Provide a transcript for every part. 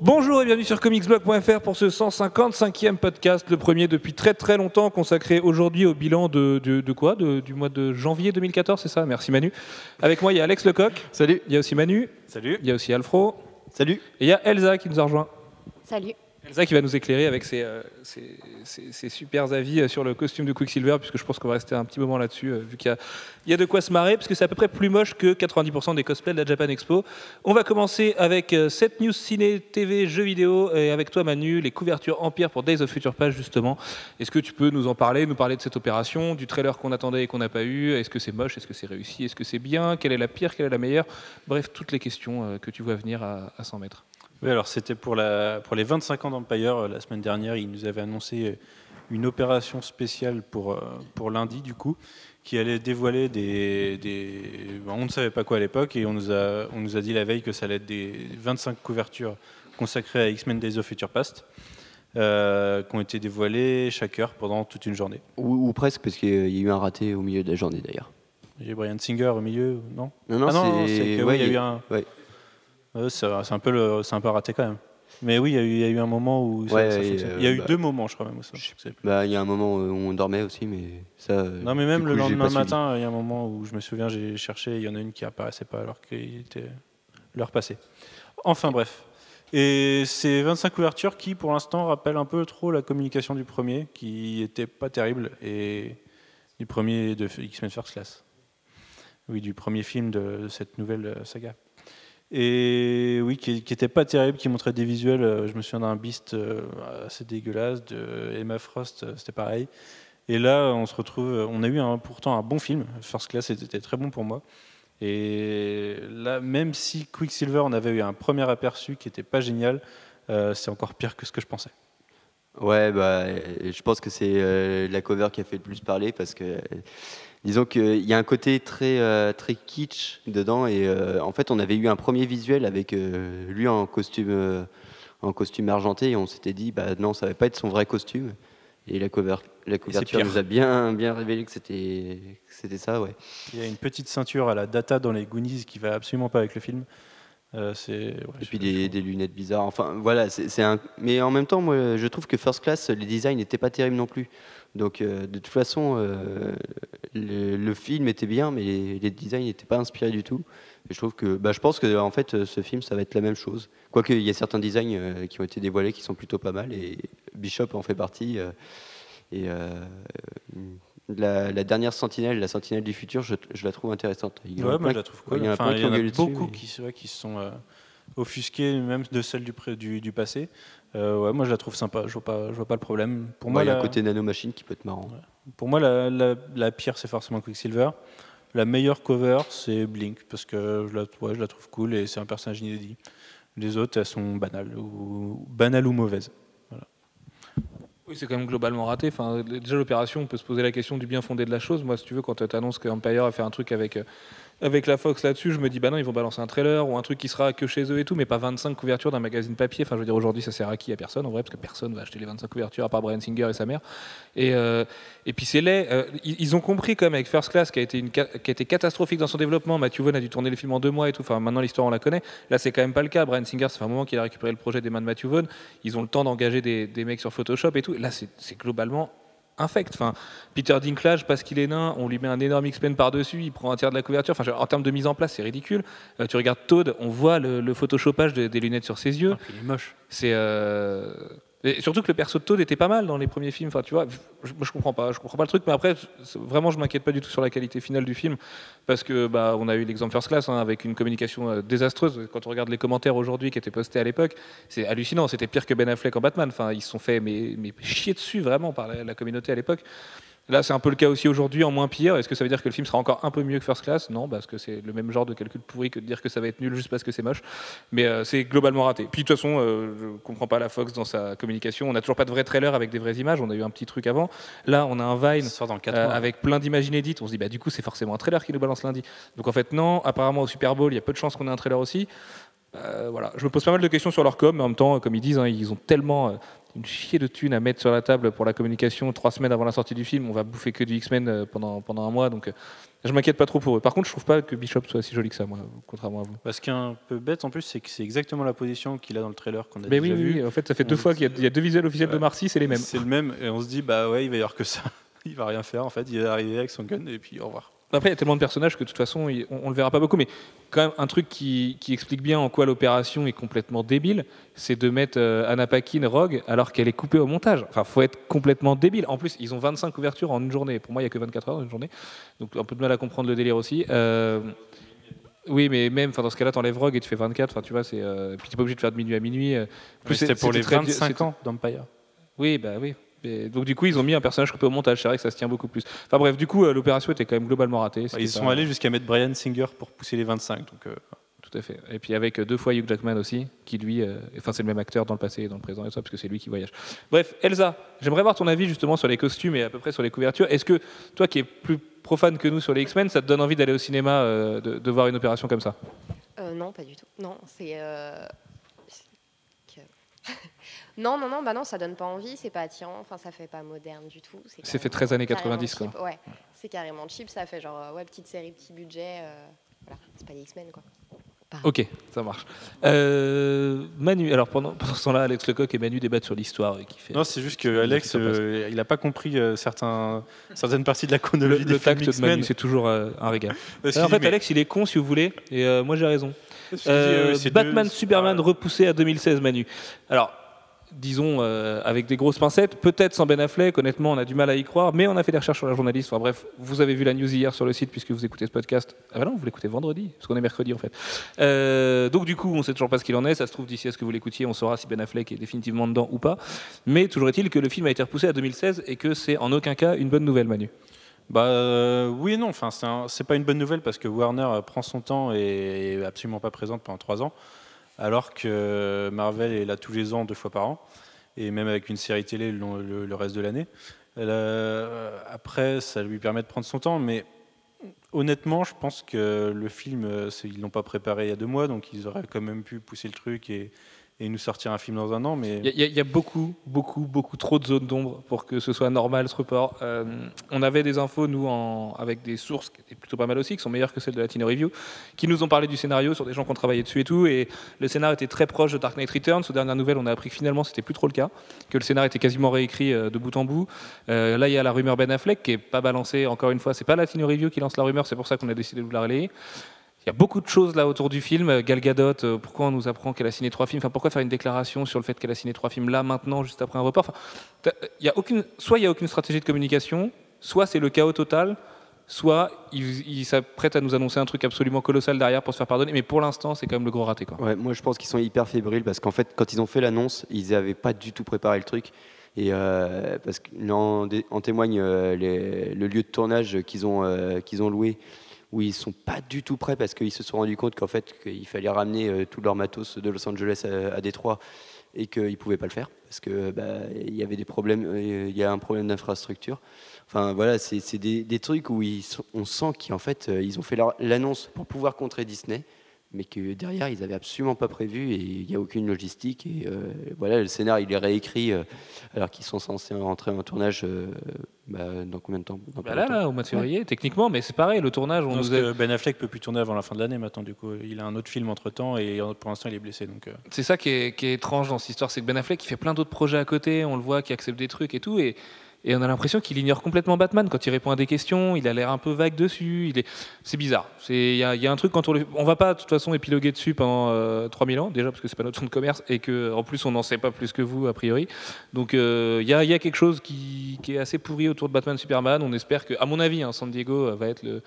Bonjour et bienvenue sur comicsblog.fr pour ce 155e podcast, le premier depuis très très longtemps, consacré aujourd'hui au bilan de, de, de quoi de, Du mois de janvier 2014, c'est ça? Merci Manu. Avec moi, il y a Alex Lecoq. Salut. Il y a aussi Manu. Salut. Il y a aussi Alfro. Salut. Et il y a Elsa qui nous a rejoint. Salut. Elsa qui va nous éclairer avec ses, euh, ses, ses super avis euh, sur le costume de Quicksilver, puisque je pense qu'on va rester un petit moment là-dessus, euh, vu qu'il y a, de quoi se marrer, parce que c'est à peu près plus moche que 90% des cosplays de la Japan Expo. On va commencer avec euh, cette news ciné, TV, jeux vidéo, et avec toi Manu, les couvertures Empire pour Days of Future Past, justement. Est-ce que tu peux nous en parler, nous parler de cette opération, du trailer qu'on attendait et qu'on n'a pas eu? Est-ce que c'est moche? Est-ce que c'est réussi? Est-ce que c'est bien? Quelle est la pire? Quelle est la meilleure? Bref, toutes les questions euh, que tu vois venir à, à 100 mètres. Oui, alors c'était pour, la, pour les 25 ans d'Empire. euh, La semaine dernière, ils nous avaient annoncé euh, une opération spéciale pour, euh, pour lundi, du coup, qui allait dévoiler des. des on ne savait pas quoi à l'époque, et on nous, a, on nous a dit la veille que ça allait être des 25 couvertures consacrées à X-Men Days of Future Past, euh, qui ont été dévoilées chaque heure pendant toute une journée. Ou, ou presque, parce qu'il y a eu un raté au milieu de la journée d'ailleurs. J'ai Brian Singer au milieu, non? Non, non, Ah non, c'est. ouais, oui, il y a eu un. ouais. C'est un, peu le- c'est un peu raté quand même. Mais oui, il y a eu, il y a eu un moment où Ouais, euh, Il y a eu bah, deux moments, je crois même. Bah, il y a un moment où on dormait aussi, mais ça. euh, Non, mais même le lendemain matin, il y a un moment où je me souviens, j'ai cherché, il y en a une qui apparaissait pas alors qu'il était l'heure passée. Enfin bref. Et ces 25 couvertures qui, pour l'instant, rappellent un peu trop la communication du premier, qui était pas terrible, et du premier de X-Men First Class. Oui, du premier film de, de cette nouvelle euh, saga. Et oui, qui, qui était pas terrible, qui montrait des visuels. euh, Je me souviens d'un Beast euh, assez dégueulasse, de Emma Frost, euh, c'était pareil. Et là, on se retrouve. On a eu pourtant un bon film. First Class était très bon pour moi. Et là, même si Quicksilver, on avait eu un premier aperçu qui était pas génial, c'est encore pire que ce que je pensais. Ouais, bah, je pense que c'est la cover qui a fait le plus parler parce que. Disons qu'il y a un côté très, euh, très kitsch dedans et euh, en fait on avait eu un premier visuel avec euh, lui en costume, euh, en costume argenté et on s'était dit bah non ça va pas être son vrai costume et la, cover, la couverture nous a bien, bien révélé que c'était ça ouais. Il y a une petite ceinture à la data dans les Goonies qui va absolument pas avec le film. Euh, ouais, Et puis des, des lunettes bizarres. Enfin, voilà, c'est c'est un. Mais en même temps, moi, je trouve que First Class, les designs n'étaient pas terribles non plus. Donc, euh, de toute façon, euh, le, le film était bien, mais les, les designs n'étaient pas inspirés du tout. Et je trouve que, bah, je pense que en fait, ce film, ça va être la même chose. Quoique, il y a certains designs euh, qui ont été dévoilés qui sont plutôt pas mal, et Bishop en fait partie. euh, et euh, la, la dernière Sentinelle, la Sentinelle du futur, je, je la trouve intéressante. Il y en a Ouais, moi je la trouve cool. il y en a Enfin, plein il qui y en ont a gueulé dessus, beaucoup mais- qui, c'est vrai, qui se sont euh, offusqués, même de celles du, pré- du, du passé. Euh, ouais, moi je la trouve sympa, je vois pas, je vois pas le problème. Pour moi, il y a un la, côté nanomachine qui peut être marrant. pour moi la, la- la pire c'est forcément Quicksilver. La meilleure cover c'est Blink parce que je la, ouais, je la trouve cool et c'est un personnage inédit. Les autres elles sont banales ou, banales ou mauvaises. Oui, c'est quand même globalement raté. Enfin, déjà, l'opération, on peut se poser la question du bien fondé de la chose. Moi, si tu veux, quand tu annonces qu'Empire a fait un truc avec, euh, avec la Fox là-dessus, je me dis, bah non, ils vont balancer un trailer ou un truc qui sera que chez eux et tout, mais pas 25 couvertures d'un magazine papier. Enfin, je veux dire, aujourd'hui, ça sert à qui? À personne, en vrai, parce que personne va acheter les 25 couvertures à part Brian Singer et sa mère. Et, euh, puis, c'est laid. Euh, ils, ont compris, quand même, avec First Class, qui a, été qui a été catastrophique dans son développement. Matthew Vaughn a dû tourner les films en deux mois et tout. Enfin, maintenant, l'histoire, on la connaît. Là, c'est quand même pas le cas. Brian Singer, ça un moment qu'il a récupéré le projet des mains de Matthew Vaughn. Ils ont le temps d'engager des, des mecs sur Photoshop et tout. Là, c'est globalement infect. Enfin, Peter Dinklage, parce qu'il est nain, on lui met un énorme X-Men par-dessus, il prend un tiers de la couverture. Enfin, en termes de mise en place, c'est ridicule. Euh, tu regardes Toad, on voit le, le photoshopage de- des lunettes sur ses yeux. Puis il est moche. C'est euh, et surtout que le perso de Toad était pas mal dans les premiers films. Enfin, tu vois, je, je comprends pas, je comprends pas le truc. Mais après, vraiment, je m'inquiète pas du tout sur la qualité finale du film parce que bah, on a eu l'exemple First Class hein, avec une communication euh, désastreuse. Quand on regarde les commentaires aujourd'hui qui étaient postés à l'époque, c'est hallucinant. C'était pire que Ben Affleck en Batman. Enfin, ils se sont fait mais, mais chier dessus vraiment par la communauté à l'époque. Là, c'est un peu le cas aussi aujourd'hui, en moins pire. Est-ce que ça veut dire que le film sera encore un peu mieux que First Class? Non, parce que c'est le même genre de calcul pourri que de dire que ça va être nul juste parce que c'est moche. Mais euh, c'est globalement raté. Puis de toute façon, euh, je comprends pas la Fox dans sa communication. On n'a toujours pas de vrai trailer avec des vraies images. On a eu un petit truc avant. Là, on a un Vine Ça sort dans 4 euh, avec plein d'images inédites. On se dit, bah, du coup, c'est forcément un trailer qui nous balance lundi. Donc en fait, non. Apparemment, au Super Bowl, il y a peu de chances qu'on ait un trailer aussi. Euh, voilà. Je me pose pas mal de questions sur leur com, mais en même temps, comme ils disent, hein, ils ont tellement, euh, une chier de thunes à mettre sur la table pour la communication trois semaines avant la sortie du film. On va bouffer que du X-Men euh, pendant, pendant un mois, donc euh, je m'inquiète pas trop pour eux. Par contre, je trouve pas que Bishop soit si joli que ça, moi, contrairement à vous. Bah, ce qui est un peu bête en plus, c'est que c'est exactement la position qu'il a dans le trailer qu'on a Mais déjà oui, vu. oui, en fait, ça fait deux fois qu'il y, a- il y a deux visuels officiels de. Marcy, c'est les mêmes. C'est le même, et on se dit, bah ouais, il va y avoir que ça. Il va rien faire en fait, il est arrivé avec son gun et puis au revoir. Après, il y a tellement de personnages que de toute façon, on, on le verra pas beaucoup. Mais quand même, un truc qui, qui explique bien en quoi l'opération est complètement débile, c'est de mettre euh, Anna Paquin Rogue alors qu'elle est coupée au montage. Enfin, faut être complètement débile. En plus, ils ont 25 couvertures en une journée. Pour moi, il y a que 24 heures dans une journée. Donc, un peu de mal à comprendre le délire aussi. Euh, oui, mais même enfin, dans ce cas-là, t'enlèves Rogue et tu fais 24. Enfin, tu vois, c'est. euh, puis t'es pas obligé de faire de minuit à minuit. euh. Plus c'était c'est- pour les très- 25 c'était- ans d'Empire. Oui, bah oui. Et donc du coup, ils ont mis un personnage coupé au montage. C'est vrai que ça se tient beaucoup plus. Enfin bref, du coup, euh, l'opération était quand même globalement ratée. Ils sont allés jusqu'à mettre Brian Singer pour pousser les 25. Donc, euh, Tout à fait. Et puis avec euh, deux fois Hugh Jackman aussi, qui lui, euh, enfin c'est le même acteur dans le passé et dans le présent et ça, parce que c'est lui qui voyage. Bref, Elsa, j'aimerais voir ton avis justement sur les costumes et à peu près sur les couvertures. Est-ce que toi qui es plus profane que nous sur les X-Men, ça te donne envie d'aller au cinéma, euh, de, de voir une opération comme ça? Euh, non, pas du tout. Non, c'est. euh, non, non, non, bah non, ça donne pas envie, c'est pas attirant, enfin, ça fait pas moderne du tout. C'est fait carrément- 13 années carrément 90, quoi. cheap, Ouais, c'est carrément cheap, ça fait genre, euh, ouais, petite série, petit budget. euh, voilà, c'est pas les X-Men, quoi. Ok, ça marche. Euh, Manu, alors pendant, pendant ce temps-là, Alex Lecoq et Manu débattent sur l'histoire. Qui fait, Non, c'est juste que Alex, euh, il n'a pas compris euh, certains, certaines parties de la le, chronologie le des films tact de. Manu, c'est toujours euh, un régal. Alors, en fait, mais- Alex, il est con si vous voulez, et euh, moi j'ai raison. Batman deux- Superman Ah, repoussé à 2016 Manu. Alors disons euh, avec des grosses pincettes, peut-être sans Ben Affleck, honnêtement on a du mal à y croire, mais on a fait des recherches sur la journaliste. Enfin bref, vous avez vu la news hier sur le site puisque vous écoutez ce podcast. Ah bah non, vous l'écoutez vendredi, parce qu'on est mercredi en fait. Euh, donc du coup on sait toujours pas ce qu'il en est, ça se trouve d'ici à ce que vous l'écoutiez, on saura si Ben Affleck est définitivement dedans ou pas. Mais toujours est-il que le film a été repoussé à 2016 et que c'est en aucun cas une bonne nouvelle Manu. Bah euh, oui et non, enfin, c'est pas une bonne nouvelle parce que Warner prend son temps et est absolument pas présente pendant trois ans, alors que Marvel est là tous les ans, deux fois par an, et même avec une série télé le, reste de l'année. Euh, après, ça lui permet de prendre son temps, mais honnêtement, je pense que le film, euh, ils l'ont pas préparé il y a deux mois, donc ils auraient quand même pu pousser le truc et, et nous sortir un film dans un an. Il y, a- beaucoup, beaucoup, beaucoup trop de zones d'ombre pour que ce soit normal ce report. Euh, on avait des infos, nous, avec des sources qui étaient plutôt pas mal aussi, qui sont meilleures que celles de Latino Review, qui nous ont parlé du scénario sur des gens qui ont travaillé dessus et tout. Et le scénario était très proche de Dark Knight Returns. Aux dernières nouvelles, on a appris que finalement, c'était plus trop le cas, que le scénario était quasiment réécrit euh, de bout en bout. Euh, là, il y a la rumeur Ben Affleck qui est pas balancée. Encore une fois, c'est pas Latino Review qui lance la rumeur, c'est pour ça qu'on a décidé de vous la relayer. Il y a beaucoup de choses là autour du film. Euh, Gal Gadot, euh, pourquoi on nous apprend qu'elle a signé trois films? Enfin, pourquoi faire une déclaration sur le fait qu'elle a signé trois films là, maintenant, juste après un report? Enfin, il aucune, Soit il n'y a aucune stratégie de communication, soit c'est le chaos total, soit ils il s'apprêtent à nous annoncer un truc absolument colossal derrière pour se faire pardonner. Mais pour l'instant, c'est quand même le gros raté. Quoi. Ouais, moi je pense qu'ils sont hyper fébriles parce qu'en fait, quand ils ont fait l'annonce, ils n'avaient pas du tout préparé le truc. Et euh, parce qu'en en témoigne euh, le lieu de tournage euh, qu'ils ont loué, où ils sont pas du tout prêts parce qu'ils se sont rendus compte qu'en fait, qu'il fallait ramener euh, tout leur matos de Los Angeles à, Détroit et qu'ils pouvaient pas le faire parce que bah, il y avait des problèmes, euh, il y a un problème d'infrastructure. Enfin voilà, c'est des, trucs où on sent qu'en fait euh, ils ont fait l'annonce pour pouvoir contrer Disney mais que derrière ils avaient absolument pas prévu et il n'y a aucune logistique et euh, voilà le scénario il est réécrit euh, alors qu'ils sont censés rentrer en tournage euh, bah, dans combien de temps? Dans Bah là, là, au mois de février, techniquement, mais c'est pareil, le tournage, on Non, nous a- Ben Affleck peut plus tourner avant la fin de l'année maintenant, du coup. Il a un autre film entre temps et pour l'instant il est blessé. Donc, euh, C'est ça qui est, qui est étrange dans cette histoire, c'est que Ben Affleck il fait plein d'autres projets à côté, on le voit, qui accepte des trucs et tout, et, et on a l'impression qu'il ignore complètement Batman quand il répond à des questions, il a l'air un peu vague dessus, c'est bizarre. Il y y a un truc quand on le, va pas de toute façon épiloguer dessus pendant euh, 3000 ans déjà parce que c'est pas notre fonds de commerce et que en plus on n'en sait pas plus que vous a priori. Donc euh, il y, a, quelque chose qui, est assez pourri autour de Batman Superman. On espère que, à mon avis, hein, San Diego euh, va être le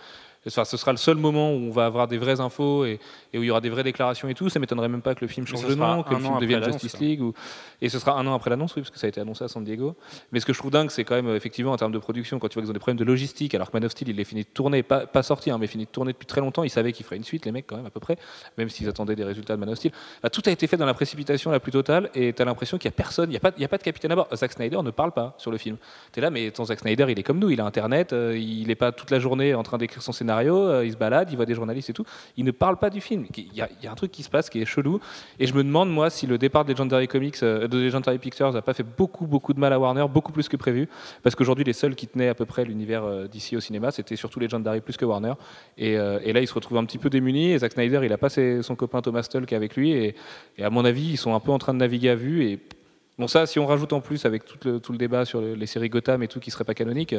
Enfin, ce sera le seul moment où on va avoir des vraies infos et où il y aura des vraies déclarations et tout. Ça m'étonnerait même pas que le film change de nom, que le film devienne Justice. League. Ou... Et ce sera un an après l'annonce, oui, parce que ça a été annoncé à San Diego. Mais ce que je trouve dingue, c'est quand même, euh, effectivement, en termes de production, quand tu vois qu'ils ont des problèmes de logistique, alors que Man of Steel, il est fini de tourner, pas, pas sorti, hein, mais fini de tourner depuis très longtemps. Ils savaient qu'ils feraient une suite, les mecs, quand même, à peu près, même s'ils attendaient des résultats de Man of Steel. Bah, tout a été fait dans la précipitation la plus totale, et tu as l'impression qu'il n'y a personne, il n'y a, pas- a de capitaine à bord. Zack Snyder ne parle pas sur le film. Tu es là, mais ton Zack Snyder, il est comme nous, il a Internet, euh, il n'est pas toute la journée en train d'écrire son scénario scénario, euh, il se balade, il voit des journalistes et tout. Il ne parle pas du film. Il y, a, un truc qui se passe qui est chelou. Et je me demande, moi, si le départ de Legendary Comics, euh, de Legendary Pictures n'a pas fait beaucoup, beaucoup de mal à Warner, beaucoup plus que prévu. Parce qu'aujourd'hui, les seuls qui tenaient à peu près l'univers euh, d'ici au cinéma, c'était surtout Legendary plus que Warner. Et, euh, et là, il se retrouve un petit peu démuni. Et Zack Snyder, il a pas ses- son copain Thomas Tull qui est avec lui. Et, et à mon avis, ils sont un peu en train de naviguer à vue. Et bon, ça, si on rajoute en plus avec tout le, tout le débat sur le- les séries Gotham et tout qui serait pas canonique,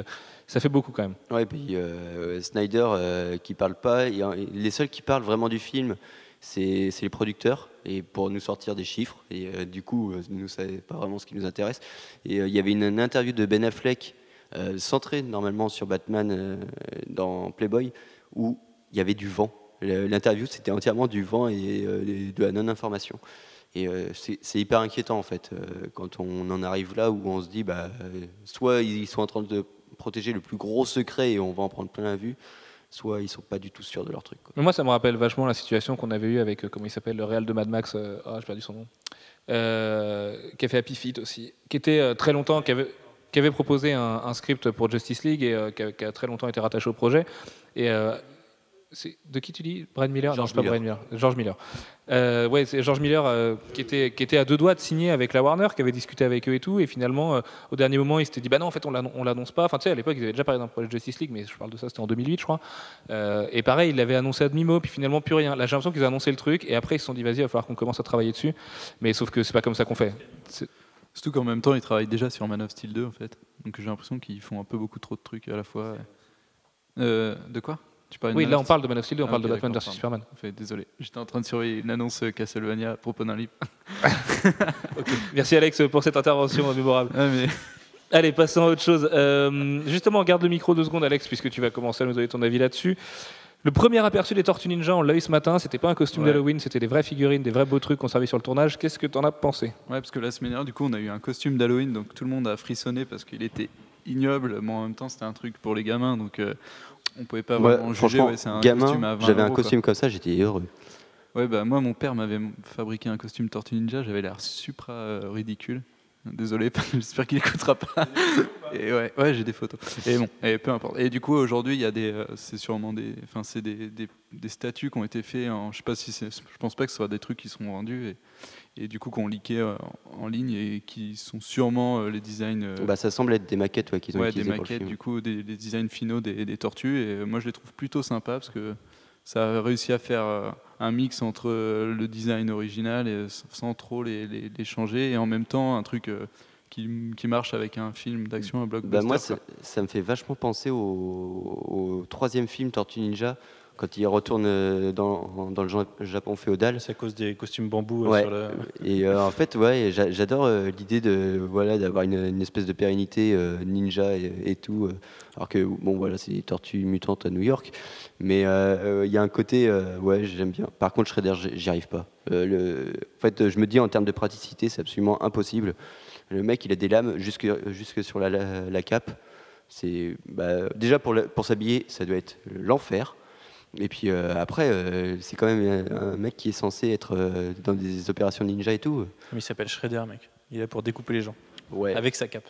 ça fait beaucoup quand même. Ouais, et puis euh, Snyder euh, qui parle pas. les seuls qui parlent vraiment du film, c'est les producteurs, et pour nous sortir des chiffres. Et euh, du coup, euh, nous, c'est pas vraiment ce qui nous intéresse. Et il y avait une, interview de Ben Affleck, centrée normalement sur Batman dans Playboy, où il y avait du vent. L'interview, c'était entièrement du vent et de la non-information. Et euh, c'est hyper inquiétant en fait, euh, quand on en arrive là où on se dit, bah, euh, soit ils sont en train de protéger le plus gros secret et on va en prendre plein la vue, soit ils sont pas du tout sûrs de leur truc. moi, ça me rappelle vachement la situation qu'on avait eue avec, comment il s'appelle, le Real de Mad Max, euh, ah, j'ai perdu son nom, qui a fait Happy Feet aussi, qui était très longtemps, qui avait, proposé un, script pour Justice League et qui, a, qui a très longtemps été rattaché au projet. Et de qui tu dis Brian Miller? Non, George c'est pas Miller. Brian Miller. George Miller. Euh, ouais, c'est George Miller euh, qui, était, qui était à deux doigts de signer avec la Warner, qui avait discuté avec eux et tout. Et finalement, euh, au dernier moment, il s'était dit Bah non, en fait, on l'annon- on l'annonce pas. Enfin, tu sais, à l'époque, ils avaient déjà parlé d'un projet de Justice League, mais je parle de ça, c'était en 2008, je crois. Euh, et pareil, ils l'avaient annoncé à demi-mot, puis finalement, plus rien. Là, j'ai l'impression qu'ils ont annoncé le truc, et après, ils se sont dit Vas-y, il va falloir qu'on commence à travailler dessus. Mais sauf que c'est pas comme ça qu'on fait. C'est- Surtout qu'en même temps, ils travaillent déjà sur Man of Steel 2, en fait. Donc j'ai l'impression qu'ils font un peu beaucoup trop de trucs à la fois. Euh, de quoi? Tu Oui, là, on parle de Man of Steel 2, on Ah, parle de Batman vs Superman. Fait, Désolé, j'étais en train de surveiller une annonce euh, Castlevania à propos d'un livre. Merci, Alex, pour cette intervention mémorable. Ah, mais... Allez, passons à autre chose. Euh, justement, garde le micro deux secondes, Alex, puisque tu vas commencer à nous donner ton avis là-dessus. Le premier aperçu des Tortues Ninja, on l'a eu ce matin. C'était pas un costume Ouais. d'Halloween, c'était des vraies figurines, des vrais beaux trucs qu'on servait sur le tournage. Qu'est-ce que t'en as pensé? Ouais, parce que la semaine dernière, du coup, on a eu un costume d'Halloween, donc tout le monde a frissonné parce qu'il était ignoble, mais en même temps, c'était un truc pour les gamins, donc euh, on pouvait pas vraiment juger. franchement, Ouais, c'est un gamin, 20 j'avais un quoi. costume comme ça, j'étais heureux. Ouais, bah moi, mon père m'avait fabriqué un costume Tortue Ninja, j'avais l'air supra euh, ridicule. Désolé, j'espère qu'il écoutera pas. Et ouais, ouais j'ai des photos. Et bon, et peu importe. Et du coup, aujourd'hui, il y a des, euh, c'est sûrement des, enfin, c'est des, des, des statues qui ont été faits. En, je sais pas si c'est, je pense pas que ce soit des trucs qui seront vendus et, et du coup qu'on liqué euh, en ligne et qui sont sûrement euh, les designs. euh, Bah, ça semble être des maquettes ouais, qu'ils ont ouais, des utilisées pour le maquettes, film. du coup, des, des designs finaux des, des tortues. Et moi, je les trouve plutôt sympas parce que ça a réussi à faire euh, un mix entre euh, le design original et euh, sans trop les, les- les changer et en même temps un truc qui, qui marche avec un film d'action, un blockbuster. Bah, moi, ça, ça me fait vachement penser au, au troisième film Tortue Ninja, quand il retourne euh, dans, dans le Ja- Japon féodal. C'est à cause des costumes bambou Ouais. sur le. Et euh, en fait, ouais, j'a- j'adore euh, l'idée de voilà d'avoir une, une espèce de pérennité ninja et, et tout. alors que bon, voilà, c'est des tortues mutantes à New York, mais euh, il y a un côté, euh, ouais, j'aime bien. Par contre, Shredder, j'y j'y arrive pas. Le, en fait, je me dis en termes de praticité, c'est absolument impossible. Le mec, il a des lames jusque jusque sur la, la, la cape. C'est bah, déjà pour s'habiller, ça doit être l'enfer. Et puis euh, après, euh, c'est quand même un, un mec qui est censé être euh, dans des opérations ninja et tout. Mais il s'appelle Shredder, mec. Il est là pour découper les gens. Ouais. Avec sa cape.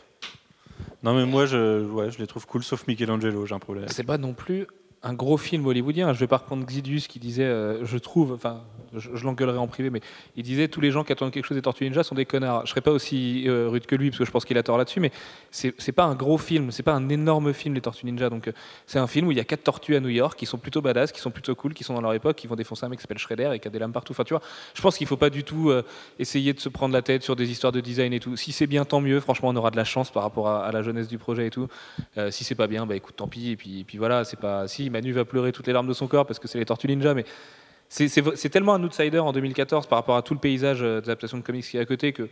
Non, mais moi, je, ouais, je les trouve cool, sauf Michelangelo, j'ai un problème. C'est pas non plus un gros film hollywoodien. Je vais pas reprendre Xidius qui disait, euh, je trouve, enfin, je, l'engueulerai en privé, mais il disait tous les gens qui attendent quelque chose des Tortues Ninja sont des connards. Je serais pas aussi euh, rude que lui parce que je pense qu'il a tort là-dessus, mais c'est c'est pas un gros film, c'est pas un énorme film les Tortues Ninja. Donc euh, c'est un film où il y a quatre tortues à New York qui sont plutôt badass, qui sont plutôt cool, qui sont dans leur époque, qui vont défoncer un mec qui s'appelle Shredder et qui a des lames partout. Enfin, tu vois, je pense qu'il faut pas du tout euh, essayer de se prendre la tête sur des histoires de design et tout. Si c'est bien, tant mieux. Franchement, on aura de la chance par rapport à, la jeunesse du projet et tout. Si c'est pas bien, bah écoute, tant pis. Et puis voilà, c'est pas. Si Manu va pleurer toutes les larmes de son corps parce que c'est les Tortues Ninja, mais c'est- tellement un outsider en 2014 par rapport à tout le paysage euh, d'adaptation de comics qui est à côté que.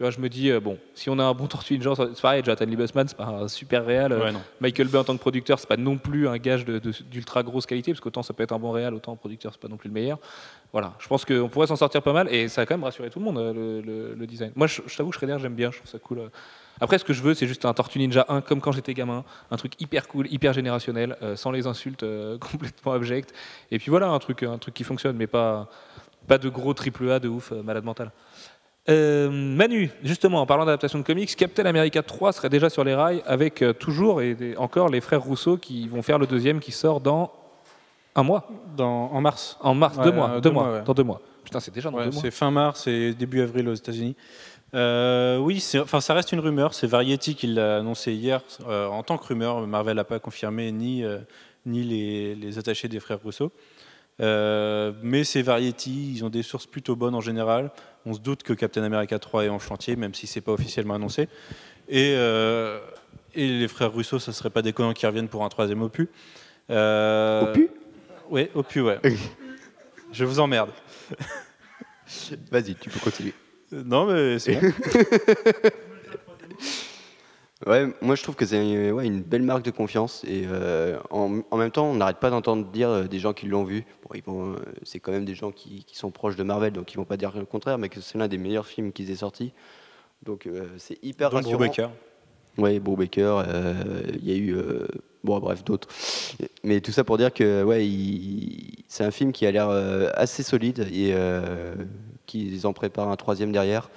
Tu vois, je me dis, euh, bon, si on a un bon Tortue Ninja, c'est pareil, Jonathan Liebesman, c'est pas un super réal. Ouais. Michael Bay en tant que producteur, c'est pas non plus un gage d'ultra grosse qualité, parce qu'autant ça peut être un bon réal, autant en producteur, c'est pas non plus le meilleur. Voilà, je pense qu'on pourrait s'en sortir pas mal, et ça a quand même rassuré tout le monde, euh, le, le- le design. Moi, je, je t'avoue, Shredder, j'aime bien, je trouve ça cool. euh. Après, ce que je veux, c'est juste un Tortue Ninja 1, comme quand j'étais gamin, un truc hyper cool, hyper générationnel, euh, sans les insultes euh, complètement abjectes. Et puis voilà, un truc, un truc qui fonctionne, mais pas, pas de gros triple A de ouf, malade mental. Euh, Manu, justement, en parlant d'adaptation de comics, Captain America 3 serait déjà sur les rails avec euh, toujours et, encore les frères Rousseau qui vont faire le deuxième qui sort dans Un mois dans, en mars. En mars, Ouais, deux mois, euh, deux deux mois, mois, ouais. dans deux mois. Putain, c'est déjà dans Ouais, deux mois. c'est fin mars et début avril aux États-Unis. Euh, oui, c'est- enfin, ça reste une rumeur. C'est Variety qui l'a annoncé hier euh, en tant que rumeur. Marvel n'a pas confirmé ni, euh, ni les, les attachés des frères Russo. Euh, mais c'est Variety, ils ont des sources plutôt bonnes en général. On se doute que Captain America 3 est en chantier, même si c'est pas officiellement annoncé. Et, euh, et les frères Russo, ça serait pas déconnant qu'ils reviennent pour un troisième opus. Euh, Opus? Oui, opus, ouais. Je vous emmerde. Vas-y, tu peux continuer. Non, mais c'est bon. Ouais, moi je trouve que c'est ouais, une belle marque de confiance et euh, en, en même temps on n'arrête pas d'entendre dire euh, des gens qui l'ont vu. Bon, ils vont, euh, c'est quand même des gens qui, qui sont proches de Marvel donc ils vont pas dire le contraire, mais que c'est l'un des meilleurs films qu'ils aient sorti. Donc euh, c'est hyper Donc, rassurant. Brubaker. Ouais, Brubaker, il y a eu, bon bref d'autres. Mais tout ça pour dire que ouais, c'est un film qui a l'air assez solide et qu'ils en préparent un troisième derrière.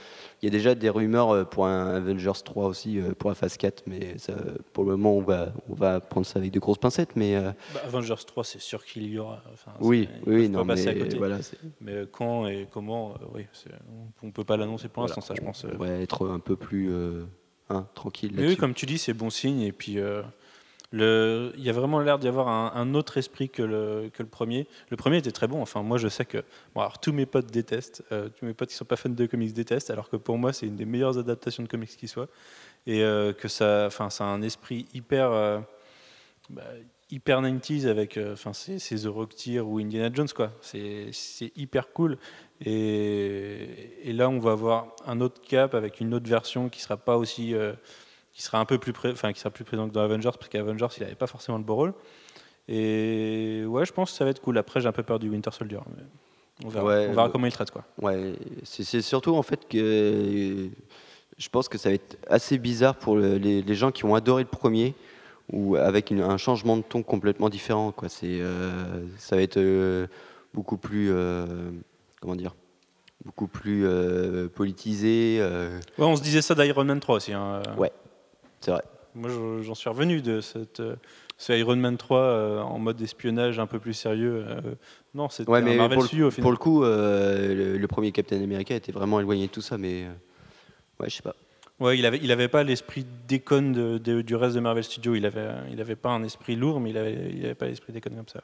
Il y a déjà des rumeurs euh, pour un Avengers 3 aussi, euh, pour la phase 4, mais ça, pour le moment, on va, on va prendre ça avec de grosses pincettes. Mais euh, Bah, Avengers 3, c'est sûr qu'il y aura. Enfin, oui, oui, non, passer à mais côté. voilà, Mais quand et comment, oui, on ne peut pas l'annoncer pour l'instant, ça, je pense. on va être un peu plus hein, tranquille. Mais oui, comme tu dis, c'est bon signe. Et puis, euh, il y a vraiment l'air d'y avoir un, autre esprit que le, premier. Le premier était très bon. Enfin, moi, je sais que alors, tous mes potes détestent. euh, tous mes potes qui sont pas fans de comics détestent. Alors que pour moi, c'est une des meilleures adaptations de comics qui soit. Et euh, que ça, enfin, ça a un esprit hyper. euh, bah, hyper 90s avec enfin c'est The Rocketeer ou Indiana Jones quoi c'est hyper cool et, là on va avoir un autre cap avec une autre version qui sera pas aussi qui sera un peu plus près enfin qui sera plus présent que dans Avengers parce qu'Avengers il avait pas forcément le beau rôle et ouais je pense que ça va être cool après j'ai un peu peur du Winter Soldier mais on verra, Ouais, on verra comment il traite quoi Ouais, c'est surtout en fait que je pense que ça va être assez bizarre pour le- les, les gens qui ont adoré le premier ou avec une- un changement de ton complètement différent. Quoi. C'est, euh, ça va être euh, beaucoup plus, euh, comment dire, beaucoup plus politisé. ouais on se disait ça d'Iron Man 3 aussi hein. Ouais. C'est vrai. Moi, je- j'en suis revenu de cette, euh, ce Iron Man 3 euh, en mode espionnage un peu plus sérieux. euh, non, c'était Ouais, mais Marvel pour le, Studio au final. pour le coup, euh, le, le premier Captain America était vraiment éloigné de tout ça, mais ouais, je sais pas. Ouais, il avait, il avait pas l'esprit déconne de- de- du reste de Marvel Studios. Il avait, il avait pas un esprit lourd, mais il avait, il avait pas l'esprit déconne comme ça.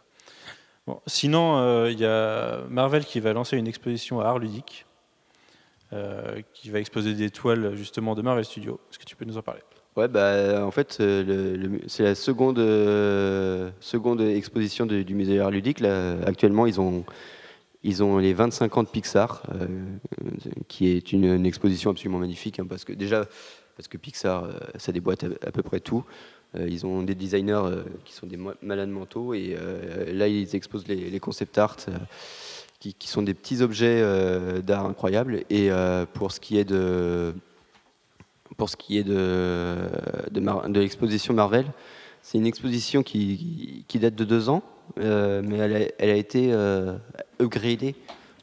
Bon, sinon, il y a Marvel qui va lancer une exposition à Art Ludique, qui va exposer des toiles justement de Marvel Studios. Est-ce que tu peux nous en parler? Ouais, bah, en fait, euh, c'est la seconde, euh, seconde exposition du musée Art Ludique. Là, actuellement, ils ont, ils ont les 25 ans de Pixar, euh, qui est une, exposition absolument magnifique, hein, parce que déjà, parce que Pixar, ça déboîte à, peu près tout. Ils ont des designers qui sont des malades mentaux, et là, ils exposent les, concept art. qui, qui sont des petits objets d'art incroyables. Et pour ce qui est de, pour ce qui est de, de, Mar- de l'exposition Marvel, c'est une exposition qui, date de deux ans, euh, mais elle a, elle a été euh, upgradée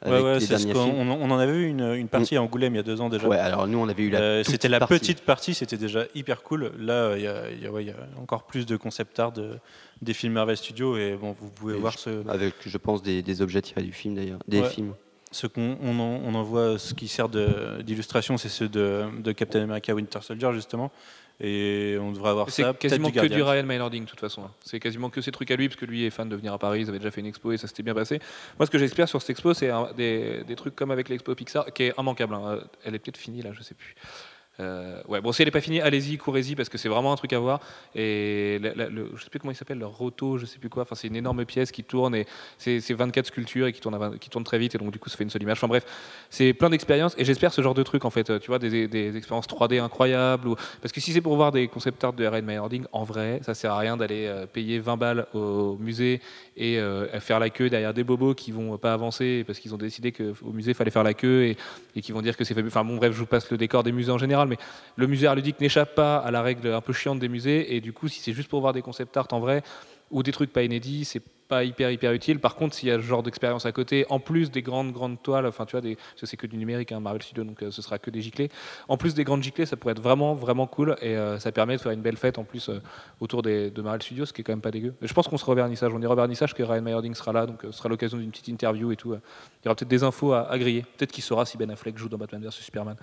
Ouais, ouais, ce on, on en avait vu une, une partie à Angoulême il y a deux ans déjà. Ouais, alors nous on avait eu la Euh, c'était la partie. petite partie, c'était déjà hyper cool. Là, il y, a- il y a- ouais, il y a encore plus de concept art de- des films Marvel Studios et bon, vous pouvez Et voir ce, avec, je pense, des, des objets tirés du film d'ailleurs, des films. Ce qu'on on en, on en voit, ce qui sert d'illustration, c'est ceux de, de Captain America Winter Soldier justement. Et on devrait avoir C'est ça. peut-être quasiment du que du. Ryan Maynarding de toute façon. hein. C'est quasiment que ces trucs à lui, parce que lui est fan de venir à Paris, ils avaient déjà fait une expo et ça s'était bien passé. Moi, ce que j'espère sur cette expo, c'est des, des trucs comme avec l'expo Pixar, qui est immanquable. hein. Elle est peut-être finie là, je sais plus. Euh, ouais, bon, si elle n'est pas finie, allez-y, courez-y, parce que c'est vraiment un truc à voir. Et le, je sais plus comment il s'appelle, leur roto, je sais plus quoi. Enfin, c'est une énorme pièce qui tourne et c'est c'est 24 sculptures et qui tourne, à 20 qui tourne très vite et donc du coup, ça fait une seule image. Enfin bref, c'est plein d'expériences et j'espère ce genre de truc en fait. euh, Tu vois, des, des expériences 3D incroyables. Ou... Parce que si c'est pour voir des concept art de R.N. Meyerding, en vrai, ça sert à rien d'aller euh, payer 20 balles au musée et faire la queue derrière des bobos qui vont pas avancer parce qu'ils ont décidé qu'au musée, il fallait faire la queue et, et qui vont dire que c'est fabuleux. Enfin bon, bref, je vous passe le décor des musées en général, mais le musée art ludique n'échappe pas à la règle un peu chiante des musées et du coup, si c'est juste pour voir des concept art en vrai, ou des trucs pas inédits, c'est pas hyper hyper utile. Par contre, s'il y a ce genre d'expérience à côté, en plus des grandes grandes toiles, enfin tu vois, des, parce que c'est que du numérique, hein, Marvel Studios, donc euh, ce sera que des giclées. En plus des grandes giclées, ça pourrait être vraiment vraiment cool et euh, ça permet de faire une belle fête en plus euh, autour de Marvel Studios, ce qui est quand même pas dégueu. Je pense qu'on sera au vernissage, on ira au que Ryan Meyerding sera là, donc ce sera l'occasion d'une petite interview et tout. Il y aura peut-être des infos à, à griller. Peut-être qu'il saura si Ben Affleck joue dans Batman vs Superman.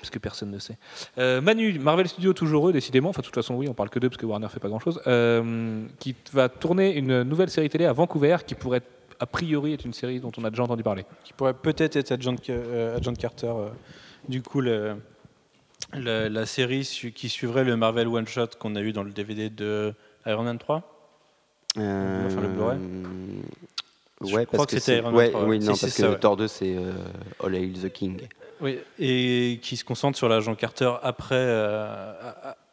Parce que personne ne sait. Euh, Manu, Marvel Studios toujours eux, décidément. Enfin, de toute façon, oui, on parle que d'eux parce que Warner fait pas grand-chose. Euh, qui va tourner une nouvelle série télé à Vancouver, qui pourrait a priori être une série dont on a déjà entendu parler. qui pourrait peut-être être Agent, euh, Agent Carter. euh, du coup, le- le- la série su- qui suivrait le Marvel One Shot qu'on a eu dans le DVD de Iron Man 3. Enfin, le Blu-ray? Je Ouais, crois parce que que c'était c'est. Iron Man Ouais, 3, ouais. oui, non, parce c'est que vrai. Thor 2, c'est euh, All Hail the King. Oui, et qui se concentre sur l'agent Carter après euh,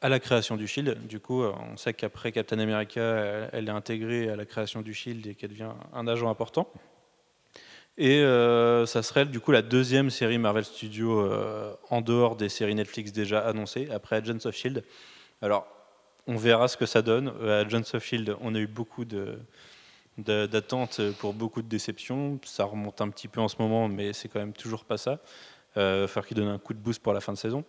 à, la création du Shield. Du coup, euh, on sait qu'après Captain America, elle, est intégrée à la création du Shield et qu'elle devient un agent important. Et euh, ça serait du coup la deuxième série Marvel Studios en dehors des séries Netflix déjà annoncées après Agents of Shield. Alors, on verra ce que ça donne. À Agents of Shield, on a eu beaucoup de d'attentes pour beaucoup de déceptions. Ça remonte un petit peu en ce moment, mais c'est quand même toujours pas ça. Euh, il va falloir qu'il donne un coup de boost pour la fin de saison.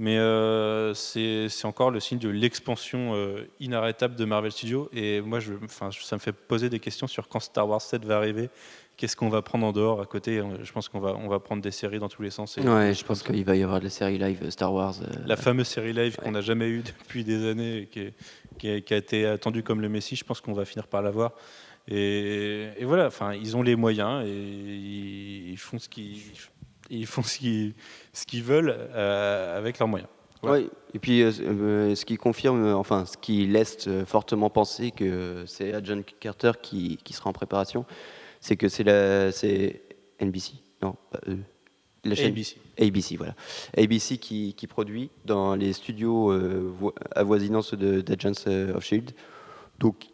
Mais euh, c'est encore le signe de l'expansion euh, inarrêtable de Marvel Studios. Et moi, je, enfin, ça me fait poser des questions sur quand Star Wars 7 va arriver. Qu'est-ce qu'on va prendre en dehors à côté Euh, Je pense qu'on va, on va prendre des séries dans tous les sens. Et Ouais, je pense qu'il va y avoir de la série live euh, Star Wars. euh, la fameuse série live qu'on n'a jamais eue depuis des années et qui, est- qui a, qui a été attendue comme le Messie, je pense qu'on va finir par l'avoir. Et, et voilà, enfin, ils ont les moyens et ils, ils font ce qu'ils ils font ce qu'ils ce qu'ils veulent euh, avec leurs moyens. Voilà. Ouais, et puis euh, euh, ce qui confirme, enfin ce qui laisse fortement penser que c'est Agent Carter qui, qui sera en préparation, c'est que c'est la c'est NBC, non, pas eux. La chaîne ABC. ABC, voilà. ABC qui, qui produit dans les studios euh, vo- avoisinant ceux de- d'Agents of Shield. Donc,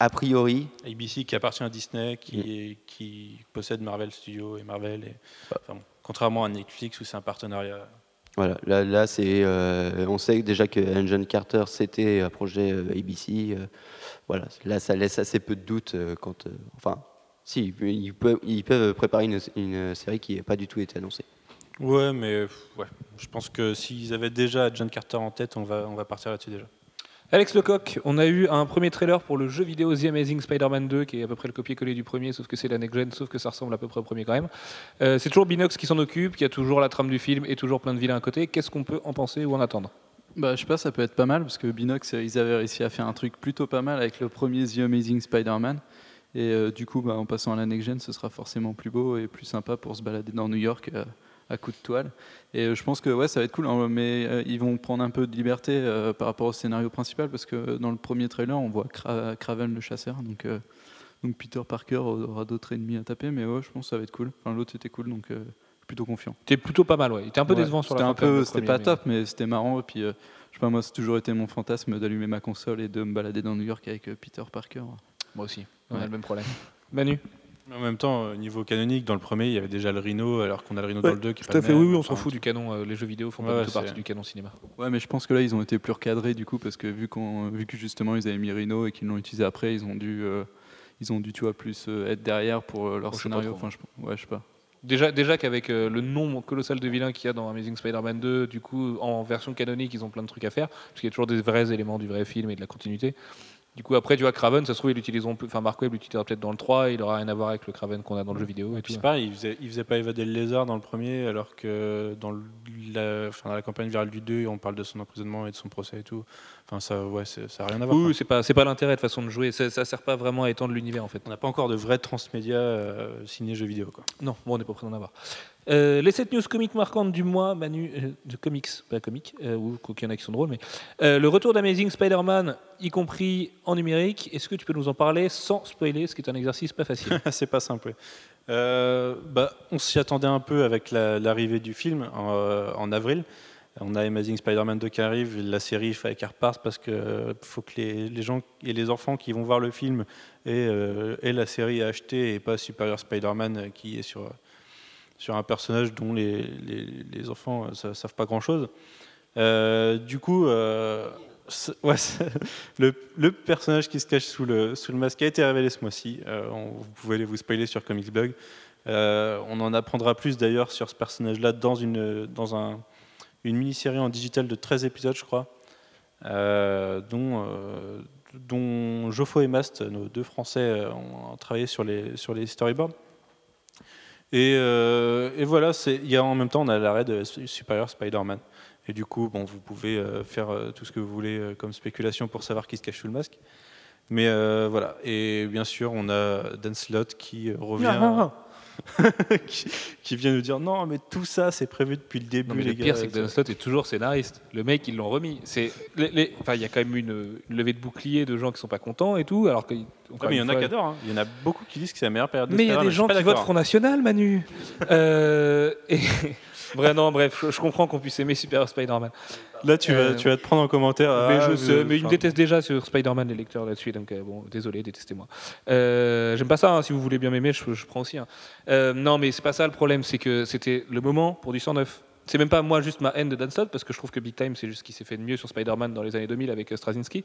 a priori, ABC qui appartient à Disney, qui, Mm. est- qui possède Marvel Studios et Marvel. Et, enfin, bon, contrairement à Netflix où c'est un partenariat. Voilà, là, là c'est, euh, on sait déjà que Agent Carter c'était un projet euh, ABC. euh, voilà, là ça laisse assez peu de doutes quand, euh, enfin, si ils peuvent, ils peuvent préparer une, une série qui n'a pas du tout été annoncée. Ouais, mais ouais, je pense que s'ils avaient déjà Agent Carter en tête, on va, on va partir là-dessus déjà. Alex Lecoq, on a eu un premier trailer pour le jeu vidéo The Amazing Spider-Man 2, qui est à peu près le copier-coller du premier, sauf que c'est la next-gen, sauf que ça ressemble à peu près au premier quand même. Euh, c'est toujours Binox qui s'en occupe, qui a toujours la trame du film et toujours plein de vilains à côté. Qu'est-ce qu'on peut en penser ou en attendre? Bah, je sais pas, ça peut être pas mal parce que Binox, euh, ils avaient réussi à faire un truc plutôt pas mal avec le premier The Amazing Spider-Man. Et euh, du coup, bah, en passant à la next gen, ce sera forcément plus beau et plus sympa pour se balader dans New York à coup de toile. Et euh, je pense que ouais, ça va être cool, hein, mais euh, ils vont prendre un peu de liberté euh, par rapport au scénario principal parce que dans le premier trailer, on voit Cra- Kraven le chasseur, donc. euh, donc Peter Parker aura d'autres ennemis à taper, mais ouais, je pense que ça va être cool. Enfin, l'autre était cool, donc plutôt confiant. T'es plutôt pas mal, ouais. Il était un peu Ouais, décevant sur la fin un le c'était pas mais- top, mais c'était marrant. Et puis, je sais pas, moi, c'est toujours été mon fantasme d'allumer ma console et de me balader dans New York avec Peter Parker. Moi aussi, on a le même problème. Manu? En même temps, au niveau canonique, dans le premier, il y avait déjà le Rhino, alors qu'on a le Rhino dans Ouais, le 2 qui est Tout pas à le fait, même. oui, oui, on s'en fout du canon. euh, les jeux vidéo font Ouais, pas du tout c'est- partie du canon cinéma. Ouais, mais je pense que là, ils ont été plus recadrés du coup, parce que vu, qu'on, vu que justement ils avaient mis Rhino et qu'ils l'ont utilisé après, ils ont dû, euh, ils ont dû, tu vois, plus euh, être derrière pour euh, leur Oh, scénario. Enfin, je, ouais, je sais pas. Déjà, déjà qu'avec euh, le nombre colossal de vilains qu'il y a dans Amazing Spider-Man 2, du coup, en version canonique, ils ont plein de trucs à faire, parce qu'il y a toujours des vrais éléments du vrai film et de la continuité. Du coup, après, tu vois, Craven, ça se trouve, ils l'utiliseront, peu- enfin, Mark Webb l'utilisera peut-être dans le 3, il aura rien à voir avec le Craven qu'on a dans le jeu vidéo. Et Et puis tout. c'est pareil, il faisait, il faisait pas évader le lézard dans le premier, alors que dans, le- la, enfin, dans la campagne virale du 2, on parle de son emprisonnement et de son procès et tout. Enfin, ça, ouais, c'est- ça n'a rien à voir. Oui, c'est pas, c'est pas l'intérêt de façon de jouer, ça, ça sert pas vraiment à étendre l'univers en fait. On n'a pas encore de vrai transmédia euh, signé jeux vidéo. Quoi. Non, bon, on n'est pas prêt d'en avoir. Euh, les 7 news comiques marquantes du mois, Manu, euh, de comics, pas comiques, euh, ou qu'il y en a qui sont drôles, mais euh, le retour d'Amazing Spider-Man, y compris en numérique, est-ce que tu peux nous en parler sans spoiler, ce qui est un exercice pas facile? C'est pas simple. Euh, bah, on s'y attendait un peu avec la- l'arrivée du film en, euh, en avril. On a Amazing Spider-Man 2 qui arrive, la série il parce que euh, faut que les, gens et les enfants qui vont voir le film aient, euh, la série à acheter et pas Superior Spider-Man euh, qui est sur, sur un personnage dont les, les, enfants ne savent pas grand-chose. Du coup, le, le personnage qui se cache sous le, sous le masque a été révélé ce mois-ci. Vous pouvez aller vous spoiler sur Comics on en apprendra plus d'ailleurs sur ce personnage-là dans, dans un, une mini-série en digital de 13 épisodes, je crois, euh, dont, euh, Joffo et Mast, nos deux Français, euh, ont travaillé sur les, sur les storyboards. Et, euh, voilà, y en même temps, on a l'arrêt de Superior Spider-Man. Et du coup, bon, vous pouvez faire tout ce que vous voulez comme spéculation pour savoir qui se cache sous le masque. Mais voilà. Et bien sûr, on a Dan Slott qui revient, qui, qui vient nous dire non, mais tout ça, c'est prévu depuis le début, Non, mais les le gars. pire, c'est que Dan Slott est toujours scénariste. Le mec, ils l'ont remis. C'est, enfin, il y a quand même une, une levée de bouclier de gens qui sont pas contents et tout, alors que. Ah, mais il y en a qui adorent. hein. Il y en a beaucoup qui disent que c'est la meilleure période de Mais il y a des gens qui votent. Front National, Manu. Euh, et Bref, non, bref, je, je comprends qu'on puisse aimer Super Spider-Man. Là, tu, vas, tu vas te prendre en commentaire. mais ah, je sais, mais ils me détestent déjà sur Spider-Man, les lecteurs là-dessus, donc euh, bon, désolé, détestez-moi. Euh, J'aime pas ça, hein, si vous voulez bien m'aimer, je, je prends aussi. hein. Euh, non, mais c'est pas ça le problème, c'est que c'était le moment pour du 109. C'est même pas moi juste ma haine de Dan Slott, parce que je trouve que Big Time, c'est juste ce qui s'est fait de mieux sur Spider-Man dans les années 2000 avec Straczynski.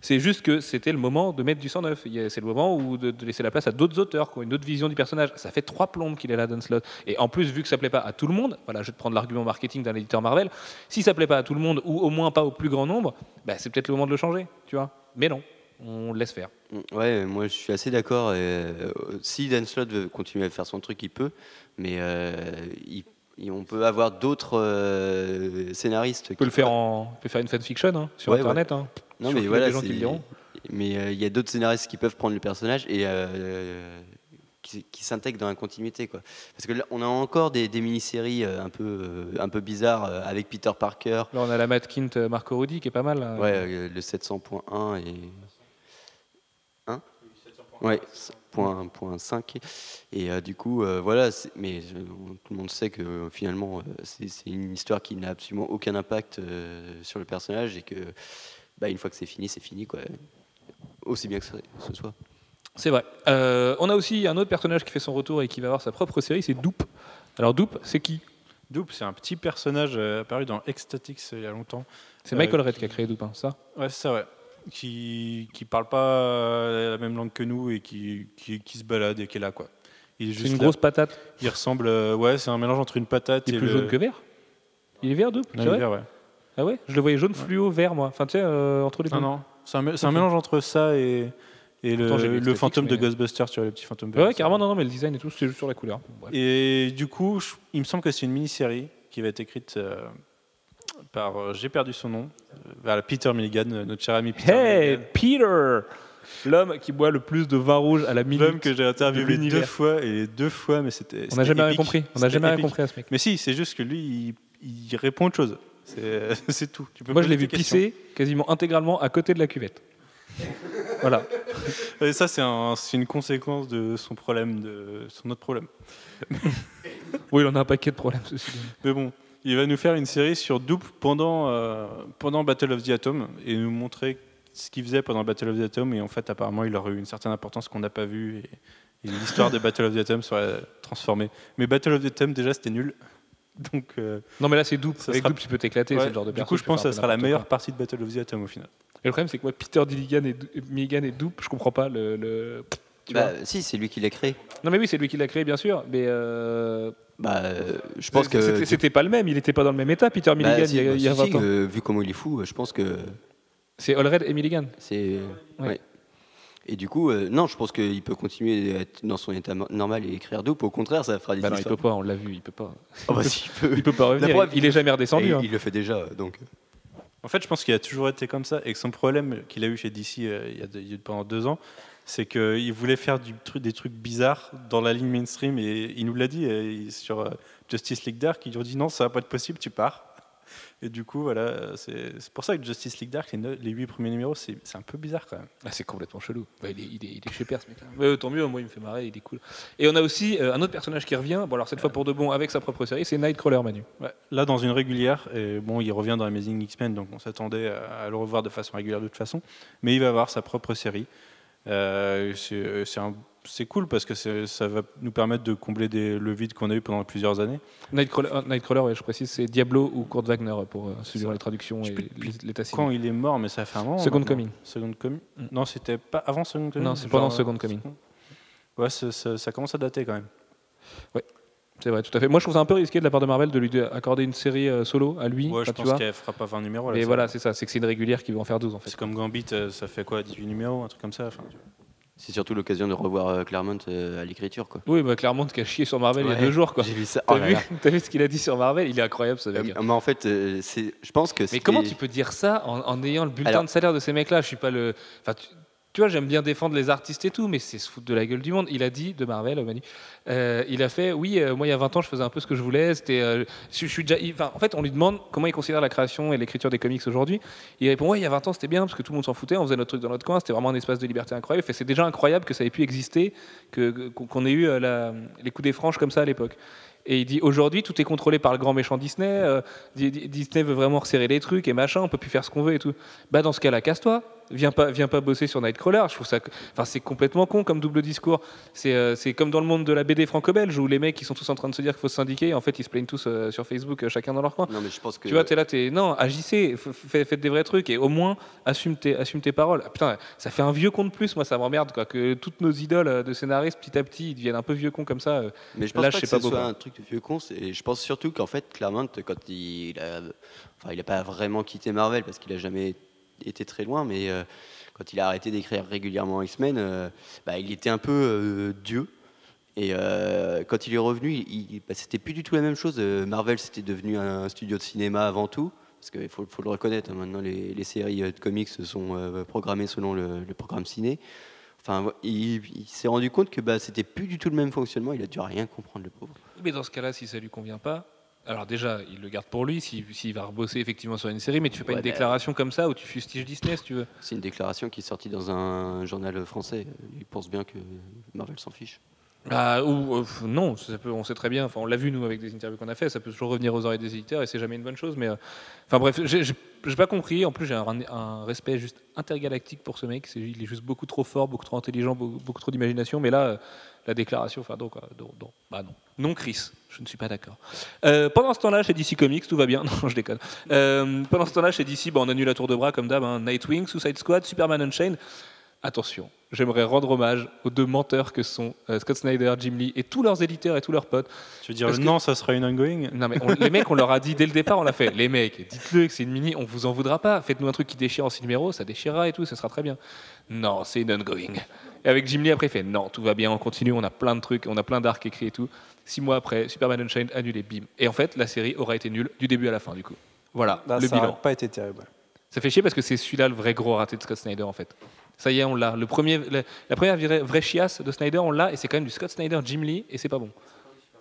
C'est juste que c'était le moment de mettre du 109. Il y a- C'est le moment où de, laisser la place à d'autres auteurs, qui ont une autre vision du personnage. Ça fait trois plombes qu'il est là, Dan Slott. Et en plus, vu que ça plaît pas à tout le monde, voilà, je vais te prendre l'argument marketing d'un éditeur Marvel, si ça plaît pas à tout le monde, ou au moins pas au plus grand nombre, bah, c'est peut-être le moment de le changer, tu vois. Mais non, on le laisse faire. Ouais, moi je suis assez d'accord. euh, si Dan Slott veut continuer à faire son truc, il peut, mais euh, il- on peut avoir d'autres euh, scénaristes. On peut le faire en, on peut faire une fanfiction hein, sur Ouais, Internet. hein. Non, sûr mais qu'il y a voilà, des gens qui c'est- le diront. Mais euh, il y a d'autres scénaristes qui peuvent prendre le personnage et euh, qui, qui s'intègrent dans la continuité, quoi. Parce que là, on a encore des, des mini-séries euh, un peu euh, un peu bizarres euh, avec Peter Parker. Là, on a la Matt Kint Marco Rudy qui est pas mal. là. Ouais, euh, le 700.1 et. Hein? Ouais, point, point 5. Et euh, du coup, euh, voilà, mais euh, tout le monde sait que finalement, euh, c'est une histoire qui n'a absolument aucun impact euh, sur le personnage et que, bah, une fois que c'est fini, c'est fini, quoi. Aussi bien que ce, soit. C'est vrai. Euh, on a aussi un autre personnage qui fait son retour et qui va avoir sa propre série, c'est Doop. Alors Doop, c'est qui? Doop, c'est un petit personnage euh, apparu dans Ecstatics il y a longtemps. C'est Euh, Michael Red qui- qui a créé Doop, hein, ça? Ouais, c'est ça, ouais. Qui, qui parle pas euh, la même langue que nous et qui, qui, qui se balade et qui est là, quoi. C'est une là. grosse patate. Il ressemble, euh, ouais, c'est un mélange entre une patate Il est et plus le- jaune que vert Il est vert, c'est il est vert, ouais. Ah ouais? Je le voyais jaune fluo vert, moi. Enfin, tu sais, euh, entre les deux. Non, non, c'est un, c'est un mélange entre ça et, et le, Pourtant, le fantôme de Ghostbusters, tu vois, le petit fantôme Ouais, vert. ouais, carrément, non, non, mais le design et tout, c'est juste sur la couleur. Bref. Et du coup, je- il me semble que c'est une mini-série qui va être écrite euh, par, euh, j'ai perdu son nom, euh, voilà, Peter Milligan, euh, notre cher ami Peter Hey, Milligan. Peter L'homme qui boit le plus de vin rouge à la minute. L'homme que j'ai interviewé l'univers. deux fois et deux fois, mais c'était. On n'a c'était jamais rien épique. compris. On n'a C'était jamais rien épique. compris à ce mec. Mais si, c'est juste que lui, il, il répond autre chose. C'est c'est tout. Tu peux Moi, je poser l'ai vu tes questions. pisser quasiment intégralement à côté de la cuvette. voilà. Et ça, c'est un- c'est une conséquence de son problème, de son autre problème. Oui, il en a un paquet de problèmes, ceci dit. Mais bon, il va nous faire une série sur Doop pendant, euh, pendant Battle of the Atom et nous montrer ce qu'il faisait pendant Battle of the Atom. Et en fait, apparemment, il aurait eu une certaine importance qu'on n'a pas vue. Et, et l'histoire de Battle of the Atom serait transformée. Mais Battle of the Atom, déjà, c'était nul. Donc, euh, Non, mais là, c'est Doop. Ça Avec sera- Doop, tu peux t'éclater. ouais, genre de du coup, je pense que ça sera la meilleure quoi. partie de Battle of the Atom au final. Et le problème, c'est que moi, Peter Dilligan et, Milligan et Doop, je comprends pas le. le- tu Bah, vois. si, c'est lui qui l'a créé. Non, mais oui, c'est lui qui l'a créé, bien sûr. Mais. euh, Bah, euh, je pense que. c'était- pas le même. Il était pas dans le même état, Peter Bah, Milligan, si, il y a, bah, il y a si, 20 si, ans. euh, vu comment il est fou, je pense que C'est Allred et Milligan. c'est. Ouais. ouais. Et du coup, euh, non, je pense qu'il peut continuer à être dans son état normal et écrire Doop. Au contraire, ça fera des Bah non, il peut pas, on l'a vu, il peut pas. Ah bah, si, il peut. Il peut pas revenir. preuve, il, il est jamais redescendu. Hein. il le fait déjà, donc. En fait, je pense qu'il a toujours été comme ça et que son problème qu'il a eu chez DC euh, il y a de- il y a pendant deux ans, c'est qu'il voulait faire du des trucs bizarres dans la ligne mainstream et il nous l'a dit sur euh, Justice League Dark. Ils lui ont dit non, ça va pas être possible, tu pars. Et du coup, voilà, c'est pour ça que Justice League Dark, les, huit premiers numéros, c'est un peu bizarre quand même. Ah, c'est complètement chelou. Bah, il, est, il, est, il est chez Père, ce mec-là. Mais, tant mieux, moi, il me fait marrer, il est cool. Et on a aussi euh, un autre personnage qui revient, bon, alors cette fois pour de bon, avec sa propre série, c'est Nightcrawler Manu. Ouais, Là, dans une régulière, et bon, il revient dans Amazing X-Men, donc on s'attendait à, à le revoir de façon régulière de toute façon, mais il va avoir sa propre série. Euh, c'est c'est cool parce que ça va nous permettre de combler des, le vide qu'on a eu pendant plusieurs années. Nightcrawler, euh, Nightcrawler, ouais, je précise, c'est Diablo ou Kurt Wagner pour euh, suivre les traductions et l'état Quand il est mort, mais ça fait un moment. Second. Coming. Second Coming. Mm. Non, c'était pas avant Second Coming. Non, c'est pendant Second Coming. Ouais, ça, ça- ça commence à dater quand même. C'est vrai, tout à fait. Moi, je trouve ça un peu risqué de la part de Marvel de lui de- accorder une série euh, solo à lui. Ouais, je tu pense vois. qu'elle fera pas 20 numéros. là, Mais ça. voilà, c'est ça. C'est que c'est une régulière qui veut en faire 12 en fait. C'est comme Gambit, euh, ça fait quoi 18 numéros, un truc comme ça enfin, tu vois. C'est surtout l'occasion de revoir euh, Claremont euh, à l'écriture. quoi. Oui, bah, Claremont qui a chié sur Marvel il y a Ouais, deux jours. quoi. J'ai vu ça. T'as Oh là vu, là. t'as vu ce qu'il a dit sur Marvel? Il est incroyable ce mec. Euh, mais en fait, euh, c'est- je pense que Mais comment tu peux dire ça en, en ayant le bulletin Alors- de salaire de ces mecs-là? Je suis pas le. Enfin, tu, tu vois, j'aime bien défendre les artistes et tout, mais c'est se foutre de la gueule du monde. Il a dit de Marvel, Manu, euh, il a fait, oui, euh, moi il y a 20 ans, je faisais un peu ce que je voulais. Euh, je, suis déjà. en fait, on lui demande comment il considère la création et l'écriture des comics aujourd'hui. Il répond, ouais, il y a 20 ans, c'était bien parce que tout le monde s'en foutait, on faisait notre truc dans notre coin, c'était vraiment un espace de liberté incroyable. C'est déjà incroyable que ça ait pu exister, qu'on ait eu euh, les coups des franges comme ça à l'époque. Et il dit aujourd'hui tout est contrôlé par le grand méchant Disney. Di- Di- Disney veut vraiment resserrer les trucs et machin. On peut plus faire ce qu'on veut et tout. Bah dans ce cas-là, casse-toi. Viens pas, viens pas bosser sur Nightcrawler. Je trouve ça, enfin c'est complètement con comme double discours. C'est euh, c'est comme dans le monde de la BD franco-belge où les mecs ils sont tous en train de se dire qu'il faut se syndiquer. Et en fait ils se plaignent tous euh, sur Facebook, euh, chacun dans leur coin. Non, mais je pense que. Tu vois, t'es là, t'es non, agissez, faites des vrais trucs et au moins assume tes, assume tes paroles. Ah, putain, ça fait un vieux con de plus, moi ça m'emmerde quoi, que toutes nos idoles de scénaristes petit à petit ils deviennent un peu vieux cons comme ça. Mais je pense Là, pas je que sais ce pas soit un truc de vieux con. c'est- Je pense surtout qu'en fait, Claremont, quand il a, enfin, il a pas vraiment quitté Marvel parce qu'il a jamais été très loin, mais euh, quand il a arrêté d'écrire régulièrement X-Men, euh, bah, il était un peu euh, Dieu. Et quand il est revenu, bah, c'était plus du tout la même chose. Marvel, c'était devenu un studio de cinéma avant tout. Parce qu'il faut, le reconnaître, hein, maintenant les, séries de comics sont euh, programmées selon le, programme ciné. Enfin, il, il s'est rendu compte que bah, c'était plus du tout le même fonctionnement. Il a dû rien comprendre, le pauvre. Mais dans ce cas-là, si ça lui convient pas, alors déjà, il le garde pour lui, s'il s'il va rebosser effectivement sur une série, mais tu fais pas Ouais, une bah- déclaration comme ça où tu fustiges Disney, si tu veux. C'est une déclaration qui est sortie dans un journal français. Il pense bien que Marvel s'en fiche. Bah, ou euh, non, ça peut, on sait très bien, enfin, on l'a vu nous avec des interviews qu'on a fait, ça peut toujours revenir aux oreilles des éditeurs et c'est jamais une bonne chose. Mais euh, enfin bref, j'ai pas compris. En plus, j'ai un, respect juste intergalactique pour ce mec. Il est juste beaucoup trop fort, beaucoup trop intelligent, beaucoup, trop d'imagination. Mais là, euh, la déclaration, enfin donc, bah non, non, Chris, je ne suis pas d'accord. Euh, pendant ce temps-là, chez DC Comics, tout va bien. Non, je déconne. Euh, pendant ce temps-là, chez DC, bah, on annule la tour de bras comme d'hab. hein. Nightwing, Suicide Squad, Superman Unchained. Attention, j'aimerais rendre hommage aux deux menteurs que sont euh, Scott Snyder, Jim Lee et tous leurs éditeurs et tous leurs potes. Tu veux dire Parce que- non, ça sera une ongoing? Non mais on- les mecs, on leur a dit dès le départ, on l'a fait. Les mecs, dites-le que c'est une mini, on vous en voudra pas. Faites-nous un truc qui déchire en six numéros, ça déchirera et tout, ça sera très bien. Non, c'est une ongoing. Et avec Jim Lee après, il fait non, tout va bien, on continue, on a plein de trucs, on a plein d'arcs écrits et tout. Six mois après, Superman Unchained annulé, bim. Et en fait, la série aura été nulle du début à la fin du coup. Voilà, Là, le ça n'a bilan. pas été terrible. Ça fait chier parce que c'est celui-là le vrai gros raté de Scott Snyder en fait. Ça y est, on l'a. Le premier, la, la première vraie, vraie chiasse de Snyder, on l'a et c'est quand même du Scott Snyder, Jim Lee et c'est pas bon.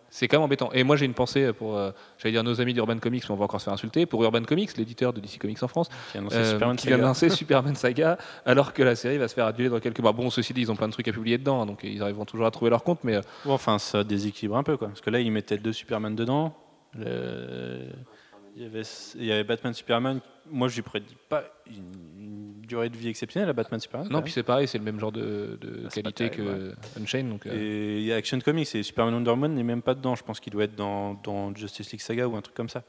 C'est quand même embêtant. Et moi j'ai une pensée pour, euh, j'allais dire nos amis d'Urban Comics, mais on va encore se faire insulter, pour Urban Comics, l'éditeur de DC Comics en France, qui euh, qui vient d'annoncer Superman Saga, alors que la série va se faire annuler dans quelques mois. Bon, ceci dit, ils ont plein de trucs à publier dedans, hein, donc ils arriveront toujours à trouver leur compte, mais euh, Bon, enfin, ça déséquilibre un peu, quoi. Parce que là, ils mettaient deux Superman dedans. Le- Il, y avait... il y avait Batman Superman. Moi, je lui prédis pas une durée de vie exceptionnelle à Batman Superman. non, puis c'est pareil, c'est le même genre de, de Ah, qualité terrible, que Unchained, donc. euh, Et il y a Action Comics et Superman Wonder Woman n'est même pas dedans. Je pense qu'il doit être dans, dans Justice League Saga ou un truc comme ça.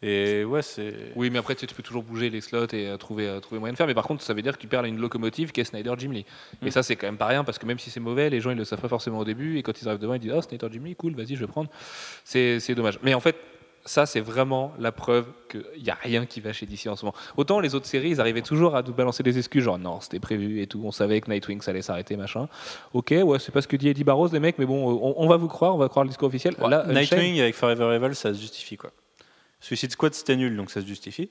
Et ouais, c'est. Oui, mais après, tu, sais, tu peux toujours bouger les slots et euh, trouver, euh, trouver moyen de faire. Mais par contre, ça veut dire que tu perds une locomotive qui est Snyder Jim Lee. Et Mm. ça, c'est quand même pas rien parce que même si c'est mauvais, les gens ils le savent pas forcément au début. Et quand ils arrivent devant, ils disent Oh, Snyder Jim Lee, cool, vas-y, je vais prendre. C'est dommage. Mais en fait, ça, c'est vraiment la preuve qu'il n'y a rien qui va chez DC en ce moment. Autant les autres séries, ils arrivaient toujours à nous balancer des excuses, genre non, c'était prévu et tout. On savait que Nightwing, ça allait s'arrêter, machin. Ok, ouais, c'est pas ce que dit Eddie Barros, les mecs, mais bon, on, on va vous croire, on va croire le discours officiel. Là, Unchained- Nightwing avec Forever Evil, ça se justifie, quoi. Suicide Squad, c'était nul, donc ça se justifie.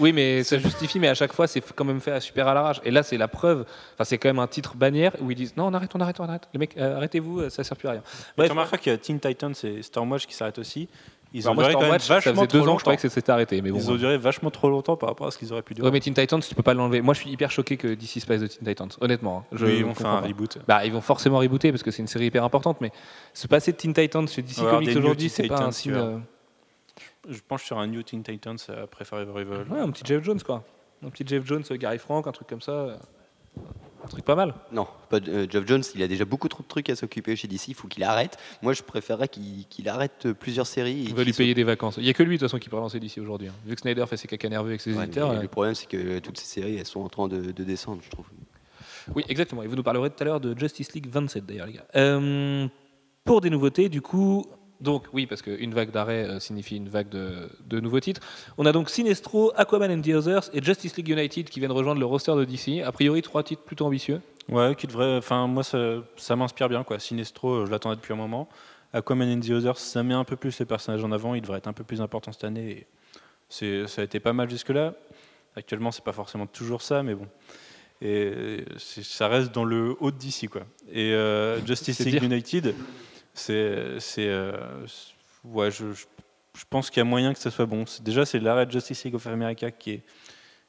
Oui, mais ça justifie, mais à chaque fois, c'est quand même fait à super à l'arrache. Et là, c'est la preuve. Enfin, c'est quand même un titre bannière où ils disent non, on arrête, on arrête, on arrête. Les mecs, euh, arrêtez-vous, euh, ça sert plus à rien. Bref, tu remarqueras qu'il y a Teen Titans et Stormwatch qui s'arrêtent aussi. Ils alors ont duré quand même ça vachement faisait deux trop ans, je croyais longtemps. que c'était arrêté. Mais bon. Ils ont duré vachement trop longtemps par rapport à ce qu'ils auraient pu durer. Ouais, mais Teen Titans, tu peux pas l'enlever. Moi, je suis hyper choqué que DC se passe de Teen Titans, honnêtement. hein. Je oui, ils vont faire comprends un pas. reboot. Bah, ils vont forcément rebooter parce que c'est une série hyper importante, mais se passer de Teen Titans chez DC On va avoir Comics New aujourd'hui, Teen c'est pas un signe. vois. euh, Je penche sur un New Teen Titans après Forever Evil. Ouais, un petit Jeff Jones, quoi. Un petit Jeff Jones, euh, Gary Frank, un truc comme ça. euh. Un truc pas mal. Non, pas euh, Geoff Jones, il a déjà beaucoup trop de trucs à s'occuper chez DC, il faut qu'il arrête. Moi, je préférerais qu'il arrête euh, plusieurs séries. On va lui payer des vacances. Il y a que lui de toute façon qui peut relancer d'ici aujourd'hui. hein. Vu que Snyder fait ses caca nerveux avec ses Ouais, éditeurs. euh, Le problème, c'est que toutes ces séries, elles sont en train de, de descendre, je trouve. Oui, exactement. Et vous nous parlerez tout à l'heure de Justice League 27 d'ailleurs, les gars. Euh, pour des nouveautés, du coup. Donc oui, parce qu'une vague d'arrêt euh, signifie une vague de, de nouveaux titres. On a donc Sinestro, Aquaman and the Others et Justice League United qui viennent rejoindre le roster de DC. A priori, trois titres plutôt ambitieux. Ouais, qui devrait. Enfin, moi, ça, ça m'inspire bien, quoi. Sinestro, je l'attendais depuis un moment. Aquaman and the Others, ça met un peu plus les personnages en avant. Il devrait être un peu plus important cette année. et ça a été pas mal jusque-là. Actuellement, c'est pas forcément toujours ça, mais bon. Et ça reste dans le haut de DC, quoi. Et euh, Justice League dire. United, c'est, c'est, euh, ouais, je, je, je pense qu'il y a moyen que ça soit bon. C'est- déjà, c'est l'arrêt de Justice League of America qui est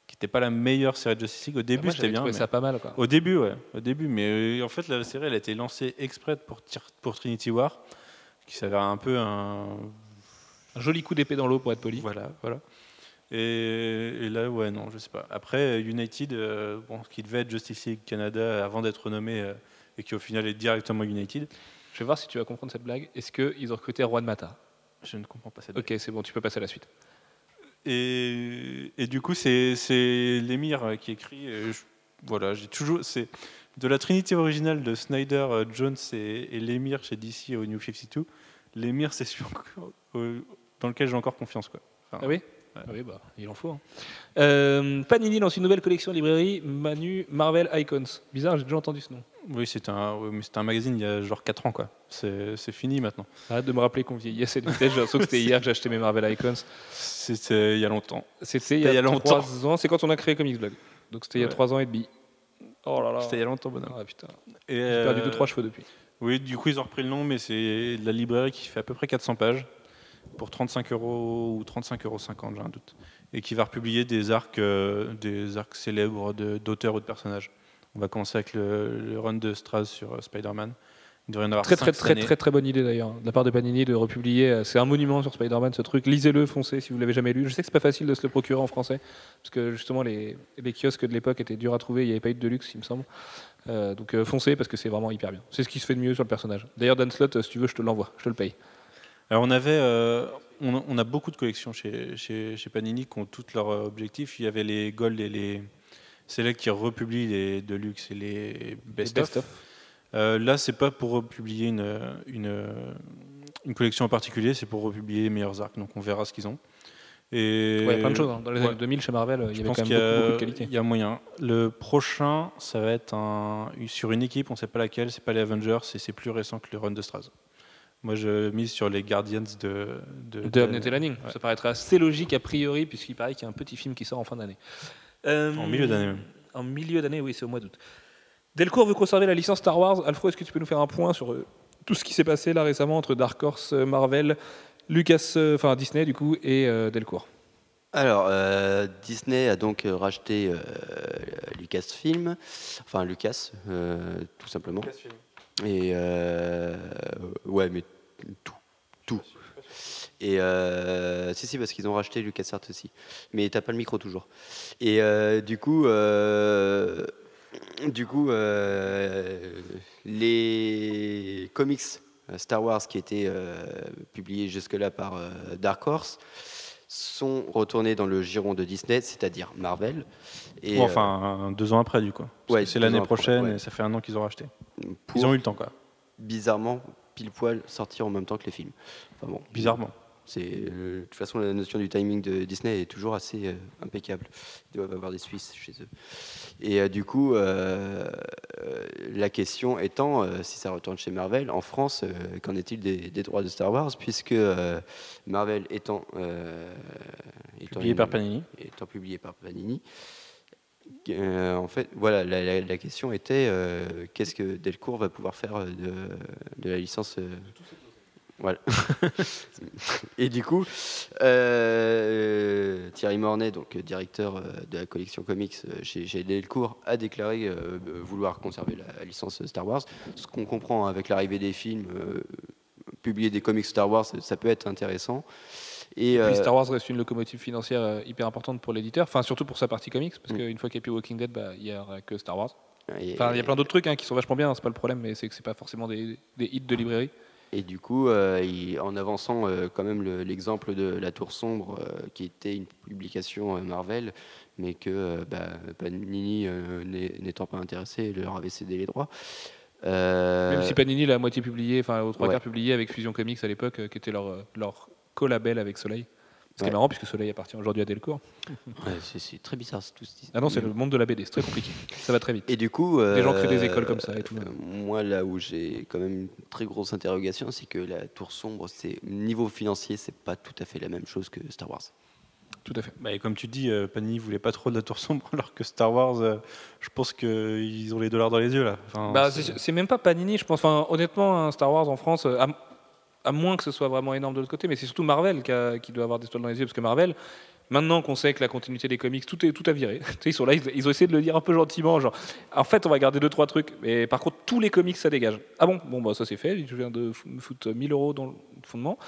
qui n'était pas la meilleure série de Justice League. Au début, Moi, c'était bien. trouvé mais- ça pas mal. Quoi. au début, ouais, au début, mais euh, en fait la série elle a été lancée exprès pour, pour Trinity War, qui s'avère un peu un Un joli coup d'épée dans l'eau pour être poli. voilà, voilà. Et, et là, ouais, non, je sais pas. Après United, euh, bon, qui devait être Justice League Canada avant d'être nommé euh, et qui au final est directement United, Je vais voir si tu vas comprendre cette blague. Est-ce qu'ils ont recruté Juan Mata? Je ne comprends pas cette. Ok, c'est bon, tu peux passer à la suite. Et, et du coup, c'est c'est l'émir qui écrit. je- voilà, j'ai toujours. C'est de la Trinité originale de Snyder, euh, Jones et, et l'émir chez DC au New 52. L'émir, c'est celui dans lequel j'ai encore confiance. Quoi. Enfin, Ah oui? Oui, bah, il en faut. hein. Euh, Panini lance une nouvelle collection librairie Manu Marvel Icons. Bizarre, j'ai déjà entendu ce nom. Oui, c'est un, oui, mais c'était un magazine il y a genre 4 ans. quoi. C'est c'est fini maintenant. Arrête de me rappeler qu'on vieillit assez vite. J'ai l'impression que c'était hier que j'ai acheté mes Marvel Icons. C'était il y a longtemps. C'était il y a, il y a longtemps. 3 ans. C'est quand on a créé Comics Blog. Donc c'était il y a Ouais. 3 ans et demi. Oh là là. C'était il y a longtemps, bonhomme. Ah, putain. Et, J'ai perdu euh, 2-3 cheveux depuis. Oui, du coup, ils ont repris le nom, mais c'est de la librairie qui fait à peu près 400 pages pour 35 euros ou 35,50 euros, j'ai un doute. Et qui va republier des arcs, euh, des arcs célèbres d'auteurs ou de personnages. On va commencer avec le, le run de Straz sur euh, Spider-Man. Il devrait y en avoir Très très très très très bonne idée d'ailleurs de la part de Panini de republier. euh, C'est un monument sur Spider-Man ce truc. Lisez-le, foncez si vous l'avez jamais lu. Je sais que c'est pas facile de se le procurer en français parce que justement les, les kiosques de l'époque étaient durs à trouver. Il n'y avait pas eu de luxe, il me semble. Euh, donc euh, foncez parce que c'est vraiment hyper bien. C'est ce qui se fait de mieux sur le personnage. D'ailleurs Dan Slott, si tu veux, je te l'envoie, je te le paye. Alors on avait, euh, on, a- on a beaucoup de collections chez, chez, chez Panini qui ont tous leurs objectifs. Il y avait les Gold et les Select qui republient les Deluxe et les Best, Les of. best-of. Euh, là, c'est pas pour republier une, une, une collection en particulier, c'est pour republier les meilleurs arcs. Donc on verra ce qu'ils ont. Et Ouais, il y a plein de choses. hein. Dans les Ouais. années 2000 chez Marvel, il y avait quand même y, a- beaucoup de qualité. il y a moyen. Le prochain, ça va être un, sur une équipe, on sait pas laquelle, c'est pas les Avengers, et c'est plus récent que le run de Straz. Moi, je mise sur les Guardians de. De, De Abnett et Lanning. Ouais. Ça paraîtrait assez logique a priori, puisqu'il paraît qu'il y a un petit film qui sort en fin d'année. Euh, En milieu d'année. En milieu d'année, oui, c'est au mois d'août. Delcourt veut conserver la licence Star Wars. Alfred, est-ce que tu peux nous faire un point sur euh, tout ce qui s'est passé là récemment entre Dark Horse, euh, Marvel, Lucas, euh, enfin Disney du coup, et euh, Delcourt? Alors, euh, Disney a donc racheté euh, Lucasfilm, enfin Lucas, euh, tout simplement. Et euh, ouais, mais tout, tout. Et euh, si, si, parce qu'ils ont racheté LucasArts aussi. Mais t'as pas le micro toujours. Et euh, du coup, euh, du coup, euh, les comics Star Wars qui étaient publiés jusque-là par Dark Horse sont retournés dans le giron de Disney, c'est-à-dire Marvel. Et, Bon, enfin, deux ans après, du coup. Ouais, c'est l'année après, prochaine ouais. et ça fait un an qu'ils ont racheté. Ils ont eu le temps, quoi. bizarrement, pile poil, sortir en même temps que les films. Enfin bon, Bizarrement. C'est, euh, de toute façon, la notion du timing de Disney est toujours assez euh, impeccable. Ils doivent avoir des Suisses chez eux. Et euh, du coup, euh, la question étant, si ça retourne chez Marvel, en France, qu'en est-il des, des droits de Star Wars Puisque Marvel étant, étant Publié une- par Panini. étant publié par Panini, euh, en fait, voilà, la, question était euh, qu'est-ce que Delcourt va pouvoir faire euh, de, la licence voilà. Et du coup, Thierry Mornay, donc directeur de la collection comics chez, chez Delcourt, a déclaré vouloir conserver la licence Star Wars. Ce qu'on comprend avec l'arrivée des films, publier des comics Star Wars, ça peut être intéressant. Et, Puis euh, Star Wars reste une locomotive financière euh, hyper importante pour l'éditeur, enfin surtout pour sa partie comics, parce Mm. qu'une fois qu'il n'y a plus Walking Dead, bah, il n'y aura que Star Wars. Enfin, il y a plein d'autres trucs hein, qui sont vachement bien, c'est pas le problème, mais c'est que c'est pas forcément des, des hits de librairie. et du coup, euh, il- en avançant euh, quand même le- l'exemple de La Tour Sombre, euh, qui était une publication Marvel, mais que bah, Panini, n'étant pas intéressé, leur avait cédé les droits. Même si Panini l'a moitié publié, enfin aux trois quarts publié avec Fusion Comics à l'époque, qui était leur, leur co-label avec Soleil. Ce qui est marrant puisque Soleil appartient aujourd'hui à Delcourt. ouais, c'est très bizarre, c'est tout ce- Ah non, c'est le monde de la BD, c'est très compliqué. Ça va très vite. Et du coup, Des gens créent des euh, écoles comme ça et tout. euh, Moi, là où j'ai quand même une très grosse interrogation, c'est que la Tour Sombre, c'est niveau financier, c'est pas tout à fait la même chose que Star Wars. Tout à fait. Bah, et comme tu dis, euh, Panini voulait pas trop de la tour sombre, alors que Star Wars, euh, je pense qu'ils ont les dollars dans les yeux là. Enfin, Bah, c'est- même pas Panini, je pense. Enfin, honnêtement, un Star Wars en France, euh, à, à moins que ce soit vraiment énorme de l'autre côté, mais c'est surtout Marvel qui, doit avoir des toiles dans les yeux, parce que Marvel, maintenant qu'on sait que la continuité des comics, tout est tout a viré. Tu sais, ils sont là, ils, ils ont essayé de le dire un peu gentiment, genre. En fait, on va garder deux trois trucs, mais par contre, tous les comics, ça dégage. Ah bon, bon, bah ça c'est fait. Je viens de me foutre 1000 euros dans le fondement.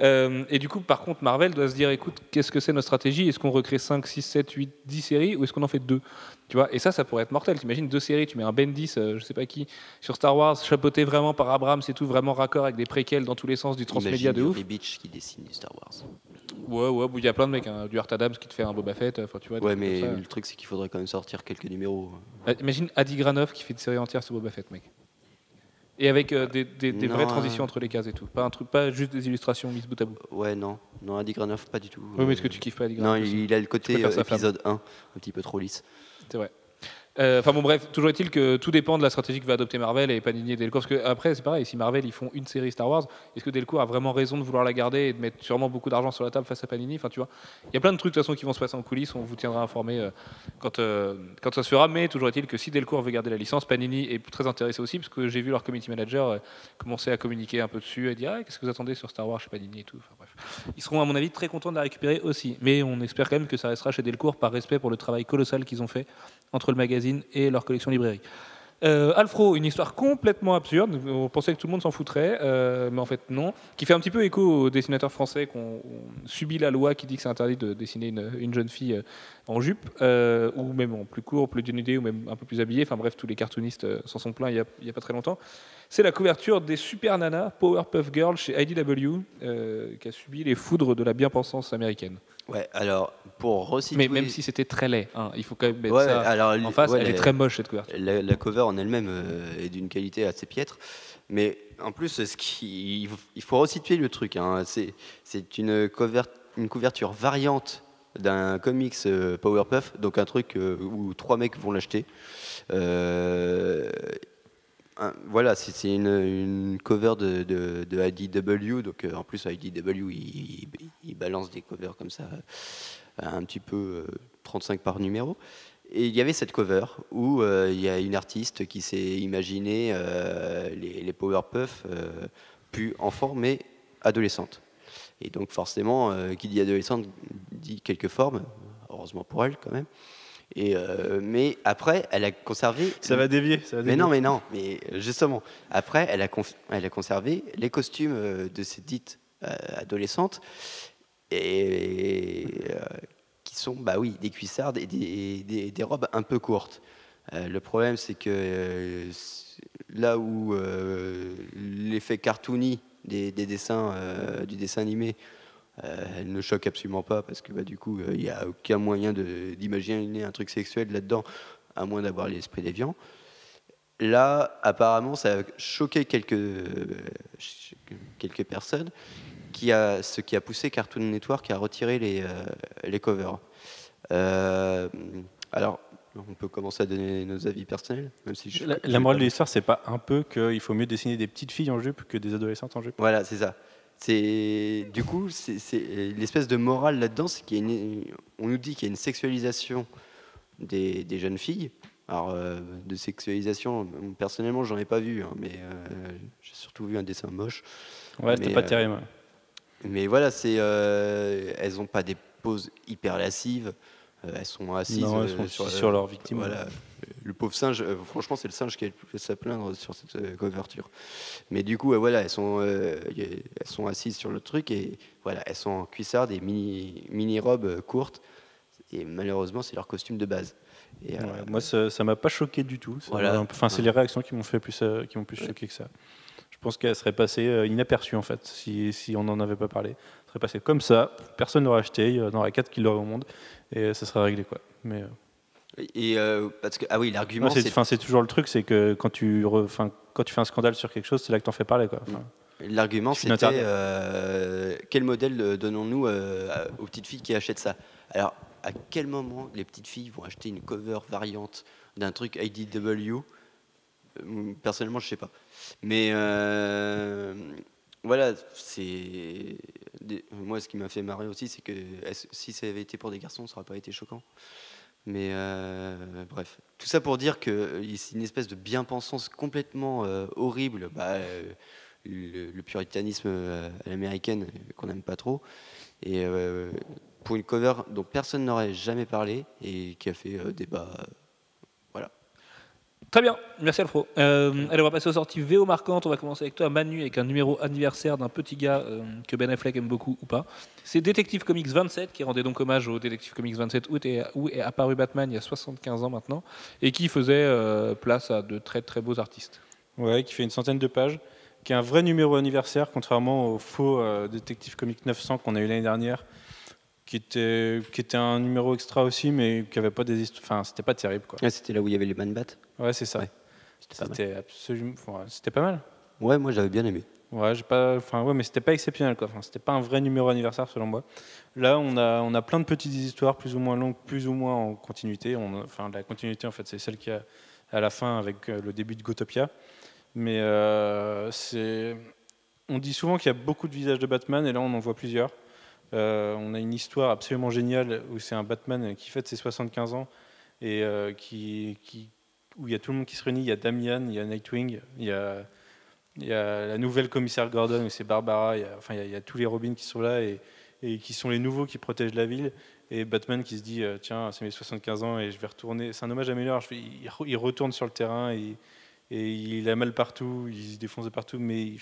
Euh, et du coup, par contre, Marvel doit se dire, écoute, qu'est-ce que c'est notre stratégie? Est-ce qu'on recrée 5, 6, 7, 8, 10 séries, ou est-ce qu'on en fait deux? Tu vois, et ça, ça pourrait être mortel. T'imagines deux séries, tu mets un Bendis, euh, je sais pas qui, sur Star Wars, chapeauté vraiment par Abrams, c'est tout, vraiment raccord avec des préquels dans tous les sens, du transmédia de ouf. Yuri Beach qui dessine du Star Wars. Ouais, ouais, il y a plein de mecs, hein, du Art Adams qui te fait un Boba Fett, enfin tu vois. Ouais, mais ça. le truc, c'est qu'il faudrait quand même sortir quelques numéros. Euh, Imagine Adi Granov qui fait une série entière sur Boba Fett, mec. Et avec euh, des, des- des Non, vraies transitions entre les cases et tout. Pas un truc, pas juste des illustrations mises bout à bout. Ouais, non. Non, Adi Granov, pas du tout. Oui, mais est-ce que tu kiffes pas Adi Non, Granov il, aussi il a le côté euh, épisode 1, un petit peu trop lisse. C'est vrai. Euh, Enfin bon bref, toujours est-il que tout dépend de la stratégie que va adopter Marvel et Panini et Delcourt. Parce que après c'est pareil, si Marvel ils font une série Star Wars, est-ce que Delcourt a vraiment raison de vouloir la garder et de mettre sûrement beaucoup d'argent sur la table face à Panini? Enfin tu vois, il y a plein de trucs de toute façon qui vont se passer en coulisses. On vous tiendra informé euh, quand euh, quand ça se fera. Mais toujours est-il que si Delcourt veut garder la licence, Panini est très intéressé aussi parce que j'ai vu leur community manager commencer à communiquer un peu dessus et dire ah, qu'est-ce que vous attendez sur Star Wars chez Panini et tout? Enfin bref, ils seront à mon avis très contents de la récupérer aussi. Mais on espère quand même que ça restera chez Delcourt par respect pour le travail colossal qu'ils ont fait entre le magazine et leur collection librairie. Euh, Alfro, une histoire complètement absurde. On pensait que tout le monde s'en foutrait, euh, mais en fait non. Qui fait un petit peu écho aux dessinateurs français qu'on on subit la loi qui dit que c'est interdit de dessiner une, une jeune fille euh, en jupe, euh, ou même en plus court, plus dénudée, ou même un peu plus habillée. Enfin bref, tous les cartoonistes euh, s'en sont plaints il n'y a, pas très longtemps. C'est la couverture des Super Nana Powerpuff Girls chez IDW, euh, qui a subi les foudres de la bien-pensance américaine. Ouais, alors, pour resituer... Mais même si c'était très laid, hein, il faut quand même mettre Ouais, ça alors, en face. ouais, elle est très moche cette couverture. La, la cover en elle-même est d'une qualité assez piètre. Mais en plus, ce qui, il faut- resituer le truc. hein. C'est c'est une, cover- une couverture variante d'un comics euh, Powerpuff, donc un truc euh, où trois mecs vont l'acheter. Euh, voilà, c'est une, cover de, IDW. Donc en plus, IDW, il, il- balance des covers comme ça, un petit peu euh, 35 par numéro. Et il y avait cette cover où il y a une artiste qui s'est imaginé euh, les, Powerpuff euh, plus enfants mais adolescentes. Et donc forcément, euh, qui dit adolescente dit quelques formes, heureusement pour elle quand même. Et euh, mais après, elle a conservé. Ça va dévier. Ça va Mais dévier. non, mais non, mais justement, après, elle a, elle a conservé les costumes euh, de ces dites euh, adolescentes, et euh, qui sont, bah oui, des cuissardes et des, des- des robes un peu courtes. Euh, le problème, c'est que euh, là où euh, l'effet cartoony des, des dessins, euh, du dessin animé, euh, elle ne choque absolument pas parce que bah, du coup, euh, il n'y a aucun moyen d'imaginer un truc sexuel là-dedans, à moins d'avoir l'esprit déviant. Là, apparemment, ça a choqué quelques, quelques personnes, qui a, ce qui a poussé Cartoon Network à retirer les, les covers. Alors, on peut commencer à donner nos avis personnels, même si je, La, morale de l'histoire, c'est pas un peu qu'il faut mieux dessiner des petites filles en jupe que des adolescentes en jupe. Voilà, c'est ça. C'est du coup, c'est l'espèce de morale là-dedans, c'est qu'il y a une- on nous dit qu'il y a une sexualisation des, des jeunes filles. Alors, euh, de sexualisation, personnellement, j'en ai pas vu, hein, mais euh, j'ai surtout vu un dessin moche. Ouais, c'était pas euh, terrible. Mais voilà, c'est, elles n'ont pas des poses hyper lascives. Euh, elles sont assises Non, elles euh, sont sur leur victime. Voilà. Le pauvre singe, euh, franchement, c'est le singe qui a le plus à plaindre sur cette euh, couverture. Mais du coup, euh, voilà, elles sont, euh, elles sont assises sur le truc et voilà, elles sont en cuissardes et mini, mini robes euh, courtes. Et malheureusement, c'est leur costume de base. Et, euh, moi, ça ça m'a pas choqué du tout. Voilà. Enfin, c'est les réactions qui m'ont fait plus, euh, qui m'ont plus choqué que ça. Je pense qu'elle serait passée euh, inaperçue en fait, si, si on n'en avait pas parlé. Serait passée comme ça, personne n'aurait acheté, il y en aurait quatre qui l'auraient au monde, et ça serait réglé quoi. Mais euh, et euh, parce que ah oui, l'argument, ouais, c'est, toujours le truc, c'est que quand tu, re- quand tu fais un scandale sur quelque chose, c'est là que t'en fais parler quoi. L'argument, c'était euh, quel modèle euh, donnons-nous aux petites filles qui achètent ça? Alors, à quel moment les petites filles vont acheter une cover variante d'un truc IDW Personnellement, je sais pas. Mais euh, voilà, c'est moi ce qui m'a fait marrer aussi, c'est que si ça avait été pour des garçons, ça aurait pas été choquant. Mais euh, bref, tout ça pour dire que euh, c'est une espèce de bien-pensance complètement euh, horrible. Bah, le, le puritanisme à l'américaine qu'on n'aime pas trop. Et pour une cover dont personne n'aurait jamais parlé et qui a fait débat. Très bien, merci Alfro. Euh, allez, on va passer aux sorties VO marquantes. On va commencer avec toi, Manu, avec un numéro anniversaire d'un petit gars euh, que Ben Affleck aime beaucoup ou pas. C'est Detective Comics 27, qui rendait donc hommage au Detective Comics 27 où est, où est apparu Batman il y a 75 ans maintenant, et qui faisait euh, place à de très très beaux artistes. ouais, qui fait une centaine de pages, qui est un vrai numéro anniversaire, contrairement au faux Détective Comic 900 qu'on a eu l'année dernière, qui était, qui était un numéro extra aussi, mais qui avait pas des histoires. Enfin, c'était pas terrible quoi. Ah, C'était là où il y avait les Man Bat. Ouais, c'est ça. Ouais, C'était pas mal. C'était absolument, ouais, c'était pas mal. Ouais, moi j'avais bien aimé. Ouais, j'ai pas, enfin ouais, mais c'était pas exceptionnel quoi. Enfin, c'était pas un vrai numéro anniversaire selon moi. Là, on a, on a plein de petites histoires plus ou moins longues, plus ou moins en continuité. On, enfin, la continuité en fait, c'est celle qui a à la fin avec euh, le début de Gotopia. Mais euh, c'est, on dit souvent qu'il y a beaucoup de visages de Batman et là on en voit plusieurs. Euh, on a une histoire absolument géniale où c'est un Batman qui fête ses 75 ans et euh, où il y a tout le monde qui se réunit. Il y a Damian, il y a Nightwing, il y a la nouvelle commissaire Gordon, où c'est Barbara, il y, a, enfin, il, y a, tous les Robins qui sont là et, qui sont les nouveaux qui protègent la ville. Et Batman qui se dit euh, Tiens, c'est mes 75 ans et je vais retourner. C'est un hommage à Miller. Il, re- il retourne sur le terrain et, il a mal partout, il se défonce partout, mais il,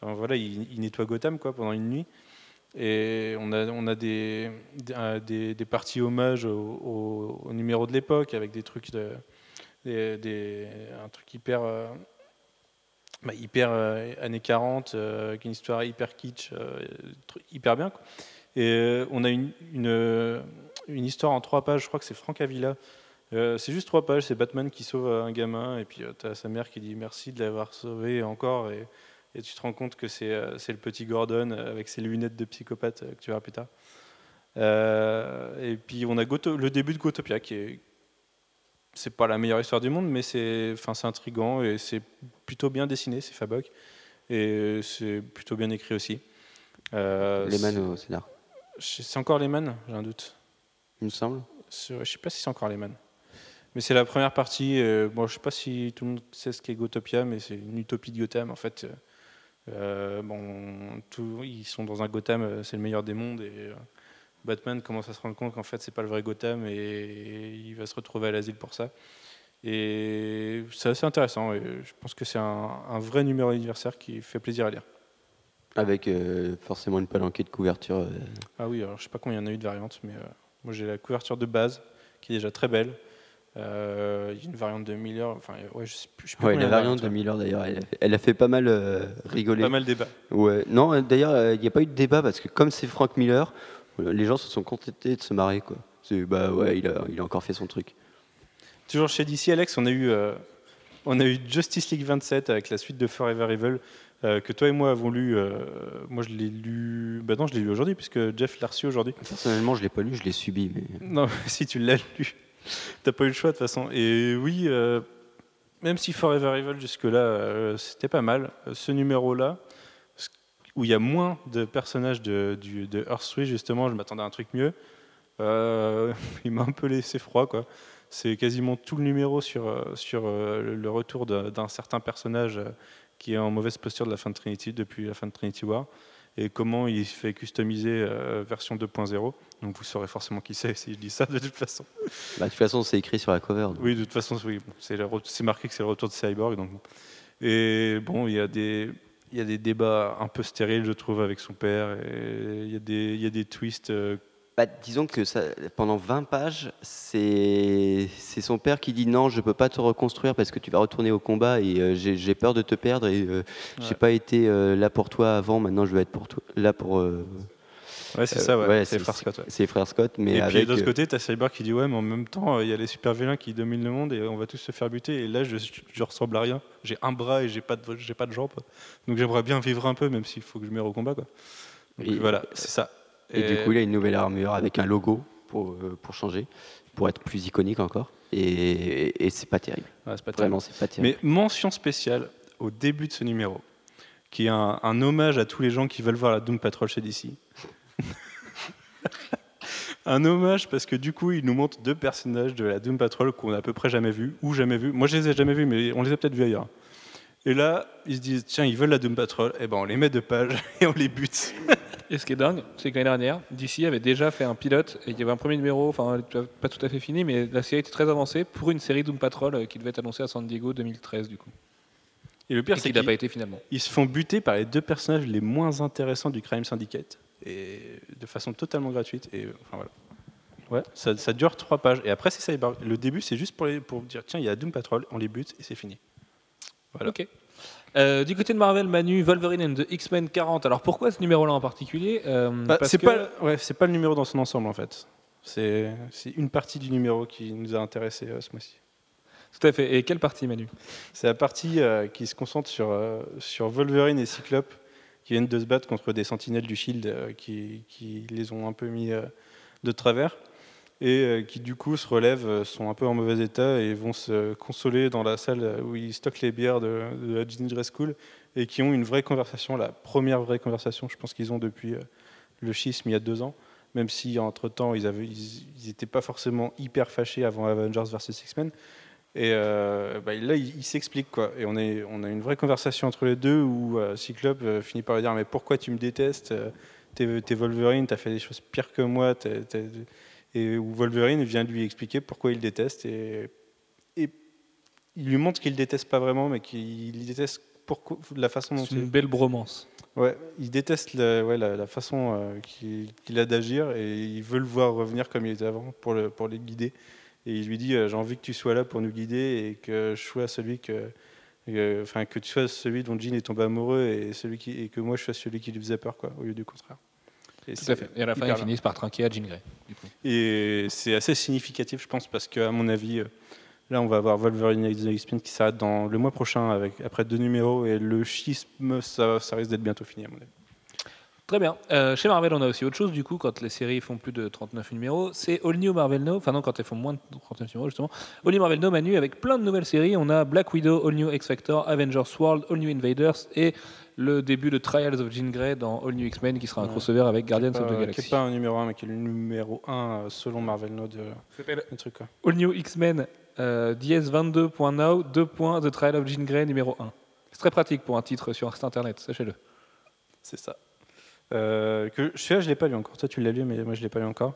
voilà, il, il nettoie Gotham quoi, pendant une nuit. Et on a, on a des, des, parties hommages au, au- numéro de l'époque avec des trucs de. Des, un truc hyper. euh, bah, hyper euh, années 40, euh, avec une histoire hyper kitsch, euh, hyper bien. Et on a une, une, une histoire en trois pages, je crois que c'est Franck Avila. C'est juste trois pages, c'est Batman qui sauve un gamin, et puis tu as sa mère qui dit merci de l'avoir sauvé encore, et tu te rends compte que c'est euh, le petit Gordon euh, avec ses lunettes de psychopathe euh, que tu verras plus tard. Euh, et puis on a Goto- le début de Gotopia qui est c'est pas la meilleure histoire du monde, mais c'est enfin c'est intrigant et c'est plutôt bien dessiné, c'est Fabok et c'est plutôt bien écrit aussi. Euh, les Man c'est- au scénar, c'est encore Lehman, j'ai un doute. il me semble. Je sais pas si c'est encore Lehman. Mais c'est la première partie. euh, bon, je sais pas si tout le monde sait ce qu'est Gotopia, mais c'est une utopie de Gotham. En fait, euh, bon, tout- ils sont dans un Gotham, euh, c'est le meilleur des mondes. Et euh, Batman commence à se rendre compte qu'en fait, c'est pas le vrai Gotham et, il va se retrouver à l'asile pour ça. Et c'est assez intéressant. Et je pense que c'est un, un vrai numéro anniversaire qui fait plaisir à lire. Avec euh, forcément une palanquée de couverture. euh, Ah oui, alors je sais pas combien il y en a eu de variantes, mais euh, moi j'ai la couverture de base qui est déjà très belle. Euh, Il y a une variante de Miller, enfin ouais, je sais plus. je sais plus Ouais, la variante de Miller d'ailleurs, elle, elle a fait pas mal euh, rigoler. Pas mal débat. Ouais. Non, euh, d'ailleurs, euh, il n'y a pas eu de débat parce que comme c'est Frank Miller, les gens se sont contentés de se marrer. Quoi. C'est, bah ouais, il a, il a encore fait son truc. Toujours chez DC, Alex, on a eu, euh, on a eu Justice League 27 avec la suite de Forever Evil euh, que toi et moi avons lu. euh, moi je l'ai lu. Bah non, je l'ai lu aujourd'hui puisque Jeff l'a reçu aujourd'hui. Personnellement, je l'ai pas lu, je l'ai subi. Mais... Non, si tu l'as lu, t'as pas eu le choix de toute façon. Et oui, euh, même si Forever Evil jusque-là, euh, c'était pas mal, euh, ce numéro-là, où il y a moins de personnages de, du, de Earth 3, justement, je m'attendais à un truc mieux, il m'a un peu laissé froid, quoi. C'est quasiment tout le numéro sur, sur le retour d'un certain personnage qui est en mauvaise posture de la fin de Trinity, depuis la fin de Trinity War, et comment il se fait customiser euh, version 2.0. Donc vous saurez forcément qui c'est si je dis ça de toute façon. Bah, de toute façon, c'est écrit sur la cover. donc. Oui, de toute façon, oui. c'est marqué que c'est le retour de Cyborg. Donc. Et bon, il y a des. Il y a des débats un peu stériles, je trouve, avec son père. Et il y a des, il y a des twists euh, Bah, disons que ça, pendant 20 pages, c'est son père qui dit non, je peux pas te reconstruire parce que tu vas retourner au combat et euh, j'ai j'ai peur de te perdre et euh, j'ai Ouais. pas été euh, là pour toi avant, maintenant je vais être pour toi, là pour. euh, Ouais, c'est ça, ouais. ouais, c'est Frère Scott. C'est frère Scott, mais Et puis de l'autre côté, t'as Cyborg qui dit ouais, mais en même temps, il y a les super vilains qui dominent le monde et on va tous se faire buter. Et là, je, je ressemble à rien. J'ai un bras et j'ai pas de, j'ai pas de jambes. Donc j'aimerais bien vivre un peu, même s'il faut que je meure au combat, quoi. Donc Et- voilà, c'est ça. Et, du coup, il a une nouvelle armure avec un logo pour, euh, pour changer, pour être plus iconique encore. Et, et c'est pas terrible. Ouais, pas. Vraiment, c'est pas terrible. Mais mention spéciale au début de ce numéro, qui est un, un hommage à tous les gens qui veulent voir la Doom Patrol chez DC. un hommage parce que du coup, il nous montre deux personnages de la Doom Patrol qu'on a à peu près jamais vus, ou jamais vus. Moi, je les ai jamais vus, mais on les a peut-être vus ailleurs. Et là, ils se disent, tiens, ils veulent la Doom Patrol, et ben on les met de page et on les bute. Et ce qui est dingue, c'est que l'année dernière, DC avait déjà fait un pilote et il y avait un premier numéro, enfin pas tout à fait fini, mais la série était très avancée pour une série Doom Patrol euh, qui devait être annoncée à San Diego 2013 du coup. Et le pire, c'est n'a qu'ils pas été finalement. ils se font buter par les deux personnages les moins intéressants du Crime Syndicate, et de façon totalement gratuite. Et euh, enfin voilà. Ouais, ça, ça dure trois pages. Et après, c'est Cyborg. Le début, c'est juste pour, les, pour dire tiens, il y a Doom Patrol, on les bute et c'est fini. Voilà. Ok. Euh, du côté de Marvel, Manu, Wolverine and the X-Men 40. Alors pourquoi ce numéro-là en particulier Euh, Bah, parce c'est que- pas, ouais, c'est pas le numéro dans son ensemble en fait. C'est c'est une partie du numéro qui nous a intéressés euh, ce mois-ci. Tout à fait. Et quelle partie, Manu? C'est la partie euh, qui se concentre sur, euh, sur Wolverine et Cyclope qui viennent de se battre contre des sentinelles du Shield euh, qui, qui les ont un peu mis euh, de travers et euh, qui du coup se relèvent, euh, sont un peu en mauvais état et vont se consoler dans la salle où ils stockent les bières de, de la Ginger School et qui ont une vraie conversation, la première vraie conversation je pense qu'ils ont depuis euh, le schisme il y a deux ans, même si entre-temps ils n'étaient pas forcément hyper fâchés avant Avengers vs X-Men. Et bah, là, il, il s'explique quoi. Et on, a une vraie conversation entre les deux où euh, Cyclope finit par lui dire mais pourquoi tu me détestes T'es Wolverine, t'as fait des choses pires que moi. Et où Wolverine vient lui expliquer pourquoi il déteste et, et il lui montre qu'il déteste pas vraiment, mais qu'il déteste pour la façon dont C'est une belle bromance. Ouais, il déteste la, ouais, la, la façon euh, qu'il qu'il a d'agir et il veut le voir revenir comme il était avant pour, le, pour les guider. Et il lui dit euh, J'ai envie que tu sois là pour nous guider et que je sois celui que. euh, Enfin, que tu sois celui dont Jean est tombé amoureux et, celui qui, et que moi je sois celui qui lui faisait peur, quoi, au lieu du contraire. Et Tout à fait. Et à la fin, ils finissent par trinquer à Jean Grey. Du coup. Et c'est assez significatif, je pense, parce qu'à mon avis, euh, là, on va avoir Wolverine et the X-Men qui s'arrête dans le mois prochain avec, après deux numéros et le schisme, ça, ça risque d'être bientôt fini, à mon avis. Très bien. Euh, chez Marvel, on a aussi autre chose, du coup, quand les séries font plus de 39 numéros. C'est All New Marvel Now. Enfin, non, quand elles font moins de 39 numéros, justement. All New Marvel Now, Manu, avec plein de nouvelles séries. On a Black Widow, All New X Factor, Avengers World, All New Invaders et le début de Trials of Jean Grey dans All New X-Men qui sera un Ouais. crossover avec Guardians Qui of the Qui Galaxy. n'est pas un numéro 1, mais qui est le numéro 1 selon Marvel euh, Ça s'appelle le truc, quoi. All New X-Men euh, DS22.now 2. The Trial of Jean Grey numéro 1. C'est très pratique pour un titre sur internet, sachez-le. C'est ça. Euh, que, celui-là, je l'ai pas lu encore. Toi, tu l'as lu, mais moi, je l'ai pas lu encore.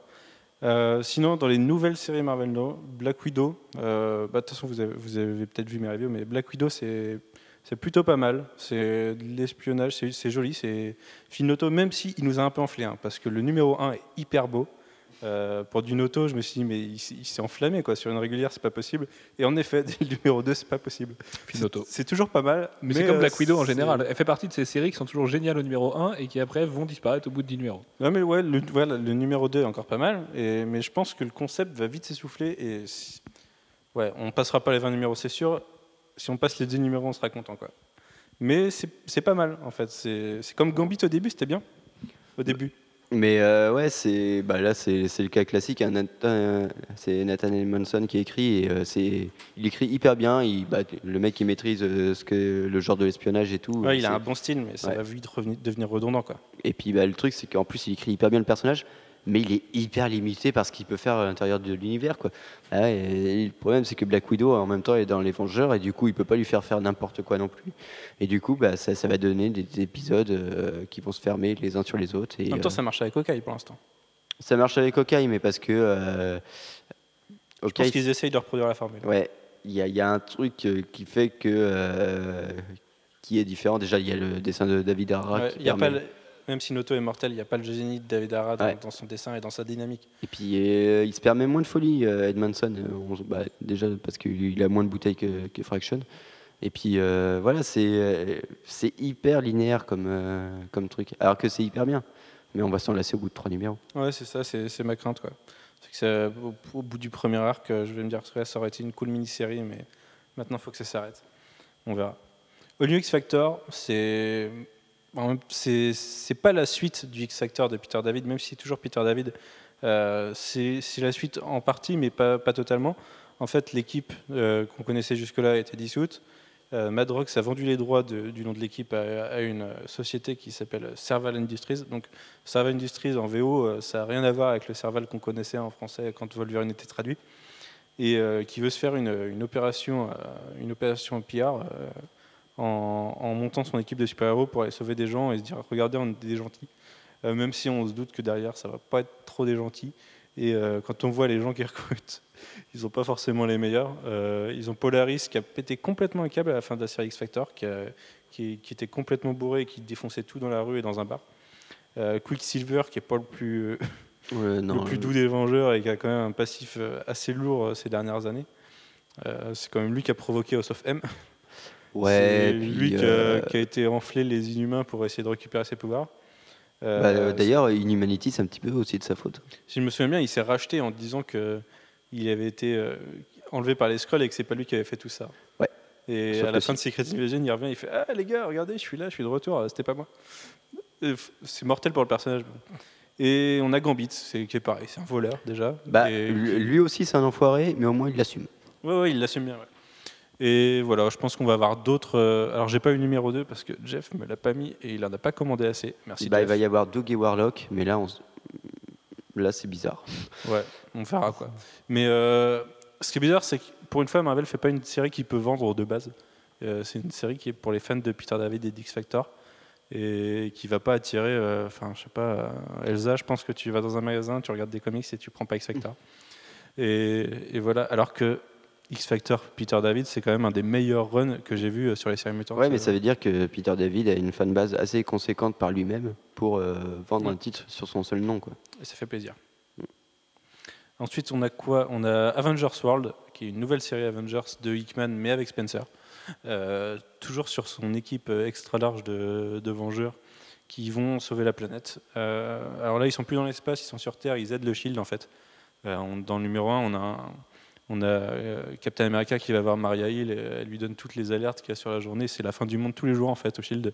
Euh, sinon, dans les nouvelles séries Marvel No, Black Widow, euh, bah, de toute façon, vous avez, vous avez peut-être vu mes reviews, mais Black Widow, c'est, c'est plutôt pas mal. C'est de l'espionnage, c'est, joli, c'est film auto, même s'il nous a un peu enflé, hein, parce que le numéro 1 est hyper beau. Euh, pour du Noto, je me suis dit, mais il, s'est- il s'est enflammé quoi. sur une régulière, c'est pas possible. Et en effet, dès le numéro 2, c'est pas possible. C'est, toujours pas mal. Mais, c'est comme euh, Black Widow en général. Elle fait partie de ces séries qui sont toujours géniales au numéro 1 et qui après vont disparaître au bout de 10 numéros. Non mais ouais, le, voilà, le numéro 2 est encore pas mal, et, mais je pense que le concept va vite s'essouffler et si- ouais, on passera pas les 20 numéros, c'est sûr. Si on passe les 10 numéros, on sera content quoi. Mais c'est pas mal en fait. C'est comme Gambit au début, c'était bien. Au début. Mais euh, ouais, c'est bah là c'est le cas classique. hein, Nathan- c'est Nathan Monson qui écrit et euh, c'est il écrit hyper bien. Il, bah, le mec il maîtrise euh, ce que le genre de l'espionnage et tout. Ouais, il a un bon style, mais ça Ouais. va vite devenir redondant quoi. Et puis bah, le truc c'est qu'en plus il écrit hyper bien le personnage, mais il est hyper limité par ce qu'il peut faire à l'intérieur de l'univers quoi. Ah et le problème c'est que Black Widow en même temps est dans les Vengeurs et du coup il peut pas lui faire faire n'importe quoi non plus. Et du coup bah, ça, ça va donner des, des épisodes euh, qui vont se fermer les uns sur les autres. Et, En même temps, euh, ça marche avec Hawkeye pour l'instant. ça marche avec Hawkeye, mais parce que euh, Je pense qu'ils essayent de reproduire la formule. Ouais, il y, a- il y a un truc euh, qui fait que euh, qui est différent. Déjà, il y a le dessin de David Arra Ouais, il y a permet- même si Noto est mortel, il n'y a pas le génie de David Ouais. dans, dans son dessin et dans sa dynamique. Et puis euh, il se permet moins de folie, euh, Edmondson. euh, on- bah, déjà parce qu'il a moins de bouteilles que, que Fraction. Et puis euh, voilà, c'est c'est hyper linéaire comme, euh, comme truc. Alors que c'est hyper bien. Mais on va s'en lasser au bout de trois numéros. Ouais, c'est ça, c'est ma crainte. Quoi. C'est que au, au bout du premier arc, je vais me dire que ça aurait été une cool mini-série, mais maintenant, il faut que ça s'arrête. On verra. Au New X Factor, c'est c'est pas la suite du X Factor de Peter David, même si c'est toujours Peter David. euh, c'est la suite en partie, mais pas, totalement. En fait, l'équipe euh, qu'on connaissait jusque-là été dissoute. Euh, Madrox a vendu les droits du nom de l'équipe à, une société qui s'appelle Serval Industries. Donc, Serval Industries en VO, euh, ça n'a rien à voir avec le Serval qu'on connaissait en français quand Wolverine était traduit. Et qui veut se faire une, opération, une opération PR en, en montant son équipe de super-héros pour aller sauver des gens et se dire regardez, on est des gentils. Euh, même si on se doute que derrière, ça va pas être trop des gentils. Et euh, quand on voit les gens qui recrutent, ils sont pas forcément les meilleurs. Euh, ils ont Polaris qui a pété complètement un câble à la fin de la série X Factor, qui, a- qui- qui était complètement bourré et qui défonçait tout dans la rue et dans un bar. Quicksilver qui est pas le plus, non, le plus doux des Vengeurs et qui a quand même un passif assez lourd ces dernières années. C'est quand même lui qui a provoqué House of M. ouais, c'est lui qui a, euh, qui a été enflé les Inhumains pour essayer de récupérer ses pouvoirs. Euh, bah, euh, D'ailleurs, Inhumanity, c'est un petit peu aussi de sa faute. si je me souviens bien, il s'est racheté en disant que il avait été enlevé par les Skrulls et que c'est pas lui qui avait fait tout ça. Ouais. Et Sauf à la fin de Secret Invasion, il revient, il fait Ah les gars, regardez, je suis là, je suis de retour, c'était pas moi. C'est mortel pour le personnage. Et on a Gambit, c'est qui est pareil, c'est un voleur déjà. Bah, Et- lui lui aussi, c'est un enfoiré, mais au moins, il l'assume. Ouais, ouais, il l'assume bien. ouais. Et voilà, je pense qu'on va avoir d'autres. euh, alors, j'ai pas eu numéro 2 parce que Jeff me l'a pas mis et il en a pas commandé assez. Merci. Bah, il Jeff. va y avoir Doug et Warlock, mais là, on là c'est bizarre. Ouais, on verra quoi. Mais euh, ce qui est bizarre, c'est que pour une fois, Marvel fait pas une série qui peut vendre de base. Euh, c'est une série qui est pour les fans de Peter David et d'X Factor et qui va pas attirer. euh, Enfin, je sais pas, Elsa, je pense que tu vas dans un magasin, tu regardes des comics et tu prends pas X Factor. Et, et voilà, alors que X Factor, Peter David, c'est quand même un des meilleurs runs que j'ai vu euh, sur les séries mutantes. Ouais, mais ça veut dire que Peter David a une fanbase assez conséquente par lui-même pour euh, vendre Ouais. un titre sur son seul nom. Quoi. Et ça fait plaisir. Ensuite, on a quoi? On a Avengers World, qui est une nouvelle série Avengers de Hickman, mais avec Spencer. Euh, toujours sur son équipe extra large de, de Vengeurs qui vont sauver la planète. Euh, alors là, ils sont plus dans l'espace, ils sont sur Terre, ils aident le Shield en fait. On- dans le numéro 1, on a, un- on a euh, Captain America qui va voir Maria Hill, elle lui donne toutes les alertes qu'il y a sur la journée. C'est la fin du monde tous les jours en fait au Shield.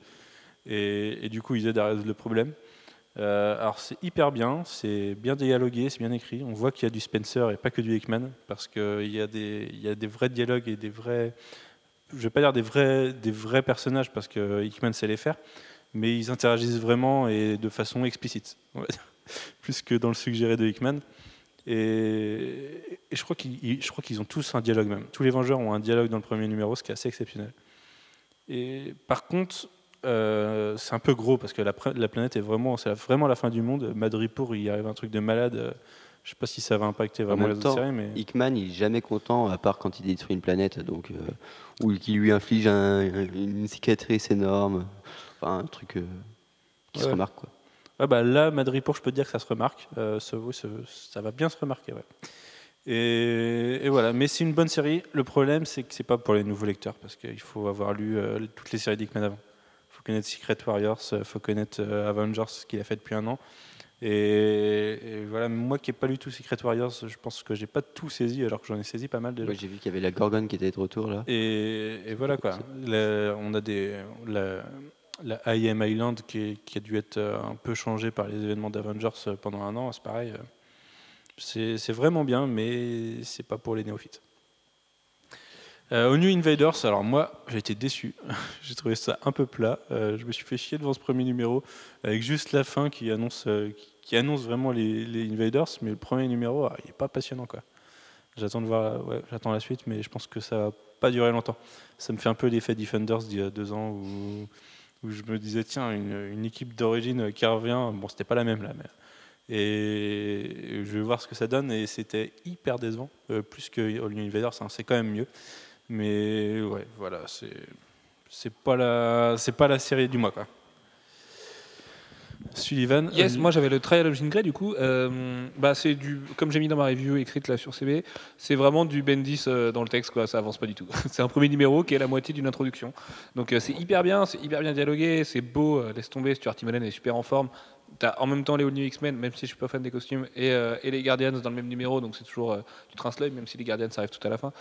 Et, du coup, ils aident à résoudre le problème. Euh, alors c'est hyper bien, c'est bien dialogué, c'est bien écrit. On voit qu'il y a du Spencer et pas que du Hickman, parce qu'il y, a des- y a des vrais dialogues et des vrais, je vais pas dire des vrais, des vrais personnages, parce que Hickman sait les faire, mais ils interagissent vraiment et de façon explicite, plus que dans le suggéré de Hickman. Et, et je crois qu'ils ont tous un dialogue même. Tous les Vengeurs ont un dialogue dans le premier numéro, ce qui est assez exceptionnel. Et par contre, euh, c'est un peu gros parce que la, la planète est vraiment, c'est la- vraiment la fin du monde. Madripoor, il arrive un truc de malade. Je sais pas si ça va impacter vraiment même les autres temps, séries, mais Hickman, il est jamais content, à part quand il détruit une planète, donc, euh, ou qui lui inflige un- une cicatrice énorme. Enfin, un truc euh, qui se remarque. Quoi. Ah bah là, Madripoor, je peux te dire que ça se remarque. Euh, ça, oui, ça- ça va bien se remarquer. Ouais. Et, et voilà, mais c'est une bonne série. Le problème, c'est que c'est pas pour les nouveaux lecteurs parce qu'il faut avoir lu euh, toutes les séries d'Hickman avant. Il faut connaître Secret Warriors, il faut connaître euh, Avengers, ce qu'il a fait depuis un an. Et, et voilà, moi qui n'ai pas lu tout Secret Warriors, je pense que j'ai pas tout saisi alors que j'en ai saisi pas mal déjà. Moi, j'ai vu qu'il y avait la Gorgone qui était de retour là. Et, et voilà quoi. La- on a des, la, la IM Island qui, a dû être euh, un peu changée par les événements d'Avengers euh, pendant un an, c'est pareil. euh, C'est vraiment bien, mais c'est pas pour les néophytes. Euh, au New Invaders, alors moi j'ai été déçu. j'ai trouvé ça un peu plat. Je me suis fait chier devant ce premier numéro avec juste la fin qui annonce, qui, annonce vraiment les, les Invaders, mais le premier numéro ah, il est pas passionnant j'attends la suite, mais je pense que ça va pas durer longtemps. Ça me fait un peu l'effet Defenders d'il y a deux ans où, où je me disais tiens une, équipe d'origine qui revient, bon c'était pas la même là, mais et je vais voir ce que ça donne et c'était hyper décevant, euh, plus que All New Invaders, hein, c'est quand même mieux, mais ouais voilà c'est c'est pas la pas la série du mois quoi. Sullivan. Yes, euh, moi j'avais le Trial of Jean Grey du coup. Euh, bah, c'est du, comme j'ai mis dans ma review écrite là sur CB, c'est vraiment du Bendis euh, dans le texte quoi. Ça avance pas du tout. c'est un premier numéro qui est la moitié d'une introduction. Donc c'est hyper bien, c'est hyper bien dialogué, c'est beau. laisse tomber, Stuart Timonen est super en forme. T'as en même temps les All New X-Men, même si je suis pas fan des costumes, et, euh, et les Guardians dans le même numéro, donc c'est toujours euh, du train l'œil, même si les Guardians arrivent tout à la fin.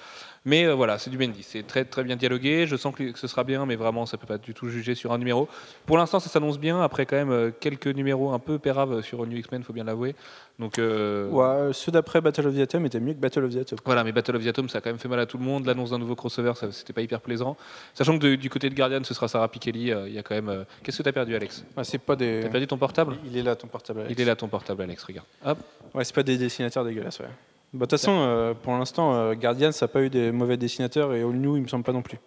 Mais euh, voilà, c'est du Bendis, c'est très très bien dialogué. Je sens que ce sera bien, mais vraiment ça peut pas du tout juger sur un numéro. Pour l'instant, ça s'annonce bien. Après quand même quelques numéros un peu péraves sur All New X-Men, faut bien l'avouer. Donc Ouais, ceux d'après Battle of the Atom étaient mieux que Battle of the Atom. voilà, mais Battle of the Atom, ça a quand même fait mal à tout le monde. L'annonce d'un nouveau crossover, ça, c'était pas hyper plaisant. Sachant que de- du côté de Guardian, ce sera Sarah Pikeli. Il y a quand même. Qu'est-ce que t'as perdu, Alex? Ouais, c'est pas des. T'as perdu ton portable? Il est là ton portable. Alex. Il est là ton portable, Alex. Regarde. Hop. Ouais, c'est pas des dessinateurs dégueulasses. Ouais. Bah, De toute façon, euh, pour l'instant, euh, Guardian, ça n'a pas eu des mauvais dessinateurs et All New, il me semble pas non plus.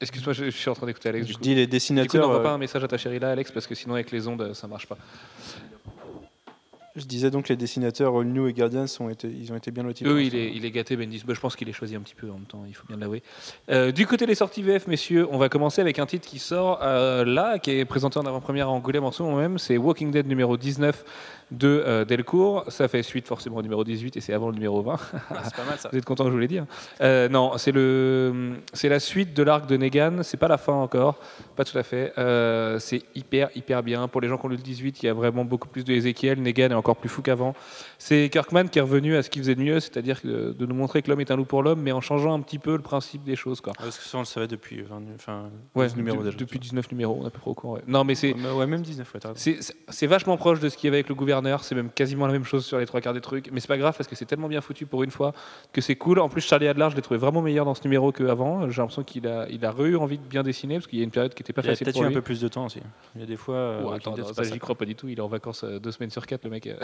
Excuse-moi, je, je suis en train d'écouter Alex. Du Je coup, dis les Du coup, dessinateurs. n'envoie euh, pas un message à ta chérie là, Alex, parce que sinon avec les ondes, ça marche pas. Je disais donc les dessinateurs All New et Guardian sont été, ils ont été bien lotis. Oui, il est, il est gâté, Bendis. Bah, je pense qu'il est choisi un petit peu en même temps, il faut bien l'avouer. Euh, du côté des sorties VF, messieurs, on va commencer avec un titre qui sort euh, là, qui est présenté en avant-première à Angoulême en ce moment même. C'est Walking Dead numéro 19 de euh, Delcourt. Ça fait suite forcément au numéro 18 et c'est avant le numéro 20. Ah, c'est pas mal ça. Vous êtes content que je vous l'ai dit hein Euh, Non, c'est le, c'est la suite de l'arc de Negan. C'est pas la fin encore, pas tout à fait. Euh, c'est hyper, hyper bien. Pour les gens qui ont lu le 18, il y a vraiment beaucoup plus de Ezekiel. Negan est encore plus fou qu'avant. C'est Kirkman qui est revenu à ce qu'il faisait de mieux, c'est-à-dire de nous montrer que l'homme est un loup pour l'homme, mais en changeant un petit peu le principe des choses. Quoi. Ah, parce que ça, on le savait depuis 20, nu- enfin, Ouais, 12 numéros déjà. depuis 19 numéros, on est à peu près au courant. ouais. Non, mais c'est. Ouais, même 19, ouais, t'as raison. C'est- C'est vachement proche de ce qu'il y avait avec le c'est même quasiment la même chose sur les trois quarts des trucs, mais c'est pas grave parce que c'est tellement bien foutu pour une fois que c'est cool. En plus, Charlie Adler, je l'ai trouvé vraiment meilleur dans ce numéro qu'avant. J'ai l'impression qu'il a, il a re-eu envie de bien dessiner parce qu'il y a une période qui était pas Il a facile peut-être pour eu un lui. peu plus de temps aussi. Il y a des fois. euh, Oh, attends, non, ça, j'y crois pas du tout. Il est en vacances euh, deux semaines sur quatre, le mec. euh.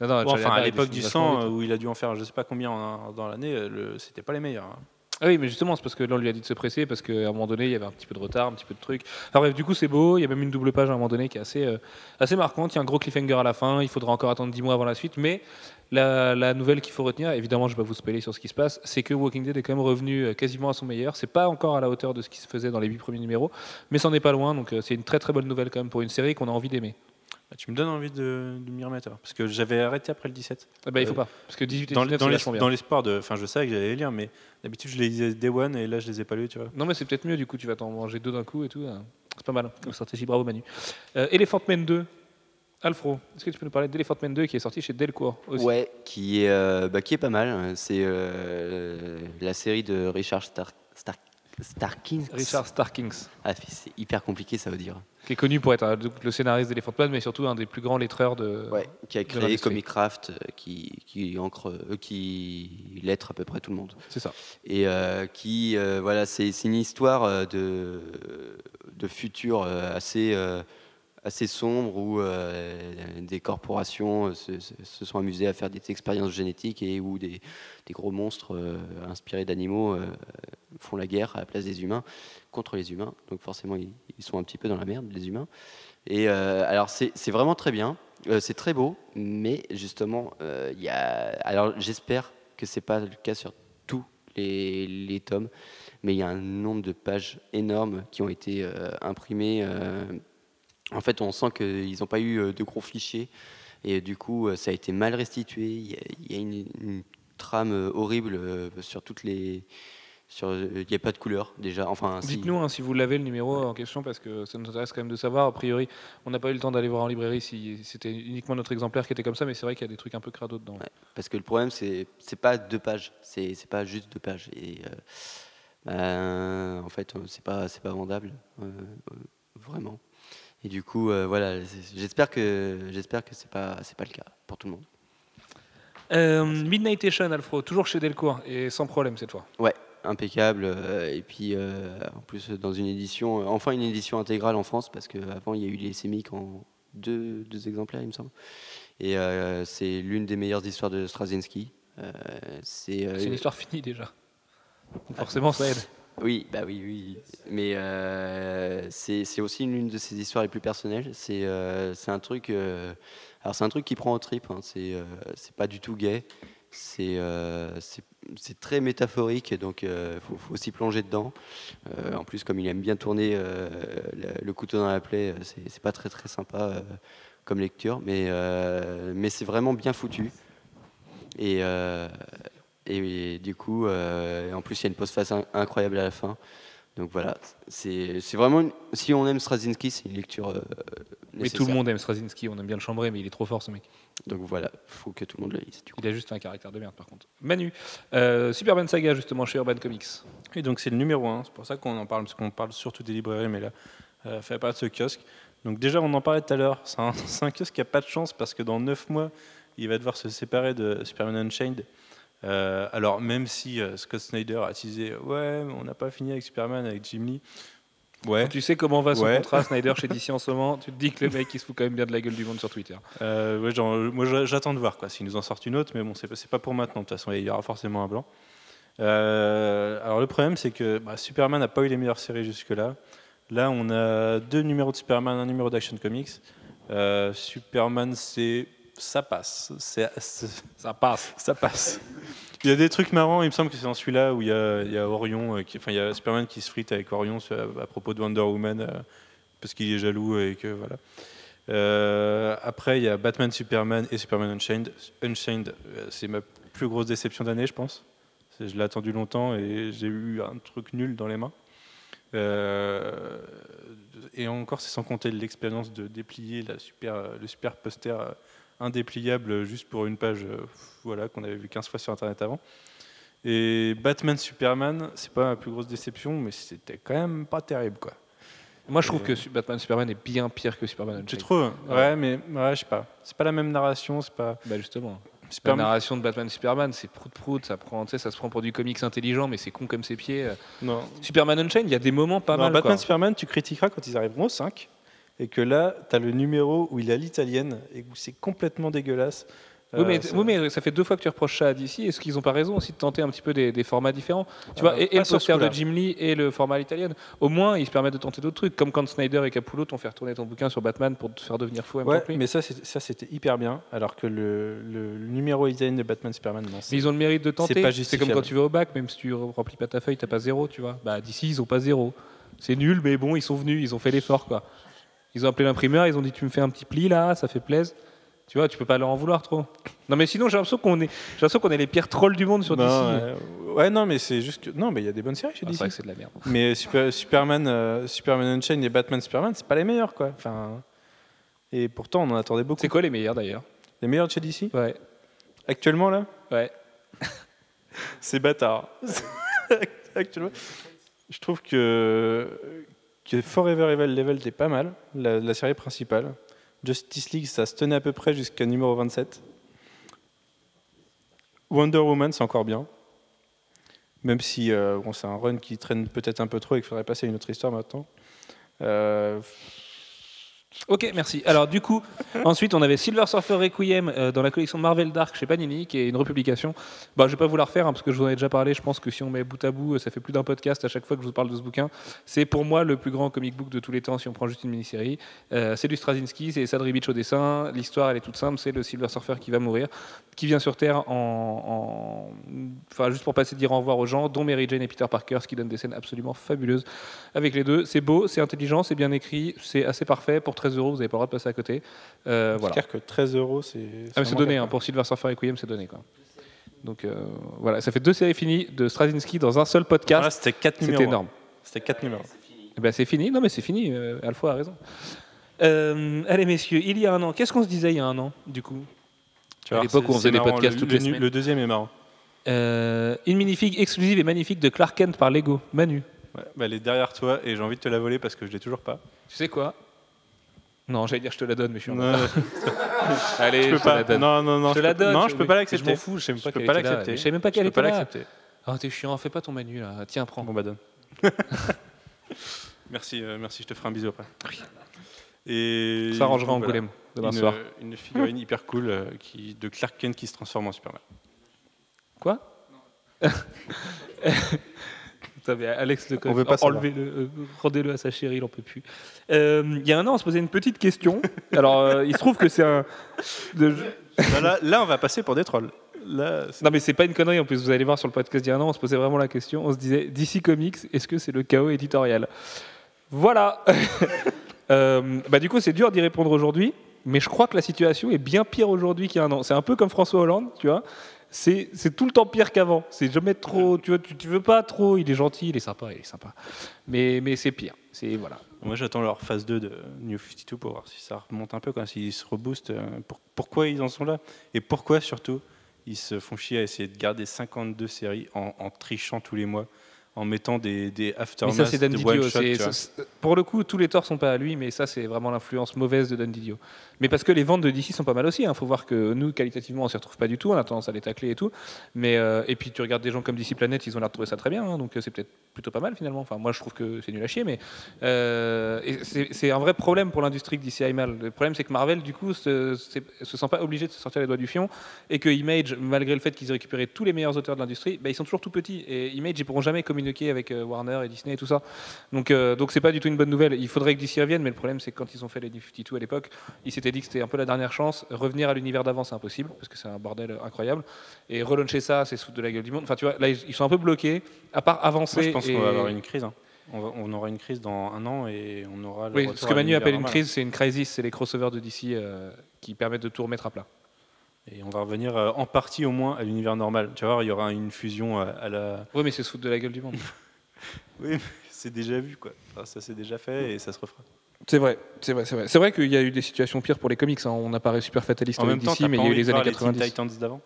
non, non, Bon, Charlie enfin, à Adler, l'époque du sang, euh, où il a dû en faire je sais pas combien en- dans l'année, le- c'était pas les meilleurs. hein. Ah oui, mais justement, c'est parce que là, on lui a dit de se presser, parce qu'à un moment donné, il y avait un petit peu de retard, un petit peu de trucs. Enfin bref, du coup, c'est beau. Il y a même une double page à un moment donné qui est assez, euh, assez marquante. Il y a un gros cliffhanger à la fin. Il faudra encore attendre 10 mois avant la suite. Mais la, la nouvelle qu'il faut retenir, évidemment, je vais pas vous spoiler sur ce qui se passe, c'est que Walking Dead est quand même revenu euh, quasiment à son meilleur. C'est pas encore à la hauteur de ce qui se faisait dans les 8 premiers numéros, mais c'en est pas loin. Donc, euh, c'est une très très bonne nouvelle quand même pour une série qu'on a envie d'aimer. Bah, tu me donnes envie de, de m'y remettre. alors, Parce que j'avais arrêté après le 17. Ah bah, il faut Euh, pas, parce que 18 et Dans, 19, dans c'est l'es- vachement bien. dans l'espoir de. Enfin, je savais que j'allais les lire, mais d'habitude, je les lisais Day One et là, je les ai pas lus, tu vois. Non, mais c'est peut-être mieux, du coup, tu vas t'en manger deux d'un coup et tout. hein. C'est pas mal comme stratégie, bravo Manu. Euh, Elephant Man 2, Alfro, est-ce que tu peux nous parler d'Elephant Man 2 qui est sorti chez Delcourt aussi? Ouais, qui est, euh, bah, qui est pas mal. C'est euh, la série de Richard Star, Star, Starkins. Richard Starkings, Ah, c'est hyper compliqué, ça veut dire. qui est connu pour être euh, le scénariste d'Elephant Man, mais surtout un des plus grands lettreurs de. Ouais, qui a créé l'industrie. Comicraft, euh, qui, qui, encre, euh, qui lettre à peu près tout le monde. C'est ça. Et euh, qui, euh, voilà, c'est une histoire de, de futur assez, assez sombre où euh, des corporations euh, se, sont amusées à faire des expériences génétiques et où des, gros monstres euh, inspirés d'animaux font la guerre à la place des humains contre les humains. Donc forcément, ils, sont un petit peu dans la merde, les humains. Et alors, c'est vraiment très bien. C'est très beau, mais justement, il y a. Alors, j'espère que c'est pas le cas sur tous les, les tomes, mais il y a un nombre de pages énormes qui ont été imprimées. En fait, on sent qu'ils n'ont pas eu euh, de gros fichiers, et du coup, euh, ça a été mal restitué. Il y a, il y a une, une trame euh, horrible sur toutes les. sur- Il n'y a pas de couleur déjà. Enfin, si. Dites-nous hein, si vous l'avez le numéro en question, parce que ça nous intéresse quand même de savoir. A priori, on n'a pas eu le temps d'aller voir en librairie si c'était uniquement notre exemplaire qui était comme ça, mais c'est vrai qu'il y a des trucs un peu crado dedans. Ouais. Parce que le problème, c'est c'est pas deux pages, c'est pas juste deux pages. Et euh, ben, en fait, c'est pas c'est pas vendable, euh, vraiment. Et du coup, euh, voilà, j'espère que j'espère que c'est pas c'est pas le cas pour tout le monde. Euh, Midnight Nation, Alfro, toujours chez Delcourt, et sans problème cette fois. Ouais, impeccable. euh, et puis euh, en plus dans une édition, enfin une édition intégrale en France, parce qu'avant il y a eu les sémiques en deux, deux exemplaires, il me semble. Et c'est l'une des meilleures histoires de Straczynski. C'est C'est une histoire finie déjà. Donc forcément, ça aide. Oui, bah oui, oui. Mais euh, c'est aussi l'une de ses histoires les plus personnelles. C'est euh, un truc. euh, alors c'est un truc qui prend au trip. Hein. Euh, c'est pas du tout gay. C'est c'est- très métaphorique, donc il faut, faut aussi plonger dedans. En plus, comme il aime bien tourner le, le couteau dans la plaie, c'est pas très très sympa comme lecture, mais, mais c'est vraiment bien foutu. Et, euh, et, du coup, euh, en plus, il y a une postface in- incroyable à la fin. Donc voilà, c'est vraiment, une- si on aime Straczynski, c'est une lecture. euh, Mais tout nécessaire. le monde aime Straczynski, on aime bien le chambrer, mais il est trop fort ce mec. Donc voilà, faut que tout le monde le lise. Du coup. Il a juste un caractère de merde par contre. Manu, euh, Superman Saga justement chez Urban Comics. Et donc c'est le numéro 1, c'est pour ça qu'on en parle, parce qu'on parle surtout des librairies, mais là, euh, fait pas de ce kiosque. Donc déjà, on en parlait tout à l'heure, c'est un, c'est un kiosque qui a pas de chance, parce que dans 9 mois, il va devoir se séparer de Superman Unchained. Euh, alors même si euh, Scott Snyder a teasé, ouais, on n'a pas fini avec Superman, avec Jim Lee. Ouais, Tu sais comment va son Ouais. contrat Snyder chez DC en ce moment Tu te dis que le mec il se fout quand même bien de la gueule du monde sur Twitter. Euh, ouais, genre, moi j'a- j'attends de voir quoi, s'ils nous en sortent une autre, mais bon, c'est pas, pour maintenant, de toute façon, il y aura forcément un blanc. Alors le problème, c'est que bah, Superman n'a pas eu les meilleures séries jusque-là. Là, on a deux numéros de Superman, un numéro d'Action Comics. Superman, c'est ça passe, Ça passe. ça passe. Il y a des trucs marrants, il me semble que c'est dans celui-là où il y a, il y a Orion, euh, qui- enfin il y a Superman qui se frite avec Orion à, propos de Wonder Woman euh, parce qu'il est jaloux et que voilà. Euh, après il y a Batman, Superman et Superman Unchained. Unchained, c'est ma plus grosse déception d'année, je pense. Je l'ai attendu longtemps et j'ai eu un truc nul dans les mains. Euh, et encore, c'est sans compter l'expérience de déplier la super, le super poster indépliable juste pour une page euh, voilà, qu'on avait vu 15 fois sur Internet avant. Et Batman Superman, c'est pas ma plus grosse déception, mais c'était quand même pas terrible. quoi. Moi je trouve que Batman Superman est bien pire que Superman Tu trouves? Ouais. Ouais, mais ouais, je sais pas. C'est pas la même narration, c'est pas. Bah justement. La Superman- narration de Batman Superman, c'est prout prout, ça prend, ça se prend pour du comics intelligent, mais c'est con comme ses pieds. Non. Superman Unchained, il y a des moments pas Non, mal. Batman quoi. Superman, tu critiqueras quand ils arriveront au 5. Et que là, tu as le numéro où il a l'italienne et où c'est complètement dégueulasse. Oui, mais, Euh, c'est- oui, mais ça fait deux fois que tu reproches ça à DC. Est-ce qu'ils n'ont pas raison aussi de tenter un petit peu des, des formats différents? Tu vois, Euh, et, le poster de. Jim Lee et le format à l'italienne. Au moins, ils se permettent de tenter d'autres trucs, comme quand Snyder et Capullo t'ont fait retourner ton bouquin sur Batman pour te faire devenir fou. Ouais, mais ça, c'était hyper bien. Alors que le, numéro italien de Batman Superman, non. Mais ils ont le mérite de tenter. C'est comme quand tu vas au bac, même si tu remplis pas ta feuille, t'as pas zéro, tu vois. Bah d'ici, ils ont pas zéro. C'est nul, mais bon, ils sont venus, ils ont fait l'effort, quoi. Ils ont appelé l'imprimeur, ils ont dit tu me fais un petit pli là, ça fait plaisir. Tu vois, tu peux pas leur en vouloir trop. Non, mais sinon, j'ai l'impression qu'on est, j'ai qu'on est les pires trolls du monde sur Non, DC. ouais. Ouais, non, mais c'est juste que. Non, mais il y a des bonnes séries chez Ah, c'est DC. vrai que c'est de la merde. Mais Super- Superman, euh, Superman Unchained et Batman Superman, c'est pas les meilleurs, quoi. Enfin, et pourtant, on en attendait beaucoup. C'est quoi les meilleurs d'ailleurs? Les meilleurs de chez DC Ouais, Actuellement, là? Ouais. C'est bâtard. Actuellement. Je trouve que, que Forever Evil Level est pas mal, la, la série principale. Justice League, ça se tenait à peu près jusqu'à numéro 27. Wonder Woman, c'est encore bien. Même si euh, bon, c'est un run qui traîne peut-être un peu trop et qu'il faudrait passer à une autre histoire maintenant. Euh, Ok, merci. Alors du coup, ensuite on avait Silver Surfer Requiem euh, dans la collection Marvel Dark chez Panini, qui est une republication. Bah, je vais pas vous la refaire hein, parce que je vous en ai déjà parlé. Je pense que si on met bout à bout, euh, ça fait plus d'un podcast à chaque fois que je vous parle de ce bouquin. C'est pour moi le plus grand comic book de tous les temps si on prend juste une mini-série. Euh, c'est du Straczynski, c'est Sadri Beach au dessin. L'histoire elle est toute simple, c'est le Silver Surfer qui va mourir, qui vient sur Terre en, en- enfin juste pour passer dire au revoir aux gens, dont Mary Jane et Peter Parker, ce qui donne des scènes absolument fabuleuses avec les deux. C'est beau, c'est intelligent, c'est bien écrit, c'est assez parfait. Pour 13 euros, vous n'avez pas le droit de passer à côté. Euh, C'est voilà. clair que 13 euros, c'est. Ah, c'est donné, hein, pour Silver Surfer Requiem, c'est donné. Quoi. Donc euh, voilà, ça fait deux séries finies de Straczynski dans un seul Voilà, podcast. c'était 4 numéros. C'était énorme. C'était 4 numéros. Eh ben, c'est fini, non mais c'est fini, euh, Alpha a raison. Euh, allez messieurs, il y a un an, qu'est-ce qu'on se disait il y a un an du coup? Tu À l'époque c'est- où on faisait c'est des podcasts le- toutes le, les semaines. Le deuxième est marrant. Euh, Une minifig exclusive et magnifique de Clark Kent par Lego, Manu. Ouais, bah, elle est derrière toi et j'ai envie de te la voler parce que je l'ai toujours pas. Tu sais quoi? Non, j'allais dire je te la donne, mais je suis en Non, Allez, je peux te pas. la donne. Non, non, non. je te la peux- donne. Non, je peux pas l'accepter. Je m'en fous, je sais même Je pas peux qu'elle pas était là. l'accepter. Je sais même pas Je qu'elle peux pas l'accepter. Oh, t'es chiant, fais pas ton Manu là. Tiens, prends. Bon bah donne. merci, euh, merci. Je te ferai un bisou après. Et Ça arrangera donc, Angoulême demain Une, soir. une figurine hyper cool euh, qui, de Clark Kent qui se transforme en Superman. Quoi? Putain, mais Alex le On veut pas savoir. enlevez-le, euh, rendez-le à sa chérie, il en peut plus. Euh, Il y a un an, on se posait une petite question. Alors, euh, il se trouve que c'est un. de- Bah, là, là, on va passer pour des trolls. là, Non mais c'est pas une connerie en plus, vous allez voir sur le podcast d'il y a un an, on se posait vraiment la question, on se disait DC Comics, est-ce que c'est le chaos éditorial? Voilà Euh, Bah du coup c'est dur d'y répondre aujourd'hui, mais je crois que la situation est bien pire aujourd'hui qu'il y a un an. C'est un peu comme François Hollande, tu vois, c'est tout le temps pire qu'avant, c'est jamais trop, tu vois, tu, veux pas trop, il est gentil, il est sympa, il est sympa, mais, c'est pire, c'est voilà. Moi, j'attends leur phase 2 de New 52 pour voir si ça remonte un peu, quoi, s'ils se reboostent. euh, pour- pourquoi ils en sont là Et pourquoi, surtout, ils se font chier à essayer de garder 52 séries en trichant tous les mois, en mettant des, des Mais aftermaths ça, c'est Dan de Didio. vois. c'est- Pour le coup, tous les torts sont pas à lui, mais ça, c'est vraiment l'influence mauvaise de Dan Didio. Mais parce que les ventes de DC sont pas mal aussi. Il faut voir que nous, qualitativement, on s'y retrouve pas du tout. On a tendance à les tacler et tout. Mais euh, et puis tu regardes des gens comme DC Planet, ils ont l'air de trouver ça très bien. hein, donc euh, c'est peut-être plutôt pas mal finalement. Enfin, moi, je trouve que c'est nul à chier, mais euh, c'est un vrai problème pour l'industrie que DC aille mal. Le problème, c'est que Marvel, du coup, se, se sent pas obligé de se sortir les doigts du fion et que Image, malgré le fait qu'ils aient récupéré tous les meilleurs auteurs de l'industrie, bah, ils sont toujours tout petits. Et Image, ils pourront jamais communiquer avec euh, Warner et Disney et tout ça. Donc, euh, donc c'est pas du tout une bonne nouvelle. Il faudrait que DC revienne, mais le problème, c'est que quand ils ont fait les New 52 à l'époque, ils s'étaient dit que c'était un peu la dernière chance. Revenir à l'univers d'avant, c'est impossible parce que c'est un bordel incroyable. Et relauncher ça, c'est sous de la gueule du monde. Enfin, tu vois, là, ils sont un peu bloqués. À part avancer. Moi, je pense et- qu'on va avoir une crise. hein. On, va- on aura une crise dans un an et on aura. le Oui, ce que Manu appelle une crise, c'est une crisis. C'est les crossovers de DC euh, qui permettent de tout remettre à plat. Et on va revenir euh, en partie au moins à l'univers normal. Tu vas voir, il y aura une fusion à, à la. Oui, mais c'est se foutre de la gueule du monde. Oui, mais c'est déjà vu quoi. Enfin, ça c'est déjà fait et ça se refera. C'est vrai, c'est vrai, c'est vrai. C'est vrai qu'il y a eu des situations pires pour les comics. hein. On apparaît super fataliste En avec même temps, DC, mais il y a eu les années voir les Teen 90. Titans d'avant.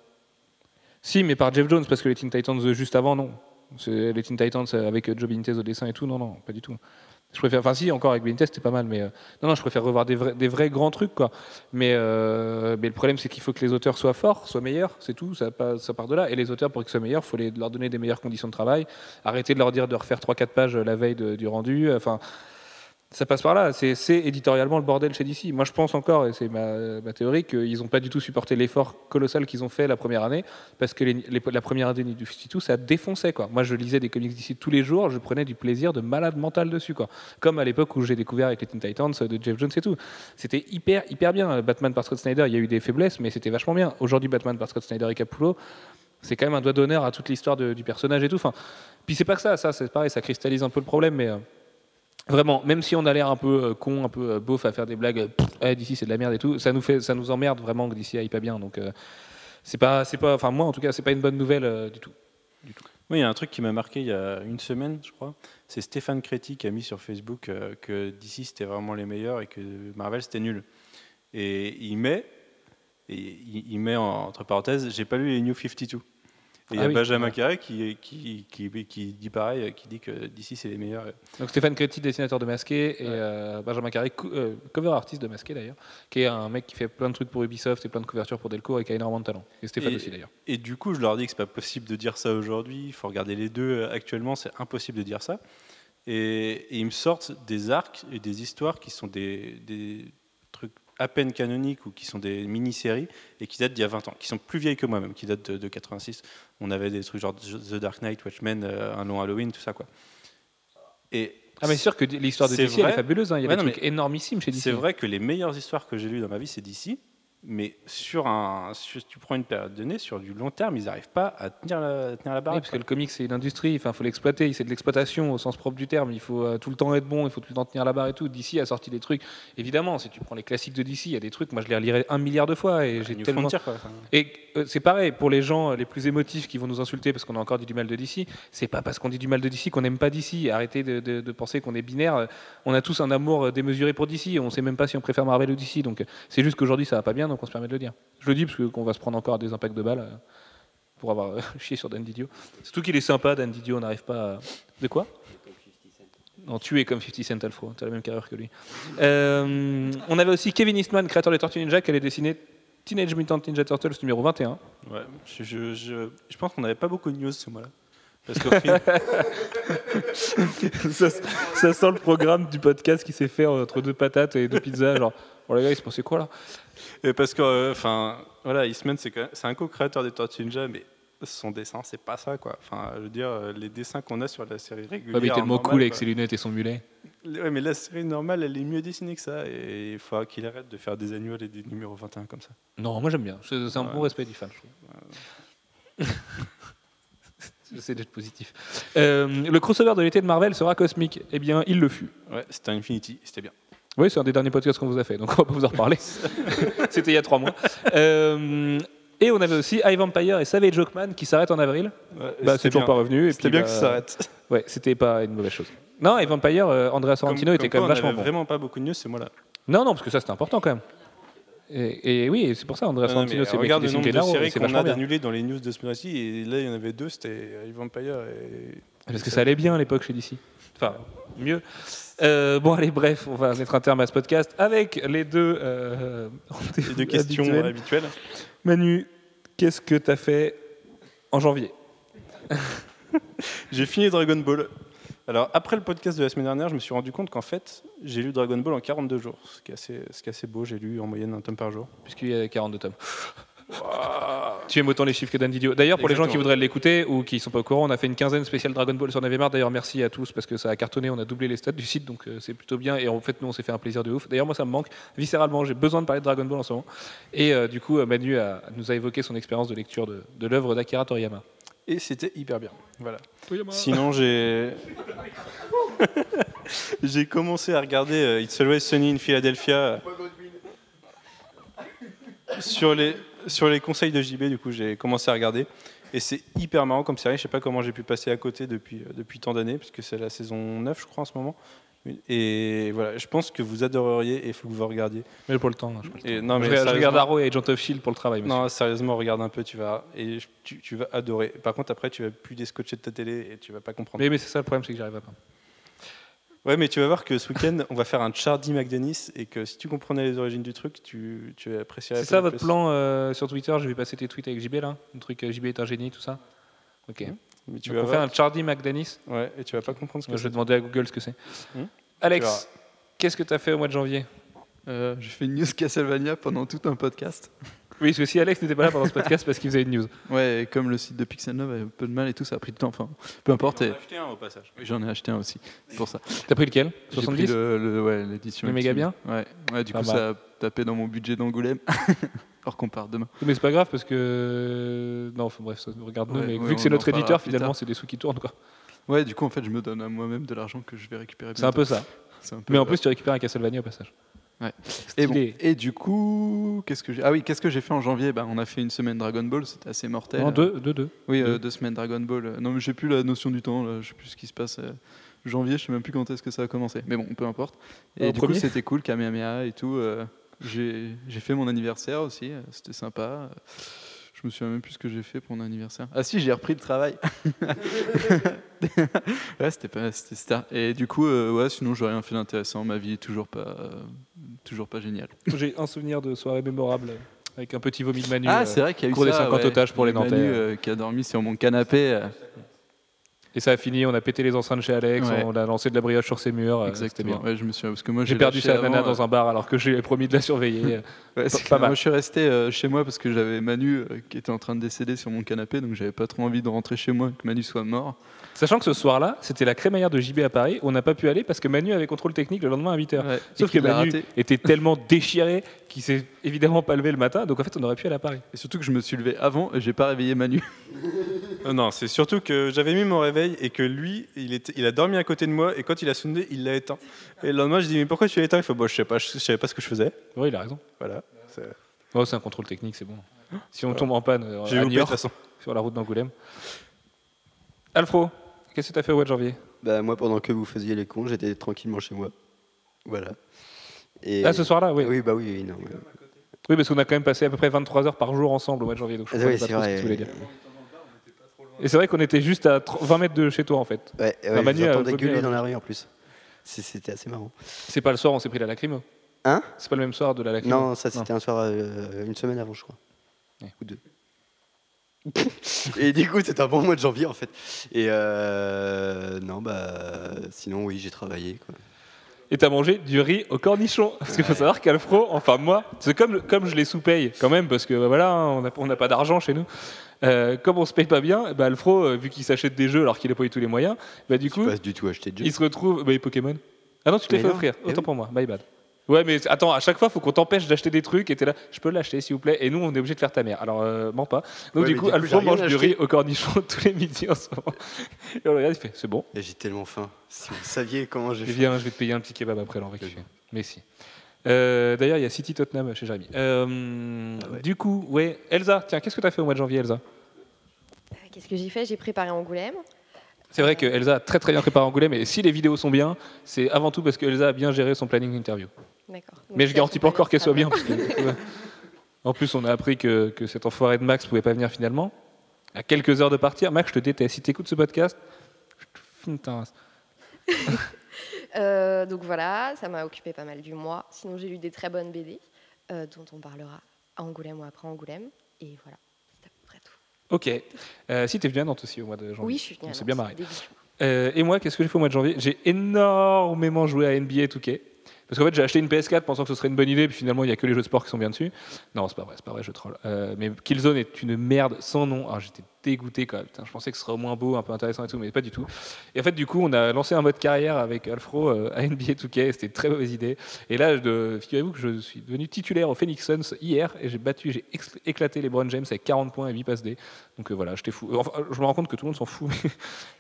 Si, mais par Jeff Jones, parce que les Teen Titans euh, juste avant, non. C'est les Teen Titans euh, avec euh, Joe Benitez au dessin et tout, non, non, pas du tout. Je préfère, enfin si, encore avec Benitez, c'était pas mal, mais euh, non, non, je préfère revoir des vrais, des vrais grands trucs, quoi. Mais, euh, mais le problème, c'est qu'il faut que les auteurs soient forts, soient meilleurs, c'est tout, ça, ça part de là. Et les auteurs, pour qu'ils soient meilleurs, il faut leur donner des meilleures conditions de travail, arrêter de leur dire de refaire 3-4 pages euh, la veille du rendu, enfin. Ça passe par là, c'est éditorialement le bordel chez DC. Moi je pense encore, et c'est ma, théorie, qu'ils n'ont pas du tout supporté l'effort colossal qu'ils ont fait la première année, parce que la première année du 52, ça défonçait. Quoi. Moi je lisais des comics d'ici tous les jours, je prenais du plaisir de malade mental dessus. Quoi. Comme à l'époque où j'ai découvert avec les Teen Titans de Jeff Jones et tout. C'était hyper, hyper bien. Batman par Scott Snyder, il y a eu des faiblesses, mais c'était vachement bien. Aujourd'hui, Batman par Scott Snyder et Capullo, c'est quand même un doigt d'honneur à toute l'histoire du personnage et tout. Enfin, puis c'est pas que ça, ça c'est pareil, ça cristallise un peu le problème, mais. euh, Vraiment, même si on a l'air un peu euh, con, un peu euh, beauf à faire des blagues, euh, eh, d'ici c'est de la merde et tout, ça nous fait, ça nous emmerde vraiment que d'ici aille pas bien. Donc c'est pas, c'est pas, enfin moi en tout cas, c'est pas une bonne nouvelle du tout. Oui, il y a un truc qui m'a marqué il y a une semaine, je crois. C'est Stéphane Créti qui a mis sur Facebook que DC c'était vraiment les meilleurs et que Marvel c'était nul. Et il met, met en- entre parenthèses, j'ai pas lu les New 52. Et il y Ah a oui. Benjamin Carré qui, qui, qui, qui dit pareil, qui dit que DC c'est les meilleurs. Donc Stéphane Créti, dessinateur de Masqué, et euh, Benjamin Carré, euh, cover artiste de Masqué d'ailleurs, qui est un mec qui fait plein de trucs pour Ubisoft et plein de couvertures pour Delcourt et qui a énormément de talent. Et Stéphane Et- aussi d'ailleurs. Et du coup, je leur dis que c'est pas possible de dire ça aujourd'hui. Il faut regarder les deux euh, actuellement. C'est impossible de dire ça. Et, et ils me sortent des arcs et des histoires qui sont des, à peine canoniques ou qui sont des mini-séries et qui datent d'il y a 20 ans, qui sont plus vieilles que moi même, qui datent de, de 86. On avait des trucs genre The Dark Knight, Watchmen, euh, Un long Halloween, tout ça quoi. Et Ah mais c'est sûr que l'histoire de DC elle est fabuleuse, hein. il y a Ouais, des non, trucs énormissimes chez DC. c'est vrai que les meilleures histoires que j'ai lues dans ma vie, c'est d'ici. Mais sur un, sur- tu prends une période donnée, sur du long terme, ils n'arrivent pas à tenir la, à tenir la Oui, barre. parce que le comic c'est une industrie, enfin faut l'exploiter, c'est de l'exploitation au sens propre du terme. Il faut euh, tout le temps être bon, il faut tout le temps tenir la barre et tout. DC a sorti des trucs. Évidemment, si tu prends les classiques de DC, il y a des trucs. Moi, je les relirai un milliard de fois et j'ai New tellement. Frontier, quoi. Et euh, c'est pareil pour les gens les plus émotifs qui vont nous insulter parce qu'on a encore dit du mal de DC. C'est pas parce qu'on dit du mal de DC qu'on n'aime pas DC. Arrêtez de, de- de penser qu'on est binaire. On a tous un amour euh, démesuré pour DC. On sait même pas si on préfère Marvel ou DC. Donc c'est juste qu'aujourd'hui ça va pas bien, donc on se permet de le dire. Je le dis parce qu'on va se prendre encore des impacts de balles euh, pour avoir euh, chié sur Dan Didio. Surtout qu'il est sympa, Dan Didio. On n'arrive pas. À... De quoi non, tu es comme 50 Cent Alfro, tu as la même carrière que lui. Euh, on avait aussi Kevin Eastman, créateur des Tortues Ninja, qui allait dessiner Teenage Mutant Ninja Turtles numéro 21. ouais, je, je, je, je pense qu'on n'avait pas beaucoup de news ce mois-là. Parce qu'au final, ça, ça sent le programme du podcast qui s'est fait entre deux patates et deux pizzas. Genre, oh les gars, il se passait quoi là? Et parce que, euh, enfin, voilà, Eastman, c'est un co-créateur des Tortues Ninja, mais son dessin, c'est pas ça, quoi. Enfin, je veux dire, euh, les dessins qu'on a sur la série régulière. Ouais, mais il est tellement normale, cool avec quoi. ses lunettes et son mulet. Ouais, mais la série normale, elle est mieux dessinée que ça, et il faut qu'il arrête de faire des annuels et des numéros 21 comme ça. Non, moi j'aime bien. C'est un Ouais. bon respect du fan, je trouve. J'essaie d'être positif. Euh, le crossover de l'été de Marvel sera cosmique. Eh bien, il le fut. Ouais, c'était Infinity, c'était bien. Oui, c'est un des derniers podcasts qu'on vous a fait, donc on va pas vous en reparler. C'était il y a trois mois. Euh, et on avait aussi High Vampire et Savage Hawkman qui s'arrêtent en avril. Bah, c'est toujours pas revenu. C'était bien bah, que ça s'arrête. Ouais, c'était pas une mauvaise chose. Non, High Vampire, euh, Andrea Sorrentino Comme- était comme quand même vachement avait bon. vraiment pas beaucoup de news, c'est moi là. Non, non, parce que ça c'était important quand même. Et, et oui, et c'est pour ça, Andrea Sorrentino, c'est regarde le nombre de séries c'est qu'on vachement a annulées dans les news de ce mois-ci, et là il y en avait deux, c'était High Vampire et. Parce que ça allait bien à l'époque chez DC. Enfin, mieux. Euh, bon, allez, bref, on va mettre un terme à ce podcast avec les deux, euh, Les deux questions habituelles. Manu, qu'est-ce que tu as fait en janvier J'ai fini Dragon Ball. Alors, après le podcast de la semaine dernière, je me suis rendu compte qu'en fait, j'ai lu Dragon Ball en 42 jours, ce qui est assez, ce qui est assez beau. J'ai lu en moyenne un tome par jour. Puisqu'il y a 42 tomes. Tu aimes autant les chiffres que Dan Didio. D'ailleurs, pour les gens qui voudraient l'écouter ou qui sont pas au courant, on a fait une quinzaine spéciale Dragon Ball sur Navémar. D'ailleurs, merci à tous parce que ça a cartonné. On a doublé les stats du site, donc euh, c'est plutôt bien. Et en fait, nous, on s'est fait un plaisir de ouf. D'ailleurs, moi, ça me manque viscéralement. J'ai besoin de parler de Dragon Ball en ce moment. Et euh, du coup, euh, Manu a- nous a évoqué son expérience de lecture de, de l'œuvre d'Akira Toriyama. Et c'était hyper bien. Voilà. Sinon, j'ai. j'ai commencé à regarder euh, It's Always Sunny in Philadelphia. sur, les, sur les conseils de JB, du coup, j'ai commencé à regarder. Et c'est hyper marrant comme série. Je sais pas comment j'ai pu passer à côté depuis, euh, depuis tant d'années, puisque c'est la saison 9, je crois, en ce moment. Et voilà, je pense que vous adoreriez et il faut que vous regardiez. Mais pour le temps, je, Et, non, je, mais je regarde Arrow et Agent of Shield pour le travail. monsieur. non, sérieusement, regarde un peu, tu vas, et tu, tu vas adorer. Par contre, après, tu vas plus déscotcher de ta télé et tu vas pas comprendre. Mais, mais c'est ça le problème, c'est que j'arrive à pas. Ouais, mais tu vas voir que ce week-end, on va faire un Chardy McDenis et que si tu comprenais les origines du truc, tu, tu apprécierais. C'est ça votre plus. plan euh, sur Twitter? Je vais passer tes tweets avec JB là Le truc euh, JB est un génie, tout ça Ok. Mhm. Mais tu Donc vas on fait un Chardy McDanis Ouais, et tu vas pas comprendre ce que Moi, je vais c'est. demander à Google ce que c'est. Tu Alex, qu'est-ce que tu as fait au mois de janvier? Euh, J'ai fait une news Castlevania pendant tout un podcast. Oui, parce que si Alex n'était pas là pendant ce podcast, parce qu'il faisait une news. Ouais, et comme le site de Pixel 9 avait un peu de mal et tout, ça a pris du temps. Enfin, peu importe. J'en ai et- acheté un au passage. Oui, J'en ai acheté un aussi. C'est pour ça. T'as pris lequel? J'ai pris 70 le, le- ouais, l'édition. Le méga ultime. bien? Ouais. ouais, du Pas coup, mal. ça a tapé dans mon budget d'Angoulême. Alors qu'on part demain. Mais c'est pas grave parce que. Non, enfin, bref, ça nous regarde nous, Ouais, mais ouais, vu que on c'est en notre parlera éditeur, plus finalement, c'est des sous qui tournent quoi. Ouais, du coup, en fait, je me donne à moi-même de l'argent que je vais récupérer. C'est un peu ça. C'est un peu, Mais en plus, tu récupères un Castlevania au passage. Ouais. Et, bon, Stylé. et du coup, qu'est-ce que j'ai Ah oui, qu'est-ce que j'ai fait en janvier? Bah, On a fait une semaine Dragon Ball, c'était assez mortel. Non, deux, deux, deux. Oui, euh, deux. semaines Dragon Ball. Non, mais j'ai plus la notion du temps, là. je sais plus ce qui se passe. euh, janvier, je sais même plus quand est-ce que ça a commencé. Mais bon, peu importe. Et Au du premier coup, c'était cool, Kamehameha et tout. euh, j'ai j'ai fait mon anniversaire aussi, c'était sympa. Je me souviens même plus ce que j'ai fait pour mon anniversaire. Ah si, j'ai repris le travail. ouais, c'était pas, c'était ça. Et du coup, euh, ouais, sinon j'ai rien fait d'intéressant. Ma vie est toujours pas, euh, toujours pas géniale. J'ai un souvenir de soirée mémorable euh, avec un petit vomi de Manu. ah, euh, c'est vrai qu'il y a eu cours des ça, 50 ouais. otages pour les Manu, Nantais. euh, qui a dormi sur mon canapé. Euh, Et ça a fini, on a pété les enceintes chez Alex, Ouais. on a lancé de la brioche sur ses murs. euh, Exactement. bien. Ouais, je me souviens parce que moi J'ai perdu sa nana avant, dans un bar alors que j'ai promis de la surveiller. Ouais, Pas- c'est pas clair. mal. Moi, je suis resté euh, chez moi parce que j'avais Manu euh, qui était en train de décéder sur mon canapé, donc j'avais pas trop envie de rentrer chez moi, que Manu soit mort. Sachant que ce soir-là, c'était la crémaillère de JB à Paris, on n'a pas pu aller parce que Manu avait contrôle technique le lendemain à 8h. Ouais, Sauf que Manu raté. était tellement déchiré qu'il s'est évidemment pas levé le matin, donc en fait on aurait pu aller à Paris. Et surtout que je me suis levé avant et j'ai pas réveillé Manu. Euh, non, c'est surtout que j'avais mis mon réveil et que lui, il, était, il a dormi à côté de moi et quand il a sonné, il l'a éteint. Et le lendemain, je dis mais pourquoi tu l'as éteint? Il fait bon, je sais pas, je, je savais pas ce que je faisais. Oui, il a raison. Voilà. C'est- Oh, c'est un contrôle technique, c'est bon. Si on tombe en panne euh, J'ai sur la route d'Angoulême. Alfro, qu'est-ce que tu as fait au mois de janvier? Bah, moi, pendant que vous faisiez les cons, j'étais tranquillement chez moi. Voilà. Et... Ah, ce soir-là, oui. Oui, bah oui, oui, non. ouais. Oui, parce qu'on a quand même passé à peu près 23 heures par jour ensemble au mois de janvier, donc je Ah, oui, c'est trop ce que vrai. tu voulais dire. Et c'est vrai qu'on était juste à 30 20 mètres de chez toi en fait. Ouais, ouais, Manu je vous gueuler euh, dans la rue en plus. C'était assez marrant. C'est pas le soir, on s'est pris la lacrymo. Hein? C'est pas le même soir de la lacrymo. Non, ça c'était un soir, euh, une semaine avant, je crois. Ouais. Ou deux. Et du coup, c'était un bon mois de janvier en fait. Et euh, non, bah sinon, oui, j'ai travaillé. Quoi. Et t'as mangé du riz au cornichon. Parce qu'il faut savoir qu'Alfro, enfin moi, c'est comme, comme je les sous-paye quand même, parce que bah, voilà, hein, on n'a on pas d'argent chez nous. Euh, comme on se paye pas bien, bah, Alfro, euh, vu qu'il s'achète des jeux alors qu'il n'a pas eu tous les moyens, bah, du coup, du tout acheté de il se retrouve. Bah, Pokémon. Ah non, tu te l'es non, offrir. mais Autant oui. pour moi, my bad. Ouais, mais attends, à chaque fois, faut qu'on t'empêche d'acheter des trucs et t'es là, je peux l'acheter s'il vous plaît. Et nous, on est obligé de faire ta mère. Alors, euh, mens pas. Donc, Ouais, du coup, rien mange du riz au cornichon tous les midis en ce moment. Et on le regarde, il fait, c'est bon. Et J'ai tellement faim. Si vous saviez comment j'ai Et fait. viens, je vais te payer un petit kebab après, là, on va kiffer. Mais si. Euh, D'ailleurs, il y a City Tottenham chez Jérémy. Euh, Ah ouais. Du coup, ouais, Elsa, tiens, qu'est-ce que tu as fait au mois de janvier, Elsa? Euh, Qu'est-ce que j'ai fait? J'ai préparé Angoulême. C'est vrai que Elsa a très très bien préparé Angoulême, et si les vidéos sont bien, c'est avant tout parce que Elsa a bien géré son planning interview. D'accord. Mais je garantis pas encore qu'elle soit bien. Parce que. En plus, on a appris que, que cet enfoiré de Max pouvait pas venir finalement. À quelques heures de partir, Max, je te déteste. Si tu écoutes ce podcast, je te fume ta race. Euh, donc voilà, ça m'a occupé pas mal du mois. Sinon, j'ai lu des très bonnes BD euh, dont on parlera à Angoulême ou après Angoulême. Et voilà, c'est à peu près tout. Ok. Euh, si tu es venu à Nantes aussi au mois de janvier. Oui, je suis venue. On s'est bien marré. Euh, et moi, qu'est-ce que j'ai fait au mois de janvier? J'ai énormément joué à NBA 2K. Parce qu'en fait, j'ai acheté une PS4 pensant que ce serait une bonne idée, puis finalement, il n'y a que les jeux de sport qui sont bien dessus. Non, c'est pas vrai, c'est pas vrai, je troll. Euh, mais Killzone est une merde sans nom. Alors, j'étais dégoûté quand même. Je pensais que ce serait au moins beau, un peu intéressant et tout, mais pas du tout. Et en fait, du coup, on a lancé un mode carrière avec Alfro euh, à NBA 2K. C'était une très mauvaise idée. Et là, figurez-vous que je suis devenu titulaire au Phoenix Suns hier et j'ai battu, j'ai éclaté les Brown James avec 40 points et 8 passes D. Donc euh, voilà, j'étais fou. Enfin, je me rends compte que tout le monde s'en fout. mais,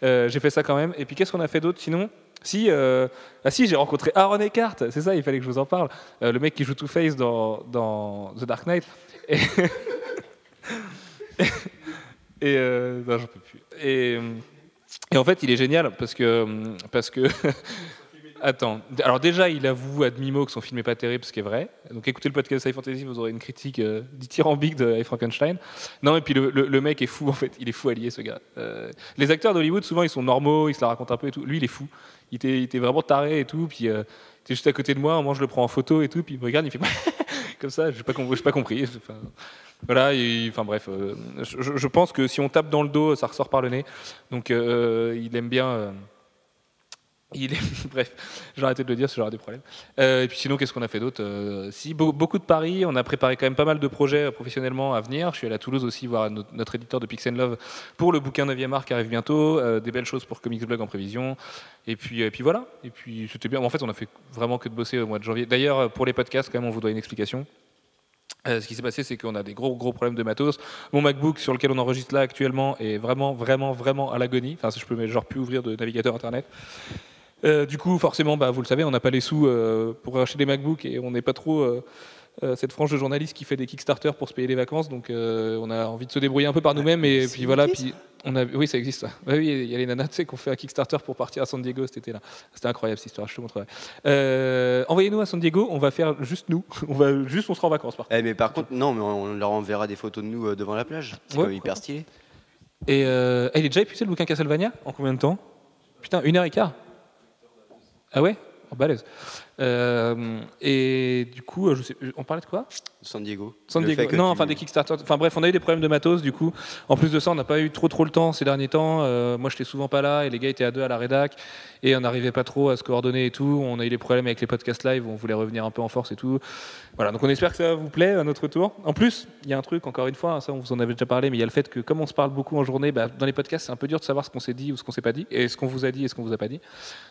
euh, j'ai fait ça quand même. Et puis qu'est-ce qu'on a fait d'autre sinon? Si, euh, ah si, j'ai rencontré Aaron Eckhart, c'est ça, il fallait que je vous en parle. Euh, le mec qui joue Two-Face dans, dans The Dark Knight. Et, euh, non, j'en peux plus. Et, et en fait, il est génial parce que, parce que Attends, alors déjà, il avoue à demi-mot que son film n'est pas terrible, ce qui est vrai. Donc écoutez le podcast High Fantasy, vous aurez une critique euh, dithyrambique de High Frankenstein. Non, et puis le, le- mec est fou, en fait. Il est fou allié, ce gars. Les acteurs d'Hollywood, souvent, ils sont normaux, ils se la racontent un peu et tout. Lui, il est fou. Il était, vraiment taré et tout. Puis euh, il était juste à côté de moi, moi, je le prends en photo et tout. Puis il me regarde, il fait comme ça. Je n'ai pas, pas compris. Voilà, enfin bref, euh, je, pense que si on tape dans le dos, ça ressort par le nez. Donc euh, il aime bien. Bref, j'ai arrêté de le dire parce que j'aurai des problèmes. Euh, et puis sinon, qu'est-ce qu'on a fait d'autre Euh, Si, beau- beaucoup de paris. On a préparé quand même pas mal de projets euh, professionnellement à venir. Je suis allé à Toulouse aussi voir notre, éditeur de Pix Love pour le bouquin 9e art qui arrive bientôt. Euh, des belles choses pour Comics Blog en prévision. Et puis, et puis voilà. Et puis c'était bien. En fait, on a fait vraiment que de bosser au mois de janvier. D'ailleurs, pour les podcasts, quand même, on vous doit une explication. Ce qui s'est passé, c'est qu'on a des gros gros problèmes de matos. Mon MacBook sur lequel on enregistre là actuellement est vraiment vraiment vraiment à l'agonie. Enfin, je peux genre plus ouvrir de navigateur internet. Euh, du coup, forcément, bah, vous le savez, on n'a pas les sous euh, pour acheter des MacBooks et on n'est pas trop euh, cette frange de journalistes qui fait des Kickstarter pour se payer les vacances. Donc, euh, on a envie de se débrouiller un peu par nous-mêmes. Et puis voilà. Puis on a, oui, ça existe. Ça. Oui, il y a les nanas, tu sais, qu'on fait un Kickstarter pour partir à San Diego cet été-là. C'était incroyable cette histoire. Je te montrerai. Euh, Envoyez-nous à San Diego. On va faire juste nous. On va juste, on sera en vacances. Par contre. Eh, mais par contre, non, mais on leur enverra des photos de nous devant la plage. C'est Ouais, hyper stylé. Et euh, il est déjà épuisé le bouquin Castlevania? En combien de temps? Putain, une heure et quart Ah ouais? Oh, balèze. Euh, et du coup, euh, je sais, on parlait de quoi? San Diego. San Diego. Non, enfin des Kickstarter. Enfin bref, on a eu des problèmes de matos du coup. En plus de ça, on n'a pas eu trop trop le temps ces derniers temps. Euh, moi, j'étais souvent pas là et les gars étaient à deux à la rédac et on n'arrivait pas trop à se coordonner et tout. On a eu des problèmes avec les podcasts live où on voulait revenir un peu en force et tout. Voilà, donc on espère que ça vous plaît à notre tour. En plus, il y a un truc encore une fois, ça on vous en avait déjà parlé, mais il y a le fait que comme on se parle beaucoup en journée, bah, dans les podcasts c'est un peu dur de savoir ce qu'on s'est dit ou ce qu'on s'est pas dit et ce qu'on vous a dit et ce qu'on vous a pas dit.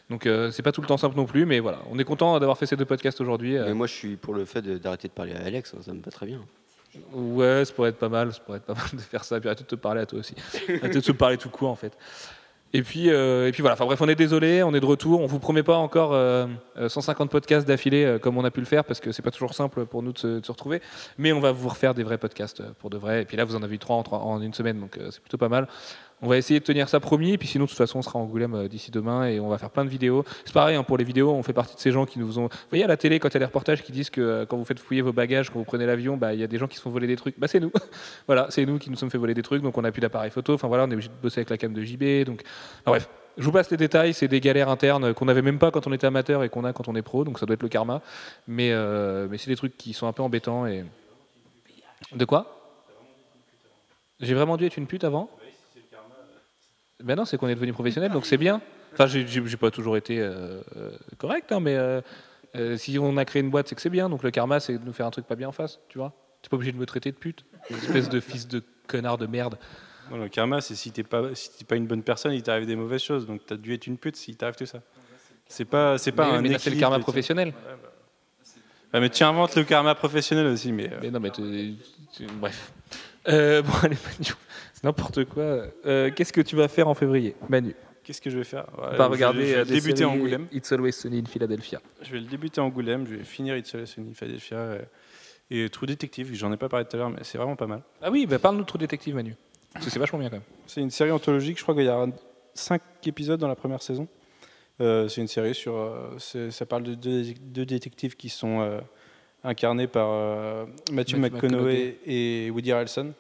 Donc euh, c'est pas tout le temps simple non plus, mais voilà, on est content d'avoir fait ces deux podcasts aujourd'hui. Euh, Mais moi, je suis pour le fait de- d'arrêter de parler à Alex. hein, Ça me va très bien. Ouais, ça pourrait être pas mal, ça pourrait être pas mal de faire ça, puis arrêter de te parler à toi aussi. arrêter de se parler tout court en fait. Et puis, euh, et puis voilà, enfin bref, on est désolé, on est de retour. On vous promet pas encore euh, euh, 150 podcasts d'affilée euh, comme on a pu le faire parce que c'est pas toujours simple pour nous de se, retrouver. Mais on va vous refaire des vrais podcasts euh, pour de vrai. Et puis là, vous en avez eu trois en, une semaine, donc euh, c'est plutôt pas mal. On va essayer de tenir ça promis. Puis sinon, de toute façon, on sera en Angoulême euh, d'ici demain et on va faire plein de vidéos. C'est pareil hein, pour les vidéos, on fait partie de ces gens qui nous ont. Vous voyez à la télé, quand il y a des reportages qui disent que euh, quand vous faites fouiller vos bagages, quand vous prenez l'avion, bah, il y a des gens qui se font voler des trucs. Bah, c'est nous. voilà, c'est nous qui nous sommes fait voler des trucs. Donc on n'a plus d'appareil photo. Enfin voilà, on est obligé de bosser avec la cam de JB. Donc bref. Je vous passe les détails, c'est des galères internes qu'on n'avait même pas quand on était amateur et qu'on a quand on est pro, donc ça doit être le karma. Mais, euh, mais c'est des trucs qui sont un peu embêtants. Et... De quoi? J'ai vraiment dû être une pute avant? Ben non, c'est qu'on est devenu professionnel, donc c'est bien. Enfin, j'ai- j'ai pas toujours été euh, euh, correct, hein, mais euh, si on a créé une boîte, c'est que c'est bien. Donc le karma, c'est de nous faire un truc pas bien en face, tu vois. T'es pas obligé de me traiter de pute, espèce de fils de connard de merde. Non, le karma, c'est si t'es pas, si t'es pas une bonne personne, il t'arrive des mauvaises choses. Donc t'as dû être une pute s'il t'arrive tout ça. C'est pas, c'est pas mais un mais là, c'est le karma professionnel. Ouais, mais tu inventes le karma professionnel aussi, mais. euh, Mais non, mais bref. Euh, bon, allez, n'importe quoi. Euh, Qu'est-ce que tu vas faire en février, Manu? Qu'est-ce que je vais faire? Ouais, Pas je- regarder je vais euh, des débuter Angoulême. It's Always Sunny in Philadelphia. Je vais le débuter en Angoulême, je vais finir It's Always Sunny in Philadelphia euh, et True Detective. J'en ai pas parlé tout à l'heure, mais c'est vraiment pas mal. Ah oui, bah parle-nous de True Détective, Manu. Parce que c'est vachement bien quand même. C'est une série anthologique, je crois qu'il y a 5 épisodes dans la première saison. Euh, c'est une série sur. euh, ça parle de deux, deux détectives qui sont incarnés par Matthew, Matthew McConaughey et Woody Harrelson.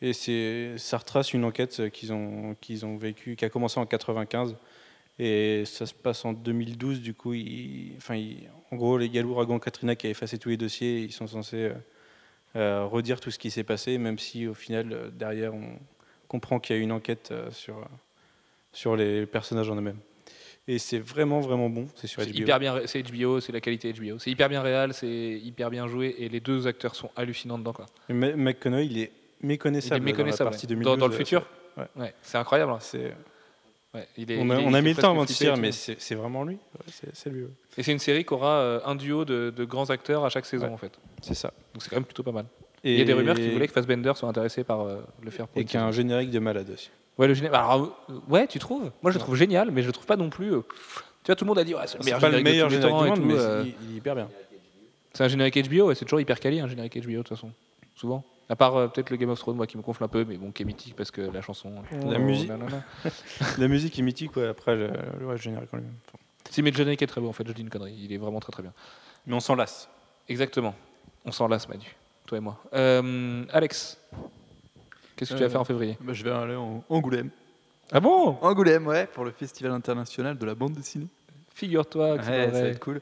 Et c'est, ça retrace une enquête euh, qu'ils ont, qu'ils ont vécue, qui a commencé en 95. Et ça se passe en 2012, du coup, enfin, en gros, il y a l'ouragan Katrina qui a effacé tous les dossiers. Ils sont censés euh, euh, redire tout ce qui s'est passé, même si au final, derrière, on comprend qu'il y a une enquête euh, sur, sur les personnages en eux-mêmes. Et c'est vraiment, vraiment bon. C'est sur HBO. hyper bien, ré- c'est HBO, c'est la qualité HBO. C'est hyper bien réel, c'est hyper bien joué et les deux acteurs sont hallucinants dedans. Quoi. McConaughey, il est méconnaissable. Il est méconnaissable. Dans, la partie ouais. 2012, Dans- dans le futur ouais. Ouais, c'est incroyable. hein. c'est- Ouais, il est- on a, il est- on a il mis le temps avant de se dire, et mais c'est c'est vraiment lui. C'est c'est lui. Et c'est une série qui aura euh, un duo de, de grands acteurs à chaque saison en fait. C'est ça. Donc c'est quand même plutôt pas mal. Et, Il y a des rumeurs qui voulaient que Fassbender soit intéressé par euh, le faire pour Et qu'il y a un générique de malade aussi. Ouais, le géné- Alors, euh, ouais, tu trouves? Moi, je le trouve génial, mais je le trouve pas non plus. euh, Tu vois, tout le monde a dit, ouais, c'est le C'est pas le générique meilleur générique du et monde, mais il, est hyper bien. C'est un générique HBO, ouais, c'est toujours hyper quali, un générique HBO de toute façon. Souvent. À part euh, peut-être le Game of Thrones, moi qui me gonfle un peu, mais bon, qui est mythique parce que la chanson. La Oh, musique. nanana. La musique est mythique, ouais, après le, le- générique lui-même. Enfin, Si, mais le générique est très beau en fait, je dis une connerie. Il est vraiment très très bien. mais on s'en lasse. Exactement. On s'en lasse, Manu, toi et moi. Euh, Alex, qu'est-ce que tu vas Euh, faire en février? Bah, je vais aller en Angoulême. Ah bon? Angoulême, ouais, pour le Festival international de la bande dessinée. Figure-toi que c'est Ouais, pas ça va vrai. être cool.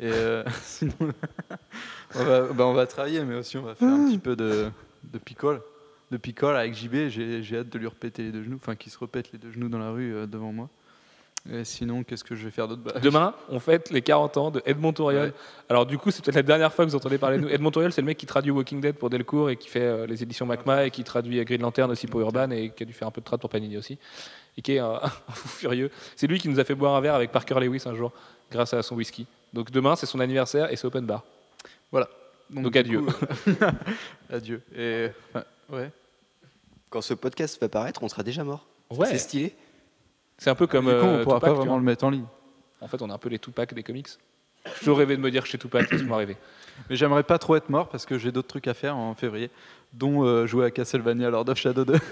Et euh, sinon, on, va, bah, on va travailler, mais aussi on va faire un petit peu de, de picole. De picole avec JB, j'ai hâte de lui repéter les deux genoux, enfin qu'il se repète les deux genoux dans la rue euh, devant moi. Et sinon, qu'est-ce que je vais faire d'autre? Bah, Demain, on fête les 40 ans de Edmond Touriol. Ouais. Alors du coup, c'est peut-être la dernière fois que vous entendez parler de nous. Edmond Touriol, c'est le mec qui traduit Walking Dead pour Delcourt et qui fait euh, les éditions Macma et qui traduit Green Lantern aussi pour Urban et qui a dû faire un peu de trad pour Panini aussi. Et qui est un, un fou furieux. C'est lui qui nous a fait boire un verre avec Parker Lewis un jour grâce à son whisky. Donc demain, c'est son anniversaire et c'est open bar. Donc, adieu. coup, adieu. Et enfin, ouais. Quand ce podcast va paraître, on sera déjà mort. Ouais. C'est stylé. C'est un peu comme du coup, euh, on pourra Tupac, pas tu vraiment le mettre en ligne. En fait, on est un peu les Tupac des comics. J'ai toujours rêvé de me dire que j'étais Tupac, laisse-moi rêver. Mais j'aimerais pas trop être mort parce que j'ai d'autres trucs à faire en février, dont euh, jouer à Castlevania Lord of Shadow 2.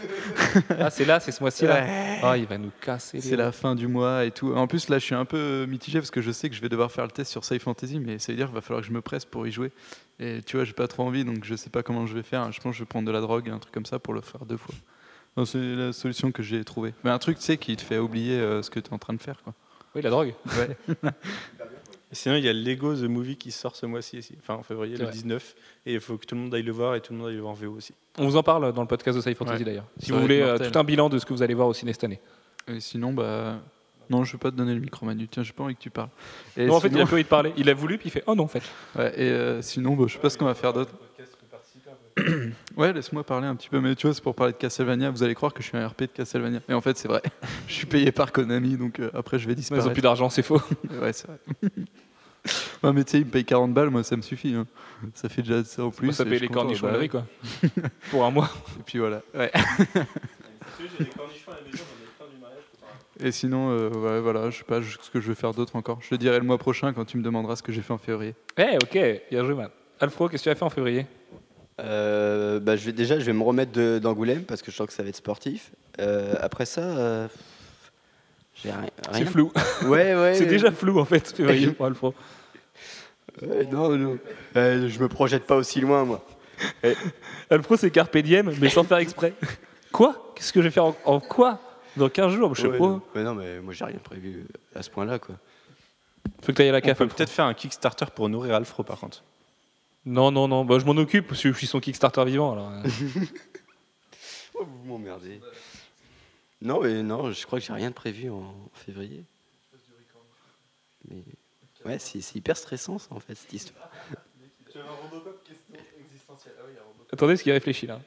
Ah, c'est là, c'est ce mois-ci-là. Ah, il va nous casser C'est la fin du mois et tout. En plus, là, je suis un peu mitigé parce que je sais que je vais devoir faire le test sur Sci Fantasy, mais ça veut dire qu'il va falloir que je me presse pour y jouer. Et tu vois, j'ai pas trop envie, donc je sais pas comment je vais faire. Je pense que je vais prendre de la drogue, un truc comme ça, pour le faire deux fois. C'est la solution que j'ai trouvée. Mais un truc, tu sais, qui te fait oublier euh, ce que tu es en train de faire. Quoi. Oui, la drogue. Ouais. Sinon, il y a Lego The Movie qui sort ce mois-ci, enfin en février, le vrai. 19. Et il faut que tout le monde aille le voir et tout le monde aille le voir en VO aussi. On vous en parle dans le podcast de Sci Fantasy Ouais. d'ailleurs. Si vous voulez euh, mortel. tout un bilan de ce que vous allez voir au ciné cette année. Et sinon, bah. Non, je vais pas te donner le micro, Manu. Tiens, j'ai pas envie que tu parles. Et non, en fait, il a plus envie de parler. Il a voulu, puis il fait Oh non, en fait. Ouais, et euh, sinon, bah, je sais pas ce qu'on va faire d'autre. Ouais, laisse-moi parler un petit peu, mais tu vois, c'est pour parler de Castlevania. Vous allez croire que je suis un RP de Castlevania. Et en fait, c'est vrai. je suis payé par Konami, donc euh, après, je vais Ils disparaître. ont plus d'argent, c'est faux. Ouais, c'est vrai. ouais, mais tu sais, il me paye 40 balles, moi, ça me suffit. hein. Ça fait déjà ça en plus. Moi, ça paye les cornichons bah, quoi. Pour un mois. Et puis voilà. Ouais. J'ai des cornichons à la maison, j'en ai plein du mariage. Et sinon, euh, ouais, voilà, je sais pas ce que je vais faire d'autre encore. Je te dirai le mois prochain quand tu me demanderas ce que j'ai fait en février. Eh, ok, bien joué, man. Alfro, qu'est-ce que tu as fait en février? Euh, bah, je vais, déjà, je vais me remettre d'Angoulême parce que je sens que ça va être sportif. Euh, après ça, euh, j'ai rien. C'est flou. Ouais, ouais. C'est déjà flou, en fait, février pour Alfro. Ouais, non, non. Euh, je me projette pas aussi loin, moi. Alfro, c'est Carpe Diem, mais sans faire exprès. Quoi? Qu'est-ce que je vais faire en, en quoi? Dans 15 jours Je sais Ouais, pas. non. Mais non, mais moi, j'ai rien prévu à ce point-là, quoi. Faut que tu ailles à la On CAF. peut Alfro. peut-être faire un Kickstarter pour nourrir Alfro par contre. Non, non, non. Bah, je m'en occupe, parce que je suis son Kickstarter vivant. Alors, euh. Oh, vous m'emmerdez. Non, mais non, je crois que j'ai rien de prévu en février. Mais ouais, c'est c'est hyper stressant, ça, en fait, cette histoire. Attendez, ce qu'il réfléchit là.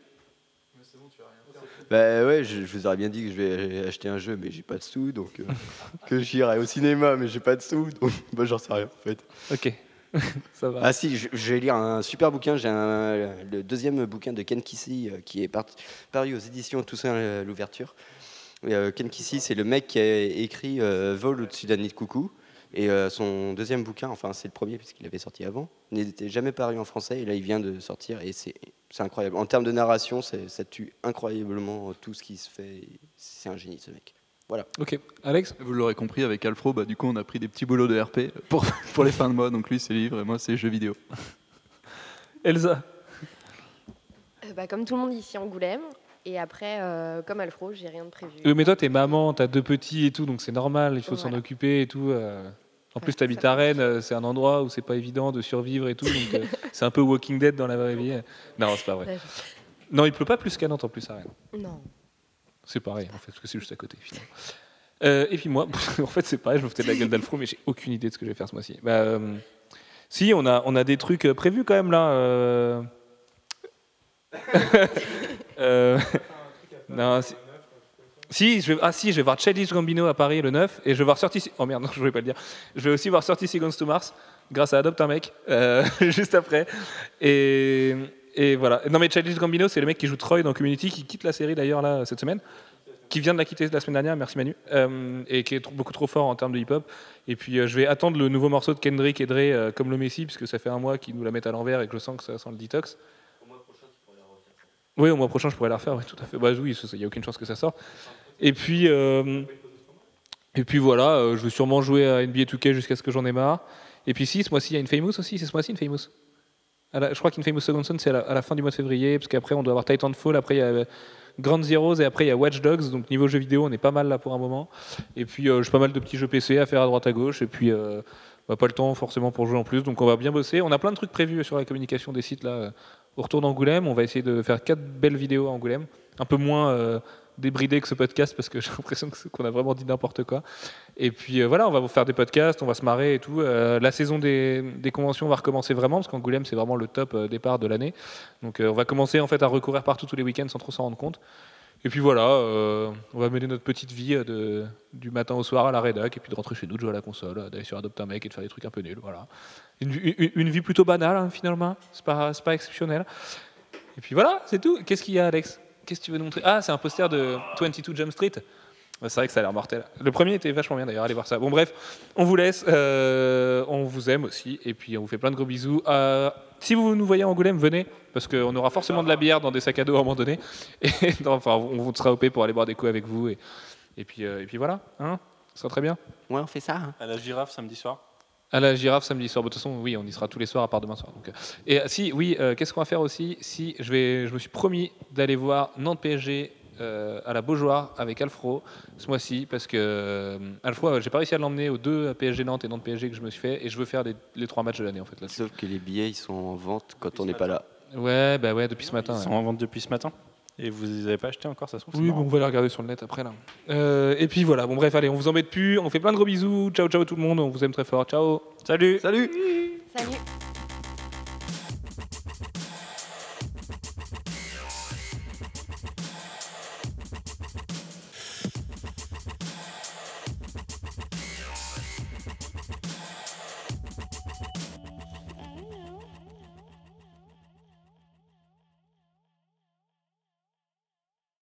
Bah ouais, je, je vous aurais bien dit que je vais acheter un jeu, mais j'ai pas de sous, donc euh, que j'irai au cinéma, mais j'ai pas de sous, donc bah, j'en sais rien en fait. Ok. Ça va. Ah si, je, je vais lire un super bouquin. J'ai un- le deuxième bouquin de Ken Kesey euh, qui est par- paru aux éditions Toussaint euh, l'ouverture. Euh, Ken Kesey, c'est le mec qui a écrit euh, Vol au-dessus d'un nid de coucou. Et euh, son deuxième bouquin, enfin c'est le premier puisqu'il avait sorti avant, n'était jamais paru en français et là il vient de sortir et c'est incroyable. En termes de narration, ça tue incroyablement tout ce qui se fait. C'est un génie ce mec. Voilà. Ok, Alex? Vous l'aurez compris, avec Alfro, bah, du coup, on a pris des petits boulots de RP pour, pour les fins de mois. Donc lui, c'est livre et moi, c'est jeux vidéo. Elsa? Euh, bah, comme tout le monde ici, Angoulême. Et après, euh, comme Alfro, j'ai rien de prévu. Euh, Mais toi, t'es maman, t'as deux petits et tout, donc c'est normal, il faut s'en Voilà. occuper et tout. euh. En Ouais, plus, t'habites à Rennes, euh, c'est un endroit où c'est pas évident de survivre et tout, donc euh, c'est un peu Walking Dead dans la vraie vie. Non, c'est pas vrai. Non, il pleut pas plus qu'à Nantes en plus à Rennes. Non. C'est pareil, en fait, parce que c'est juste à côté, finalement. Euh, et puis moi, en fait, c'est pareil, je me foutais de la gueule d'Alfro, mais j'ai aucune idée de ce que je vais faire ce mois-ci. Bah, euh, si, on a, on a des trucs prévus quand même là. euh. Non, si, si, je vais, ah si, je vais voir Childish Gambino à Paris le 9 et je vais voir sorti. Oh merde, non, je voulais pas le dire. Je vais aussi voir sorti Seconds to Mars grâce à Adopt un mec euh, juste après. Et, et voilà. Non mais Childish Gambino, c'est le mec qui joue Troy dans Community, qui quitte la série d'ailleurs là cette semaine, qui vient de la quitter la semaine dernière. Merci Manu, euh, et qui est trop- beaucoup trop fort en termes de hip-hop. Et puis euh, je vais attendre le nouveau morceau de Kendrick et Dre comme le Messi, puisque ça fait un mois qu'ils nous la mettent à l'envers et que je sens que ça sent le detox. Oui, au mois prochain, je pourrais la refaire, oui, tout à fait. Bah il n'y a aucune chance que ça sorte. Et puis, euh, et puis voilà, euh, je vais sûrement jouer à NBA 2K jusqu'à ce que j'en ai marre. Et puis si, ce mois-ci, il y a une Famous aussi, c'est ce mois-ci une Famous. Je crois qu'une Famous Second Son, c'est à, la- fin du mois de février, parce qu'après, on doit avoir Titanfall, après, il y a euh, Grand Zeroes, et après, il y a Watch Dogs. Donc, niveau jeux vidéo, on est pas mal là pour un moment. Et puis, euh, j'ai pas mal de petits jeux PC à faire à droite à gauche. Et puis, bah, pas le temps forcément pour jouer en plus. Donc, on va bien bosser. On a plein de trucs prévus sur la communication des sites là. Au retour d'Angoulême, on va essayer de faire quatre belles vidéos à Angoulême. Un peu moins euh, débridé que ce podcast parce que j'ai l'impression qu'on a vraiment dit n'importe quoi. Et puis euh, voilà, on va vous faire des podcasts, on va se marrer et tout. Euh, la saison des, des conventions va recommencer vraiment parce qu'Angoulême c'est vraiment le top départ de l'année. Donc on va commencer en fait à recourir partout tous les week-ends sans trop s'en rendre compte. Et puis voilà, euh, on va mener notre petite vie euh, de, du matin au soir à la rédac et puis de rentrer chez nous, de jouer à la console, euh, d'aller sur Adopt un mec et de faire des trucs un peu nuls. Voilà. Une, vie plutôt banale hein, finalement, c'est pas, pas exceptionnel. Et puis voilà, c'est tout. Qu'est-ce qu'il y a, Alex? Qu'est-ce que tu veux nous montrer? Ah, c'est un poster de 22 Jump Street. C'est vrai que ça a l'air mortel. Le premier était vachement bien d'ailleurs, allez voir ça. Bon bref, on vous laisse, euh, on vous aime aussi, et puis on vous fait plein de gros bisous. Euh, si vous nous voyez en Angoulême, venez, parce qu'on aura forcément de la bière dans des sacs à dos à un moment donné. Et, non, enfin, on vous sera OP pour aller boire des coups avec vous, et, et, puis, euh, et puis voilà, hein ça sera très bien. Ouais, on fait ça. hein. À la girafe samedi soir. À la girafe samedi soir. Bon, De toute façon, oui, on y sera tous les soirs à part demain soir. Donc. Et si, oui, euh, qu'est-ce qu'on va faire aussi? Si je vais, je me suis promis d'aller voir Nantes PSG euh, à la Beaujoire avec Alfro ce mois-ci parce que euh, Alfro, euh, j'ai pas réussi à l'emmener aux deux PSG Nantes et Nantes PSG que je me suis fait et je veux faire les, les trois matchs de l'année en fait. Là. Sauf que les billets, ils sont en vente quand on n'est pas là. Ouais, bah ouais, depuis ce matin. Ils ouais. sont en vente depuis ce matin. Et vous les avez pas achetés encore, ça se trouve Oui, bon, on va les regarder sur le net après là. Euh, et puis voilà, bon bref, allez, on vous embête plus, on fait plein de gros bisous. Ciao, ciao tout le monde, on vous aime très fort. Ciao. Salut Salut Salut